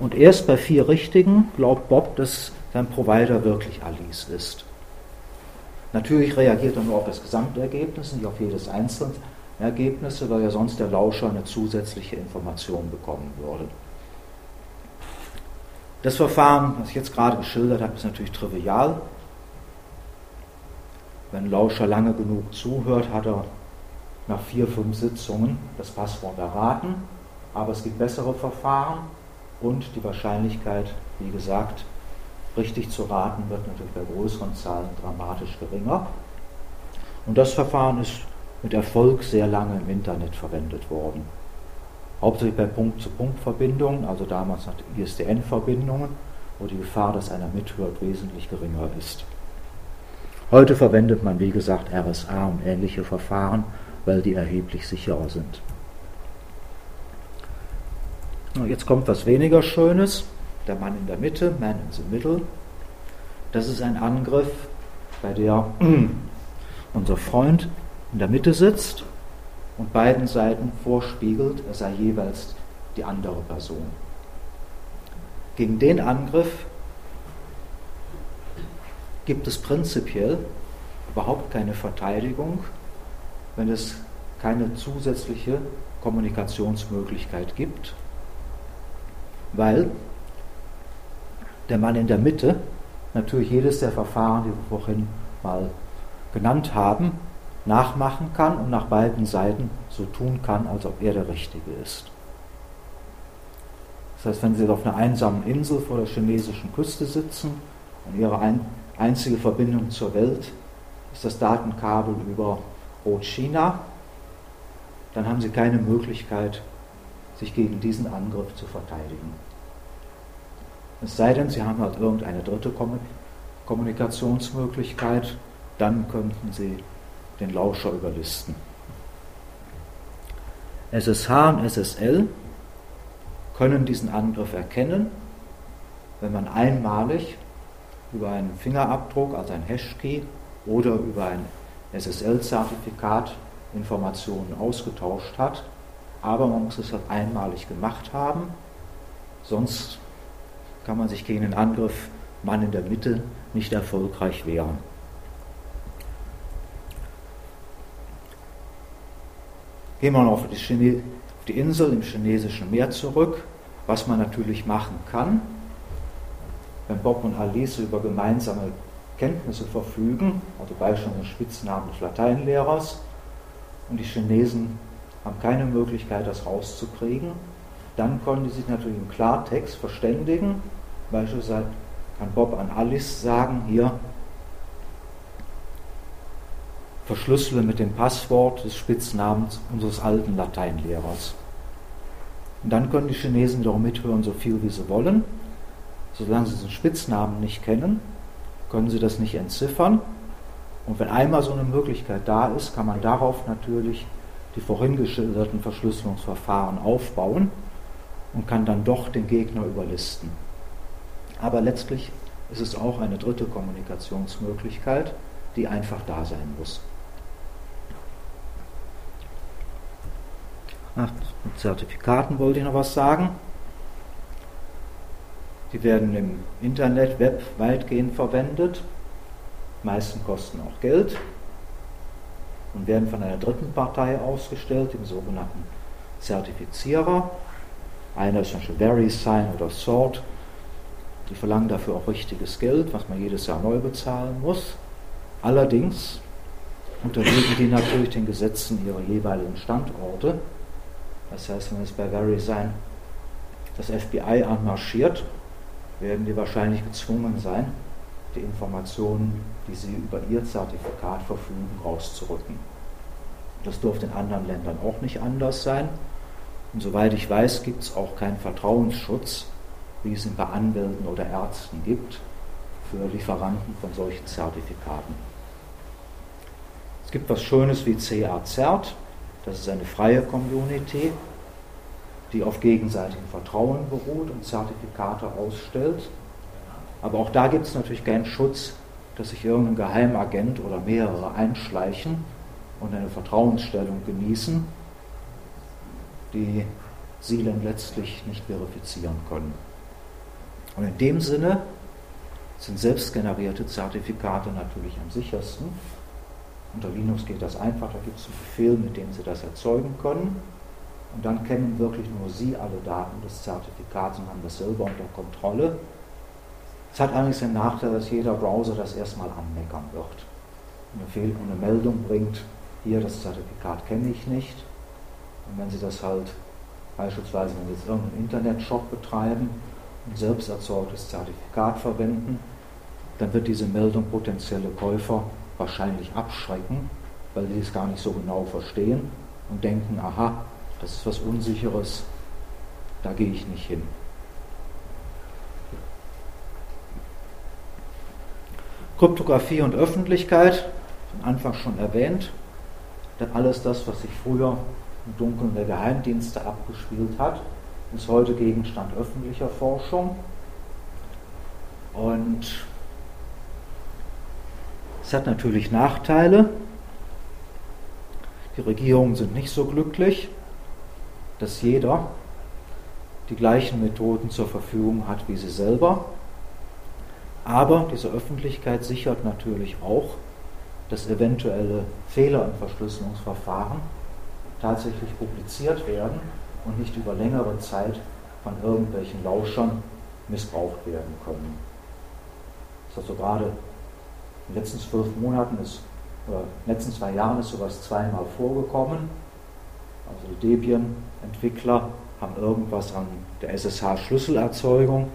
[SPEAKER 1] Und erst bei vier Richtigen glaubt Bob, dass sein Provider wirklich Alice ist. Natürlich reagiert er nur auf das Gesamtergebnis, nicht auf jedes einzelne Ergebnis, weil ja sonst der Lauscher eine zusätzliche Information bekommen würde. Das Verfahren, was ich jetzt gerade geschildert habe, ist natürlich trivial. Wenn ein Lauscher lange genug zuhört, hat er nach vier, fünf Sitzungen das Passwort erraten. Aber es gibt bessere Verfahren und die Wahrscheinlichkeit, wie gesagt, richtig zu raten, wird natürlich bei größeren Zahlen dramatisch geringer. Und das Verfahren ist mit Erfolg sehr lange im Internet verwendet worden. Hauptsächlich bei Punkt-zu-Punkt-Verbindungen, also damals nach ISDN-Verbindungen, wo die Gefahr, dass einer mithört, wesentlich geringer ist. Heute verwendet man, wie gesagt, RSA und ähnliche Verfahren, weil die erheblich sicherer sind. Jetzt kommt was weniger Schönes der Mann in der Mitte, Man in the Middle. Das ist ein Angriff, bei der unser Freund in der Mitte sitzt und beiden Seiten vorspiegelt, er sei jeweils die andere Person. Gegen den Angriff gibt es prinzipiell überhaupt keine Verteidigung, wenn es keine zusätzliche Kommunikationsmöglichkeit gibt, weil der Mann in der Mitte natürlich jedes der Verfahren, die wir vorhin mal genannt haben, nachmachen kann und nach beiden Seiten so tun kann, als ob er der Richtige ist. Das heißt, wenn Sie auf einer einsamen Insel vor der chinesischen Küste sitzen und Ihre ein, einzige Verbindung zur Welt ist das Datenkabel über Rot-China, dann haben Sie keine Möglichkeit, sich gegen diesen Angriff zu verteidigen. Es sei denn, Sie haben halt irgendeine dritte Kommunikationsmöglichkeit, dann könnten Sie den Lauscher überlisten. SSH und SSL können diesen Angriff erkennen, wenn man einmalig über einen Fingerabdruck, also ein Hashkey oder über ein SSL-Zertifikat Informationen ausgetauscht hat. Aber man muss es halt einmalig gemacht haben, sonst kann man sich gegen den Angriff Mann in der Mitte nicht erfolgreich wehren. Gehen wir noch auf die, Chine auf die Insel im chinesischen Meer zurück, was man natürlich machen kann, wenn Bob und Alice über gemeinsame Kenntnisse verfügen, also beispielsweise den Spitznamen des Lateinlehrers, und die Chinesen haben keine Möglichkeit, das rauszukriegen, dann können die sich natürlich im Klartext verständigen Beispielsweise kann Bob an Alice sagen, hier, verschlüssele mit dem Passwort des Spitznamens unseres alten Lateinlehrers. Und dann können die Chinesen wiederum mithören, so viel wie sie wollen. Solange sie den Spitznamen nicht kennen, können sie das nicht entziffern. Und wenn einmal so eine Möglichkeit da ist, kann man darauf natürlich die vorhin geschilderten Verschlüsselungsverfahren aufbauen und kann dann doch den Gegner überlisten. Aber letztlich ist es auch eine dritte Kommunikationsmöglichkeit, die einfach da sein muss. Ach, mit Zertifikaten wollte ich noch was sagen. Die werden im Internet, Web weitgehend verwendet. Die meisten kosten auch Geld und werden von einer dritten Partei ausgestellt, dem sogenannten Zertifizierer. Einer ist zum Beispiel VeriSign oder Sort. Die verlangen dafür auch richtiges Geld, was man jedes Jahr neu bezahlen muss. Allerdings unterliegen die natürlich den Gesetzen ihrer jeweiligen Standorte. Das heißt, wenn es bei VeriSign das FBI anmarschiert, werden die wahrscheinlich gezwungen sein, die Informationen, die sie über ihr Zertifikat verfügen, rauszurücken. Das dürfte in anderen Ländern auch nicht anders sein. Und soweit ich weiß, gibt es auch keinen Vertrauensschutz wie es ihn bei Anwälten oder Ärzten gibt, für Lieferanten von solchen Zertifikaten. Es gibt was Schönes wie CA-CERT, das ist eine freie Community, die auf gegenseitigem Vertrauen beruht und Zertifikate ausstellt. Aber auch da gibt es natürlich keinen Schutz, dass sich irgendein Geheimagent oder mehrere einschleichen und eine Vertrauensstellung genießen, die sie dann letztlich nicht verifizieren können. Und in dem Sinne sind selbstgenerierte Zertifikate natürlich am sichersten. Unter Linux geht das einfach, da gibt es einen Befehl, mit dem Sie das erzeugen können. Und dann kennen wirklich nur Sie alle Daten des Zertifikats und haben das selber unter Kontrolle. Es hat allerdings den Nachteil, dass jeder Browser das erstmal anmeckern wird. Eine, Fehl eine Meldung bringt, hier das Zertifikat kenne ich nicht. Und wenn Sie das halt beispielsweise, wenn Sie jetzt irgendeinen Internetshop betreiben, ein selbst erzeugtes Zertifikat verwenden, dann wird diese Meldung potenzielle Käufer wahrscheinlich abschrecken, weil sie es gar nicht so genau verstehen und denken, aha, das ist was Unsicheres, da gehe ich nicht hin. Kryptographie und Öffentlichkeit, von Anfang schon erwähnt, denn alles das, was sich früher im Dunkeln der Geheimdienste abgespielt hat, ist heute Gegenstand öffentlicher Forschung. Und es hat natürlich Nachteile. Die Regierungen sind nicht so glücklich, dass jeder die gleichen Methoden zur Verfügung hat wie sie selber. Aber diese Öffentlichkeit sichert natürlich auch, dass eventuelle Fehler im Verschlüsselungsverfahren tatsächlich publiziert werden und nicht über längere Zeit von irgendwelchen Lauschern missbraucht werden können. Das ist also gerade in den letzten zwölf Monaten ist, oder in den letzten zwei Jahren ist sowas zweimal vorgekommen. Also die Debian-Entwickler haben irgendwas an der SSH-Schlüsselerzeugung,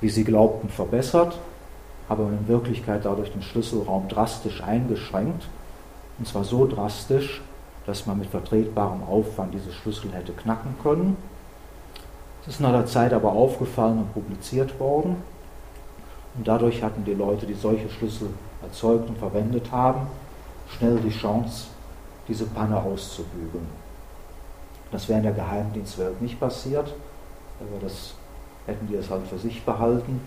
[SPEAKER 1] wie sie glaubten, verbessert, aber in Wirklichkeit dadurch den Schlüsselraum drastisch eingeschränkt. Und zwar so drastisch, dass man mit vertretbarem Aufwand diese Schlüssel hätte knacken können. Es ist nach der Zeit aber aufgefallen und publiziert worden. Und dadurch hatten die Leute, die solche Schlüssel erzeugt und verwendet haben, schnell die Chance, diese Panne auszubügeln. Das wäre in der Geheimdienstwelt nicht passiert, aber das hätten die es halt für sich behalten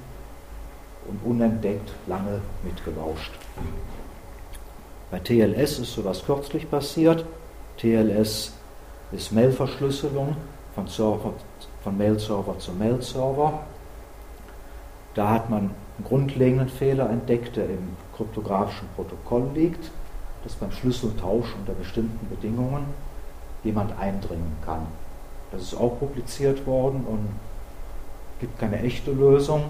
[SPEAKER 1] und unentdeckt lange mitgelauscht. Bei TLS ist sowas kürzlich passiert. TLS ist Mailverschlüsselung von, von Mail-Server zu Mail-Server. Da hat man grundlegenden Fehler entdeckt, der im kryptografischen Protokoll liegt, dass beim Schlüsseltausch unter bestimmten Bedingungen jemand eindringen kann. Das ist auch publiziert worden und gibt keine echte Lösung.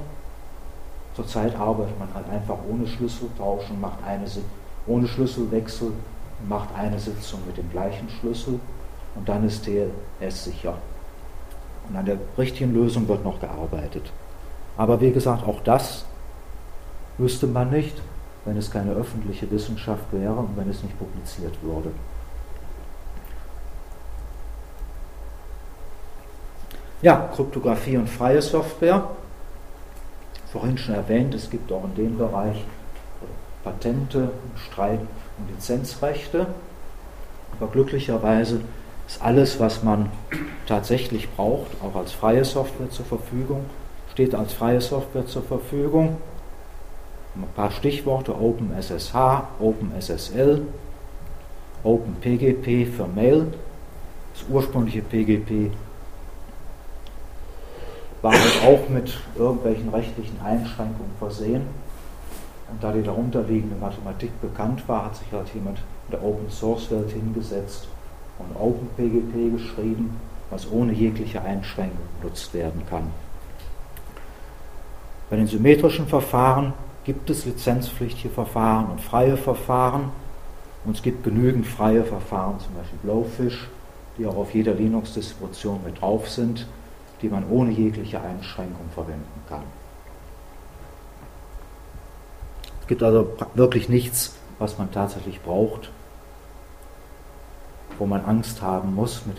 [SPEAKER 1] Zurzeit arbeitet man halt einfach ohne Schlüsseltausch und macht eine ohne Schlüsselwechsel macht eine Sitzung mit dem gleichen Schlüssel und dann ist TLS sicher. Und an der richtigen Lösung wird noch gearbeitet. Aber wie gesagt, auch das wüsste man nicht, wenn es keine öffentliche Wissenschaft wäre und wenn es nicht publiziert würde. Ja, Kryptographie und freie Software. Vorhin schon erwähnt, es gibt auch in dem Bereich Patente, Streit und Lizenzrechte. Aber glücklicherweise ist alles, was man tatsächlich braucht, auch als freie Software zur Verfügung, steht als freie Software zur Verfügung. Ein paar Stichworte: OpenSSH, OpenSSL, OpenPGP für Mail. Das ursprüngliche PGP war halt auch mit irgendwelchen rechtlichen Einschränkungen versehen. Und da die darunterliegende Mathematik bekannt war, hat sich halt jemand in der Open Source Welt hingesetzt und OpenPGP geschrieben, was ohne jegliche Einschränkung genutzt werden kann. Bei den symmetrischen Verfahren gibt es lizenzpflichtige Verfahren und freie Verfahren. Und es gibt genügend freie Verfahren, zum Beispiel Blowfish, die auch auf jeder Linux-Distribution mit drauf sind, die man ohne jegliche Einschränkung verwenden kann. Es gibt also wirklich nichts, was man tatsächlich braucht, wo man Angst haben muss, mit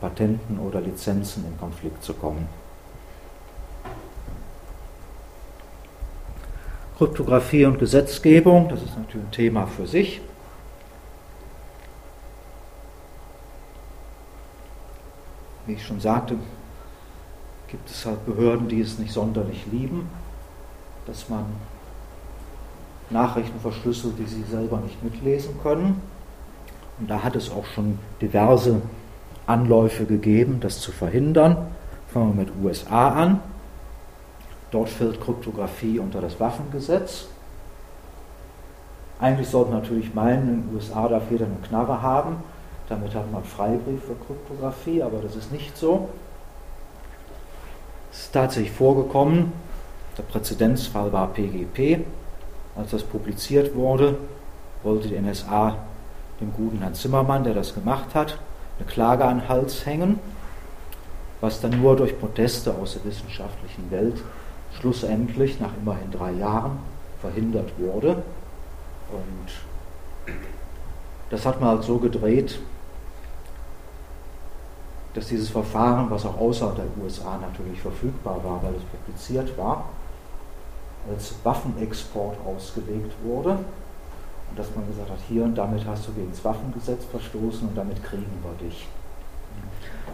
[SPEAKER 1] Patenten oder Lizenzen in Konflikt zu kommen. Kryptographie und Gesetzgebung, das ist natürlich ein Thema für sich. Wie ich schon sagte, gibt es halt Behörden, die es nicht sonderlich lieben, dass man Nachrichten verschlüsselt, die sie selber nicht mitlesen können. Und da hat es auch schon diverse Anläufe gegeben, das zu verhindern. Fangen wir mit USA an. Dort fällt Kryptographie unter das Waffengesetz. Eigentlich sollte man natürlich meinen, in den USA darf jeder eine Knarre haben. Damit hat man Freibrief für Kryptographie, aber das ist nicht so. Es ist tatsächlich vorgekommen, der Präzedenzfall war PGP. Als das publiziert wurde, wollte die NSA dem guten Herrn Zimmermann, der das gemacht hat, eine Klage an den Hals hängen, was dann nur durch Proteste aus der wissenschaftlichen Welt schlussendlich nach immerhin drei Jahren verhindert wurde. Und das hat man halt so gedreht, dass dieses Verfahren, was auch außerhalb der USA natürlich verfügbar war, weil es publiziert war, als Waffenexport ausgelegt wurde. Und dass man gesagt hat, hier und damit hast du gegen das Waffengesetz verstoßen und damit kriegen wir dich.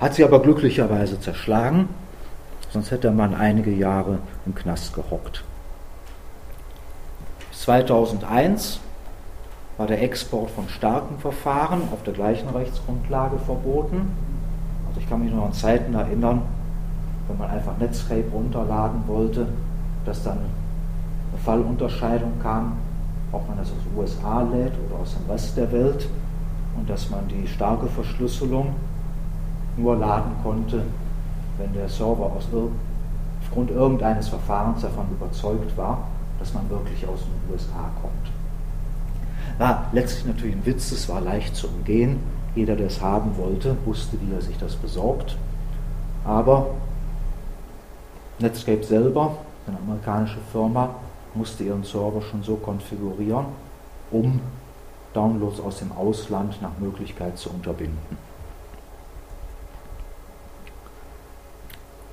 [SPEAKER 1] Hat sie aber glücklicherweise zerschlagen, sonst hätte man einige Jahre im Knast gehockt. 2001 war der Export von starken Verfahren auf der gleichen Rechtsgrundlage verboten. Also ich kann mich noch an Zeiten erinnern, wenn man einfach Netscape runterladen wollte, dass dann eine Fallunterscheidung kam, ob man das aus den USA lädt oder aus dem Rest der Welt und dass man die starke Verschlüsselung nur laden konnte, wenn der Server aus, aufgrund irgendeines Verfahrens davon überzeugt war, dass man wirklich aus den USA kommt. War letztlich natürlich ein Witz, es war leicht zu umgehen. Jeder, der es haben wollte, wusste, wie er sich das besorgt. Aber Netscape selber, eine amerikanische Firma, musste ihren Server schon so konfigurieren, um Downloads aus dem Ausland nach Möglichkeit zu unterbinden.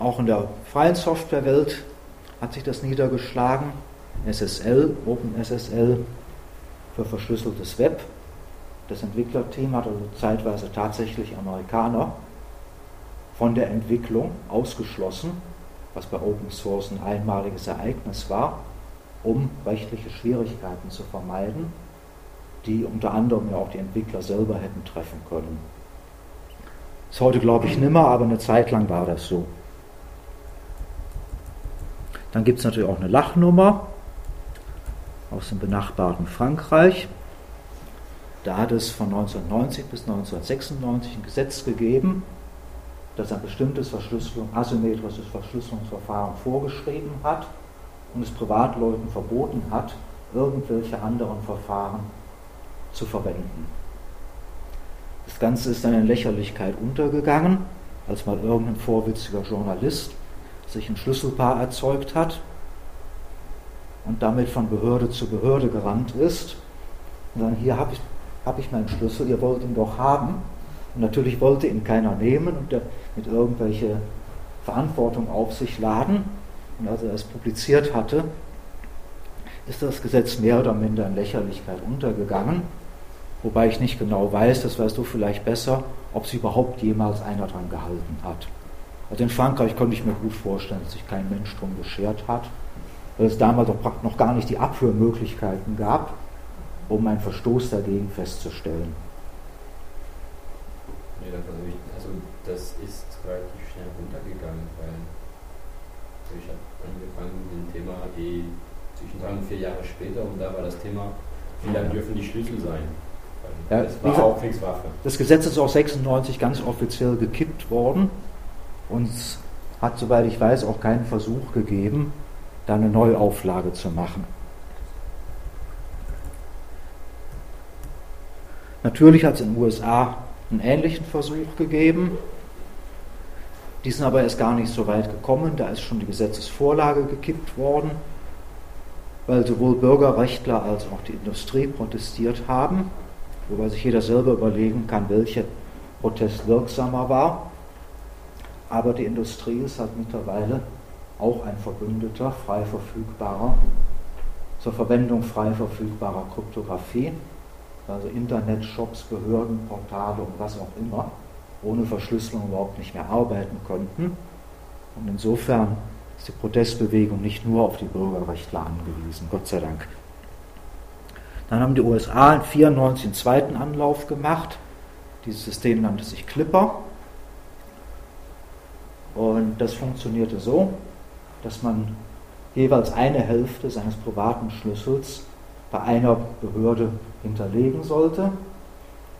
[SPEAKER 1] Auch in der freien Softwarewelt hat sich das niedergeschlagen. SSL, OpenSSL für verschlüsseltes Web. Das Entwicklerteam hat also zeitweise tatsächlich Amerikaner von der Entwicklung ausgeschlossen, was bei Open Source ein einmaliges Ereignis war um rechtliche Schwierigkeiten zu vermeiden, die unter anderem ja auch die Entwickler selber hätten treffen können. Das ist heute, glaube ich, nimmer, aber eine Zeit lang war das so. Dann gibt es natürlich auch eine Lachnummer aus dem benachbarten Frankreich. Da hat es von 1990 bis 1996 ein Gesetz gegeben, das ein bestimmtes Verschlüsselung, asymmetrisches Verschlüsselungsverfahren vorgeschrieben hat und es Privatleuten verboten hat, irgendwelche anderen Verfahren zu verwenden. Das Ganze ist dann in Lächerlichkeit untergegangen, als mal irgendein vorwitziger Journalist sich ein Schlüsselpaar erzeugt hat und damit von Behörde zu Behörde gerannt ist und dann hier habe ich, hab ich meinen Schlüssel, ihr wollt ihn doch haben. Und natürlich wollte ihn keiner nehmen und mit irgendwelche Verantwortung auf sich laden. Und als er es publiziert hatte, ist das Gesetz mehr oder minder in Lächerlichkeit untergegangen. Wobei ich nicht genau weiß, das weißt du vielleicht besser, ob sich überhaupt jemals einer dran gehalten hat. Also in Frankreich konnte ich mir gut vorstellen, dass sich kein Mensch drum geschert hat, weil es damals noch gar nicht die Abhörmöglichkeiten gab, um einen Verstoß dagegen festzustellen.
[SPEAKER 4] Also das ist relativ schnell runtergegangen, weil ich habe angefangen mit dem Thema eh zwischen drei und vier Jahre später und da war das Thema, wie lange dürfen die Schlüssel sein?
[SPEAKER 1] Ja, das war auch Kriegswaffe. Das Gesetz ist auch 96 ganz offiziell gekippt worden und es hat, soweit ich weiß, auch keinen Versuch gegeben, da eine Neuauflage zu machen. Natürlich hat es in den USA einen ähnlichen Versuch gegeben. Die sind aber erst gar nicht so weit gekommen, da ist schon die Gesetzesvorlage gekippt worden, weil sowohl Bürgerrechtler als auch die Industrie protestiert haben, wobei sich jeder selber überlegen kann, welcher Protest wirksamer war. Aber die Industrie ist halt mittlerweile auch ein Verbündeter frei verfügbarer, zur Verwendung frei verfügbarer Kryptographie, also Internetshops, Behörden, Portale und was auch immer ohne Verschlüsselung überhaupt nicht mehr arbeiten konnten. Und insofern ist die Protestbewegung nicht nur auf die Bürgerrechtler angewiesen, Gott sei Dank. Dann haben die USA in 1994 einen zweiten Anlauf gemacht. Dieses System nannte sich Clipper. Und das funktionierte so, dass man jeweils eine Hälfte seines privaten Schlüssels bei einer Behörde hinterlegen sollte,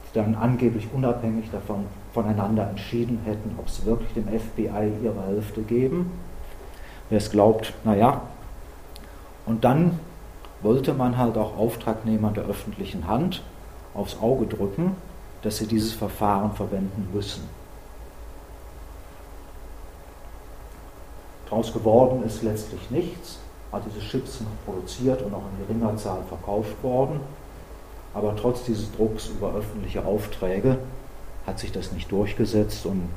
[SPEAKER 1] die dann angeblich unabhängig davon voneinander entschieden hätten, ob sie wirklich dem FBI ihre Hälfte geben. Wer es glaubt, naja. Und dann wollte man halt auch Auftragnehmern der öffentlichen Hand aufs Auge drücken, dass sie dieses Verfahren verwenden müssen. Daraus geworden ist letztlich nichts. Also diese Chips sind produziert und auch in geringer Zahl verkauft worden. Aber trotz dieses Drucks über öffentliche Aufträge hat sich das nicht durchgesetzt und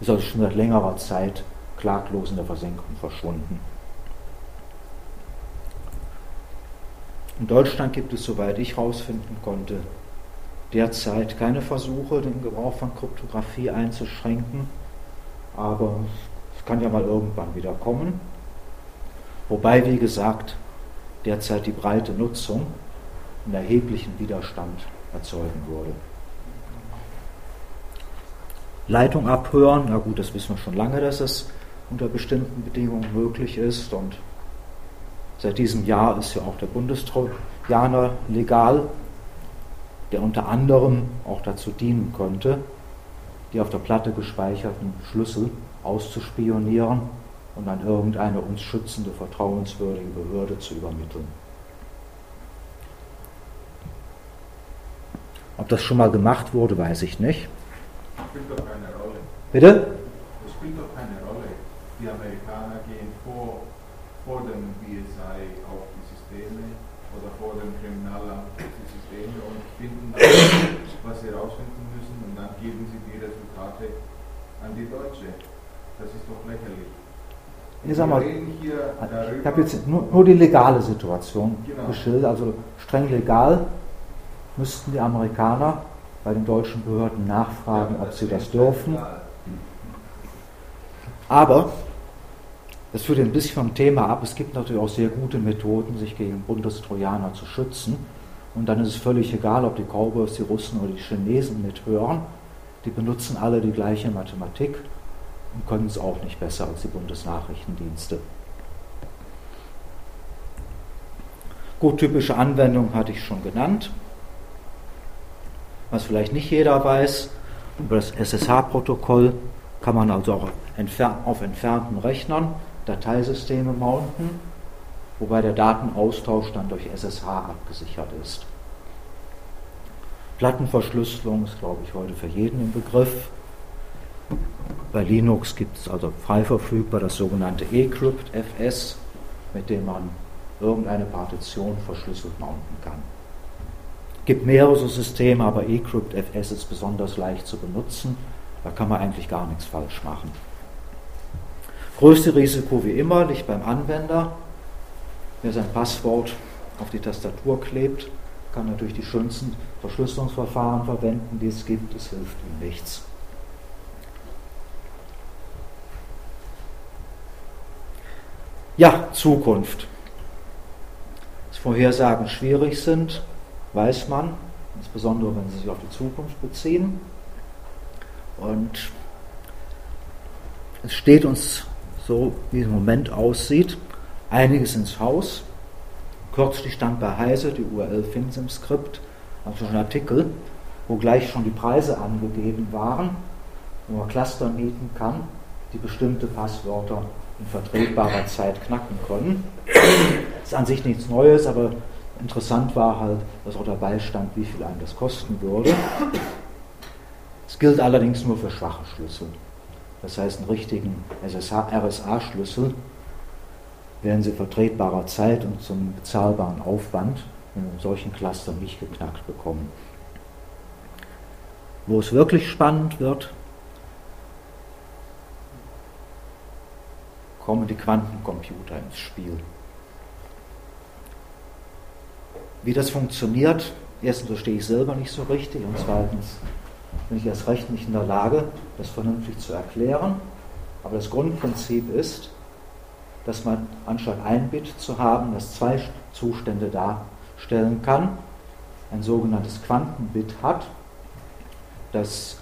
[SPEAKER 1] ist also schon seit längerer Zeit klaglos in der Versenkung verschwunden. In Deutschland gibt es, soweit ich herausfinden konnte, derzeit keine Versuche, den Gebrauch von Kryptographie einzuschränken, aber kann ja mal irgendwann wieder kommen. Wobei, wie gesagt, derzeit die breite Nutzung einen erheblichen Widerstand erzeugen würde. Leitung abhören, na gut, das wissen wir schon lange, dass es unter bestimmten Bedingungen möglich ist und seit diesem Jahr ist ja auch der Bundestrojaner legal, der unter anderem auch dazu dienen könnte, die auf der Platte gespeicherten Schlüssel auszuspionieren und an irgendeine uns schützende, vertrauenswürdige Behörde zu übermitteln. Ob das schon mal gemacht wurde, weiß ich nicht.
[SPEAKER 3] Das spielt doch keine Rolle.
[SPEAKER 1] Bitte?
[SPEAKER 3] Das spielt doch keine Rolle. Die Amerikaner gehen vor, vor dem BSI auf die Systeme oder vor dem Kriminalamt auf die Systeme und finden dann, was sie herausfinden müssen und dann geben sie die Resultate an die Deutsche. Das ist doch lächerlich.
[SPEAKER 1] Ich sag mal. Ich habe jetzt nur, nur die legale Situation
[SPEAKER 3] Genau.
[SPEAKER 1] geschildert, also streng legal müssten die Amerikaner bei den deutschen Behörden nachfragen, ob sie das dürfen. Aber das führt ein bisschen vom Thema ab. Es gibt natürlich auch sehr gute Methoden, sich gegen Bundestrojaner zu schützen. Und dann ist es völlig egal, ob die Cowboys, die Russen oder die Chinesen mithören. Die benutzen alle die gleiche Mathematik können es auch nicht besser als die Bundesnachrichtendienste. Gut, typische Anwendung hatte ich schon genannt. Was vielleicht nicht jeder weiß, über das SSH-Protokoll kann man also auch auf entfernten Rechnern Dateisysteme mounten, wobei der Datenaustausch dann durch SSH abgesichert ist. Plattenverschlüsselung ist, glaube ich, heute für jeden im Begriff. Bei Linux gibt es also frei verfügbar das sogenannte eCrypt FS, mit dem man irgendeine Partition verschlüsselt mounten kann. Es gibt mehrere Systeme, aber eCrypt FS ist besonders leicht zu benutzen. Da kann man eigentlich gar nichts falsch machen. Größte Risiko wie immer liegt beim Anwender. Wer sein Passwort auf die Tastatur klebt, kann natürlich die schönsten Verschlüsselungsverfahren verwenden, die es gibt. Es hilft ihm nichts. Ja, Zukunft. Dass Vorhersagen schwierig sind, weiß man, insbesondere wenn sie sich auf die Zukunft beziehen. Und es steht uns so, wie es im Moment aussieht, einiges ins Haus. Kürzlich stand bei Heise, die URL finden Sie im Skript, also schon ein Artikel, wo gleich schon die Preise angegeben waren, wo man Cluster mieten kann, die bestimmte Passwörter in vertretbarer Zeit knacken können. Das ist an sich nichts Neues, aber interessant war halt, dass auch dabei stand, wie viel einem das kosten würde. Es gilt allerdings nur für schwache Schlüssel. Das heißt, einen richtigen RSA-Schlüssel werden Sie vertretbarer Zeit und zum bezahlbaren Aufwand in einem solchen Cluster nicht geknackt bekommen. Wo es wirklich spannend wird, kommen die Quantencomputer ins Spiel. Wie das funktioniert, erstens verstehe ich selber nicht so richtig und zweitens bin ich erst recht nicht in der Lage, das vernünftig zu erklären. Aber das Grundprinzip ist, dass man anstatt ein Bit zu haben, das zwei Zustände darstellen kann, ein sogenanntes Quantenbit hat, das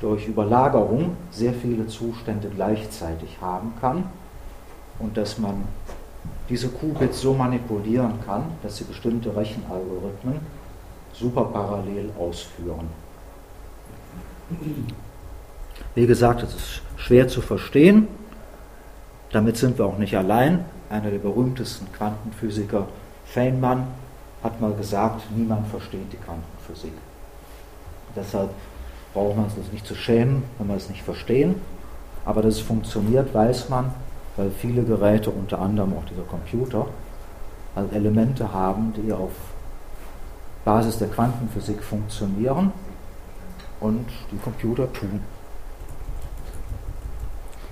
[SPEAKER 1] durch Überlagerung sehr viele Zustände gleichzeitig haben kann und dass man diese Qubits so manipulieren kann, dass sie bestimmte Rechenalgorithmen super parallel ausführen. Wie gesagt, es ist schwer zu verstehen. Damit sind wir auch nicht allein. Einer der berühmtesten Quantenphysiker, Feynman, hat mal gesagt, niemand versteht die Quantenphysik. Deshalb braucht man sich nicht zu schämen, wenn wir es nicht verstehen. Aber dass es funktioniert, weiß man, weil viele Geräte, unter anderem auch dieser Computer, halt Elemente haben, die auf Basis der Quantenphysik funktionieren und die Computer tun.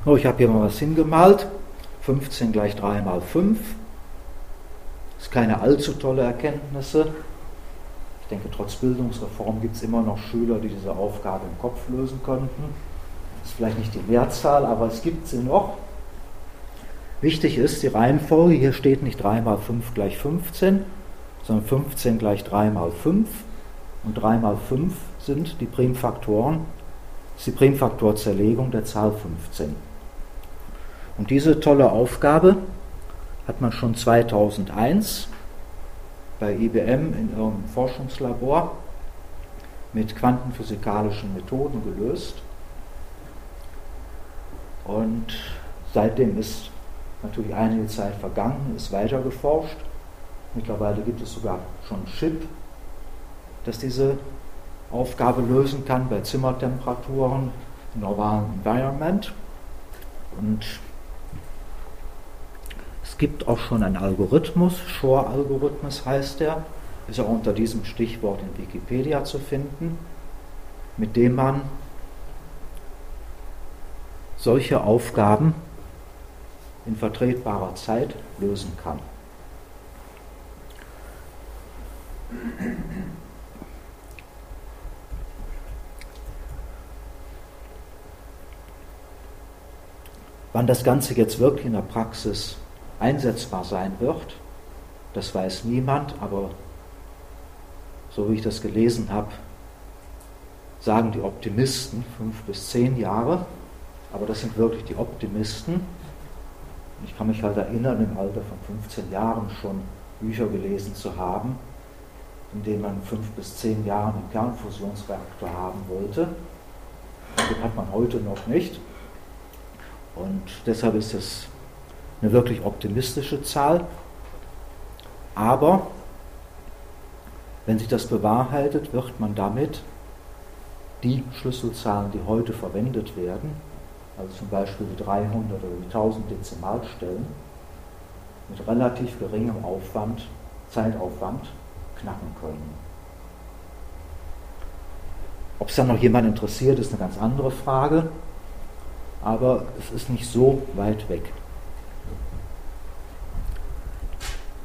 [SPEAKER 1] Oh, ich habe hier mal was hingemalt. 15 gleich 3 mal 5. Das ist keine allzu tolle Erkenntnisse. Ich denke, trotz Bildungsreform gibt es immer noch Schüler, die diese Aufgabe im Kopf lösen könnten. Das ist vielleicht nicht die Mehrzahl, aber es gibt sie noch. Wichtig ist die Reihenfolge. Hier steht nicht 3 mal 5 gleich 15, sondern 15 gleich 3 mal 5. Und 3 mal 5 sind die Primfaktoren, ist die Primfaktorzerlegung der Zahl 15. Und diese tolle Aufgabe hat man schon 2001 bei IBM in ihrem Forschungslabor mit quantenphysikalischen Methoden gelöst. Und seitdem ist natürlich einige Zeit vergangen, ist weiter geforscht. Mittlerweile gibt es sogar schon Chip, das diese Aufgabe lösen kann bei Zimmertemperaturen im normalen Environment. Und es gibt auch schon einen Algorithmus, Shor-Algorithmus heißt der, ist auch unter diesem Stichwort in Wikipedia zu finden, mit dem man solche Aufgaben in vertretbarer Zeit lösen kann. Wann das Ganze jetzt wirklich in der Praxis einsetzbar sein wird, das weiß niemand, aber so wie ich das gelesen habe, sagen die Optimisten fünf bis zehn Jahre, aber das sind wirklich die Optimisten. Ich kann mich halt erinnern, im Alter von 15 Jahren schon Bücher gelesen zu haben, in denen man fünf bis zehn Jahre einen Kernfusionsreaktor haben wollte. Den hat man heute noch nicht. Und deshalb ist es eine wirklich optimistische Zahl. Aber wenn sich das bewahrheitet, wird man damit die Schlüsselzahlen, die heute verwendet werden, also zum Beispiel die 300 oder die 1000 Dezimalstellen, mit relativ geringem Aufwand, Zeitaufwand knacken können. Ob es dann noch jemand interessiert, ist eine ganz andere Frage, aber es ist nicht so weit weg.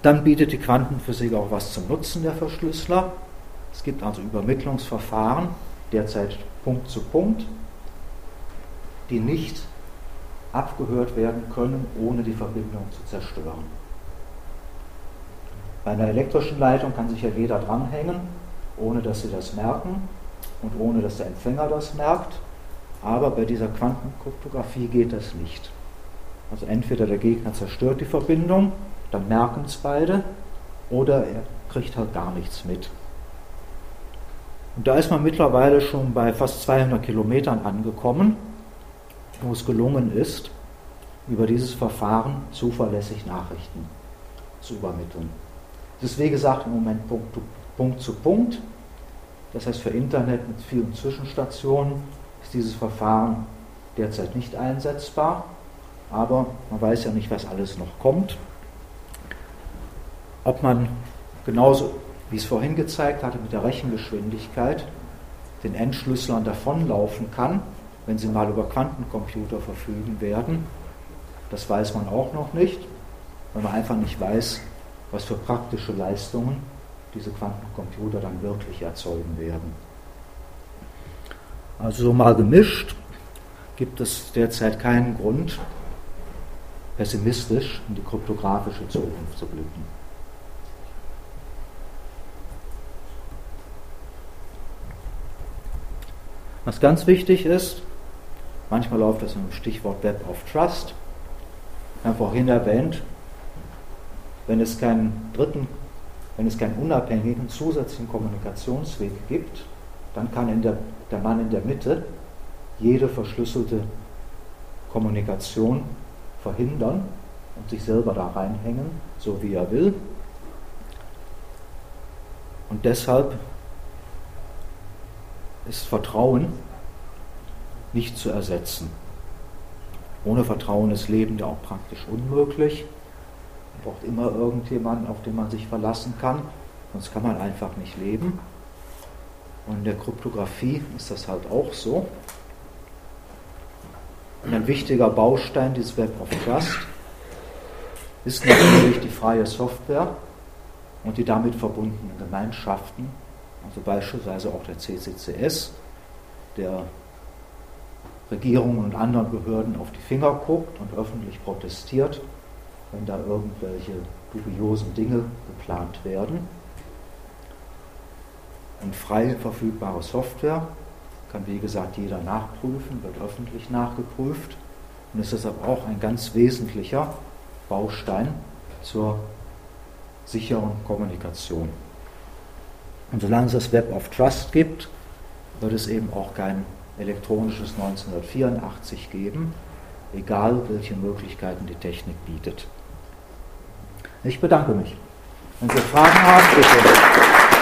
[SPEAKER 1] Dann bietet die Quantenphysik auch was zum Nutzen der Verschlüsseler. Es gibt also Übermittlungsverfahren, derzeit Punkt zu Punkt, die nicht abgehört werden können, ohne die Verbindung zu zerstören. Bei einer elektrischen Leitung kann sich ja jeder dranhängen, ohne dass sie das merken und ohne dass der Empfänger das merkt. Aber bei dieser Quantenkryptographie geht das nicht. Also entweder der Gegner zerstört die Verbindung, dann merken es beide, oder er kriegt halt gar nichts mit. Und da ist man mittlerweile schon bei fast 200 Kilometern angekommen, wo es gelungen ist, über dieses Verfahren zuverlässig Nachrichten zu übermitteln. Das ist wie gesagt im Moment Punkt, Punkt zu Punkt. Das heißt, für Internet mit vielen Zwischenstationen ist dieses Verfahren derzeit nicht einsetzbar, aber man weiß ja nicht, was alles noch kommt. Ob man genauso, wie es vorhin gezeigt hatte, mit der Rechengeschwindigkeit den Endschlüsselern davonlaufen kann, wenn sie mal über Quantencomputer verfügen werden, das weiß man auch noch nicht, weil man einfach nicht weiß, was für praktische Leistungen diese Quantencomputer dann wirklich erzeugen werden. Also mal gemischt gibt es derzeit keinen Grund, pessimistisch in die kryptografische Zukunft zu blicken. Was ganz wichtig ist, manchmal läuft das im Stichwort Web of Trust. Ich habe vorhin erwähnt, wenn es keinen dritten, wenn es keinen unabhängigen zusätzlichen Kommunikationsweg gibt, dann kann der, der Mann in der Mitte jede verschlüsselte Kommunikation verhindern und sich selber da reinhängen, so wie er will. Und deshalb ist Vertrauen nicht zu ersetzen. Ohne Vertrauen ist Leben ja auch praktisch unmöglich. Man braucht immer irgendjemanden, auf den man sich verlassen kann, sonst kann man einfach nicht leben. Und in der Kryptographie ist das halt auch so. Und ein wichtiger Baustein dieses Web of Trust ist natürlich die freie Software und die damit verbundenen Gemeinschaften, also beispielsweise auch der CCCS, der Regierungen und anderen Behörden auf die Finger guckt und öffentlich protestiert, wenn da irgendwelche dubiosen Dinge geplant werden. Und frei verfügbare Software kann, wie gesagt, jeder nachprüfen, wird öffentlich nachgeprüft und ist deshalb auch ein ganz wesentlicher Baustein zur sicheren Kommunikation. Und solange es das Web of Trust gibt, wird es eben auch kein elektronisches 1984 geben, egal welche Möglichkeiten die Technik bietet. Ich bedanke mich. Wenn Sie Fragen haben, bitte.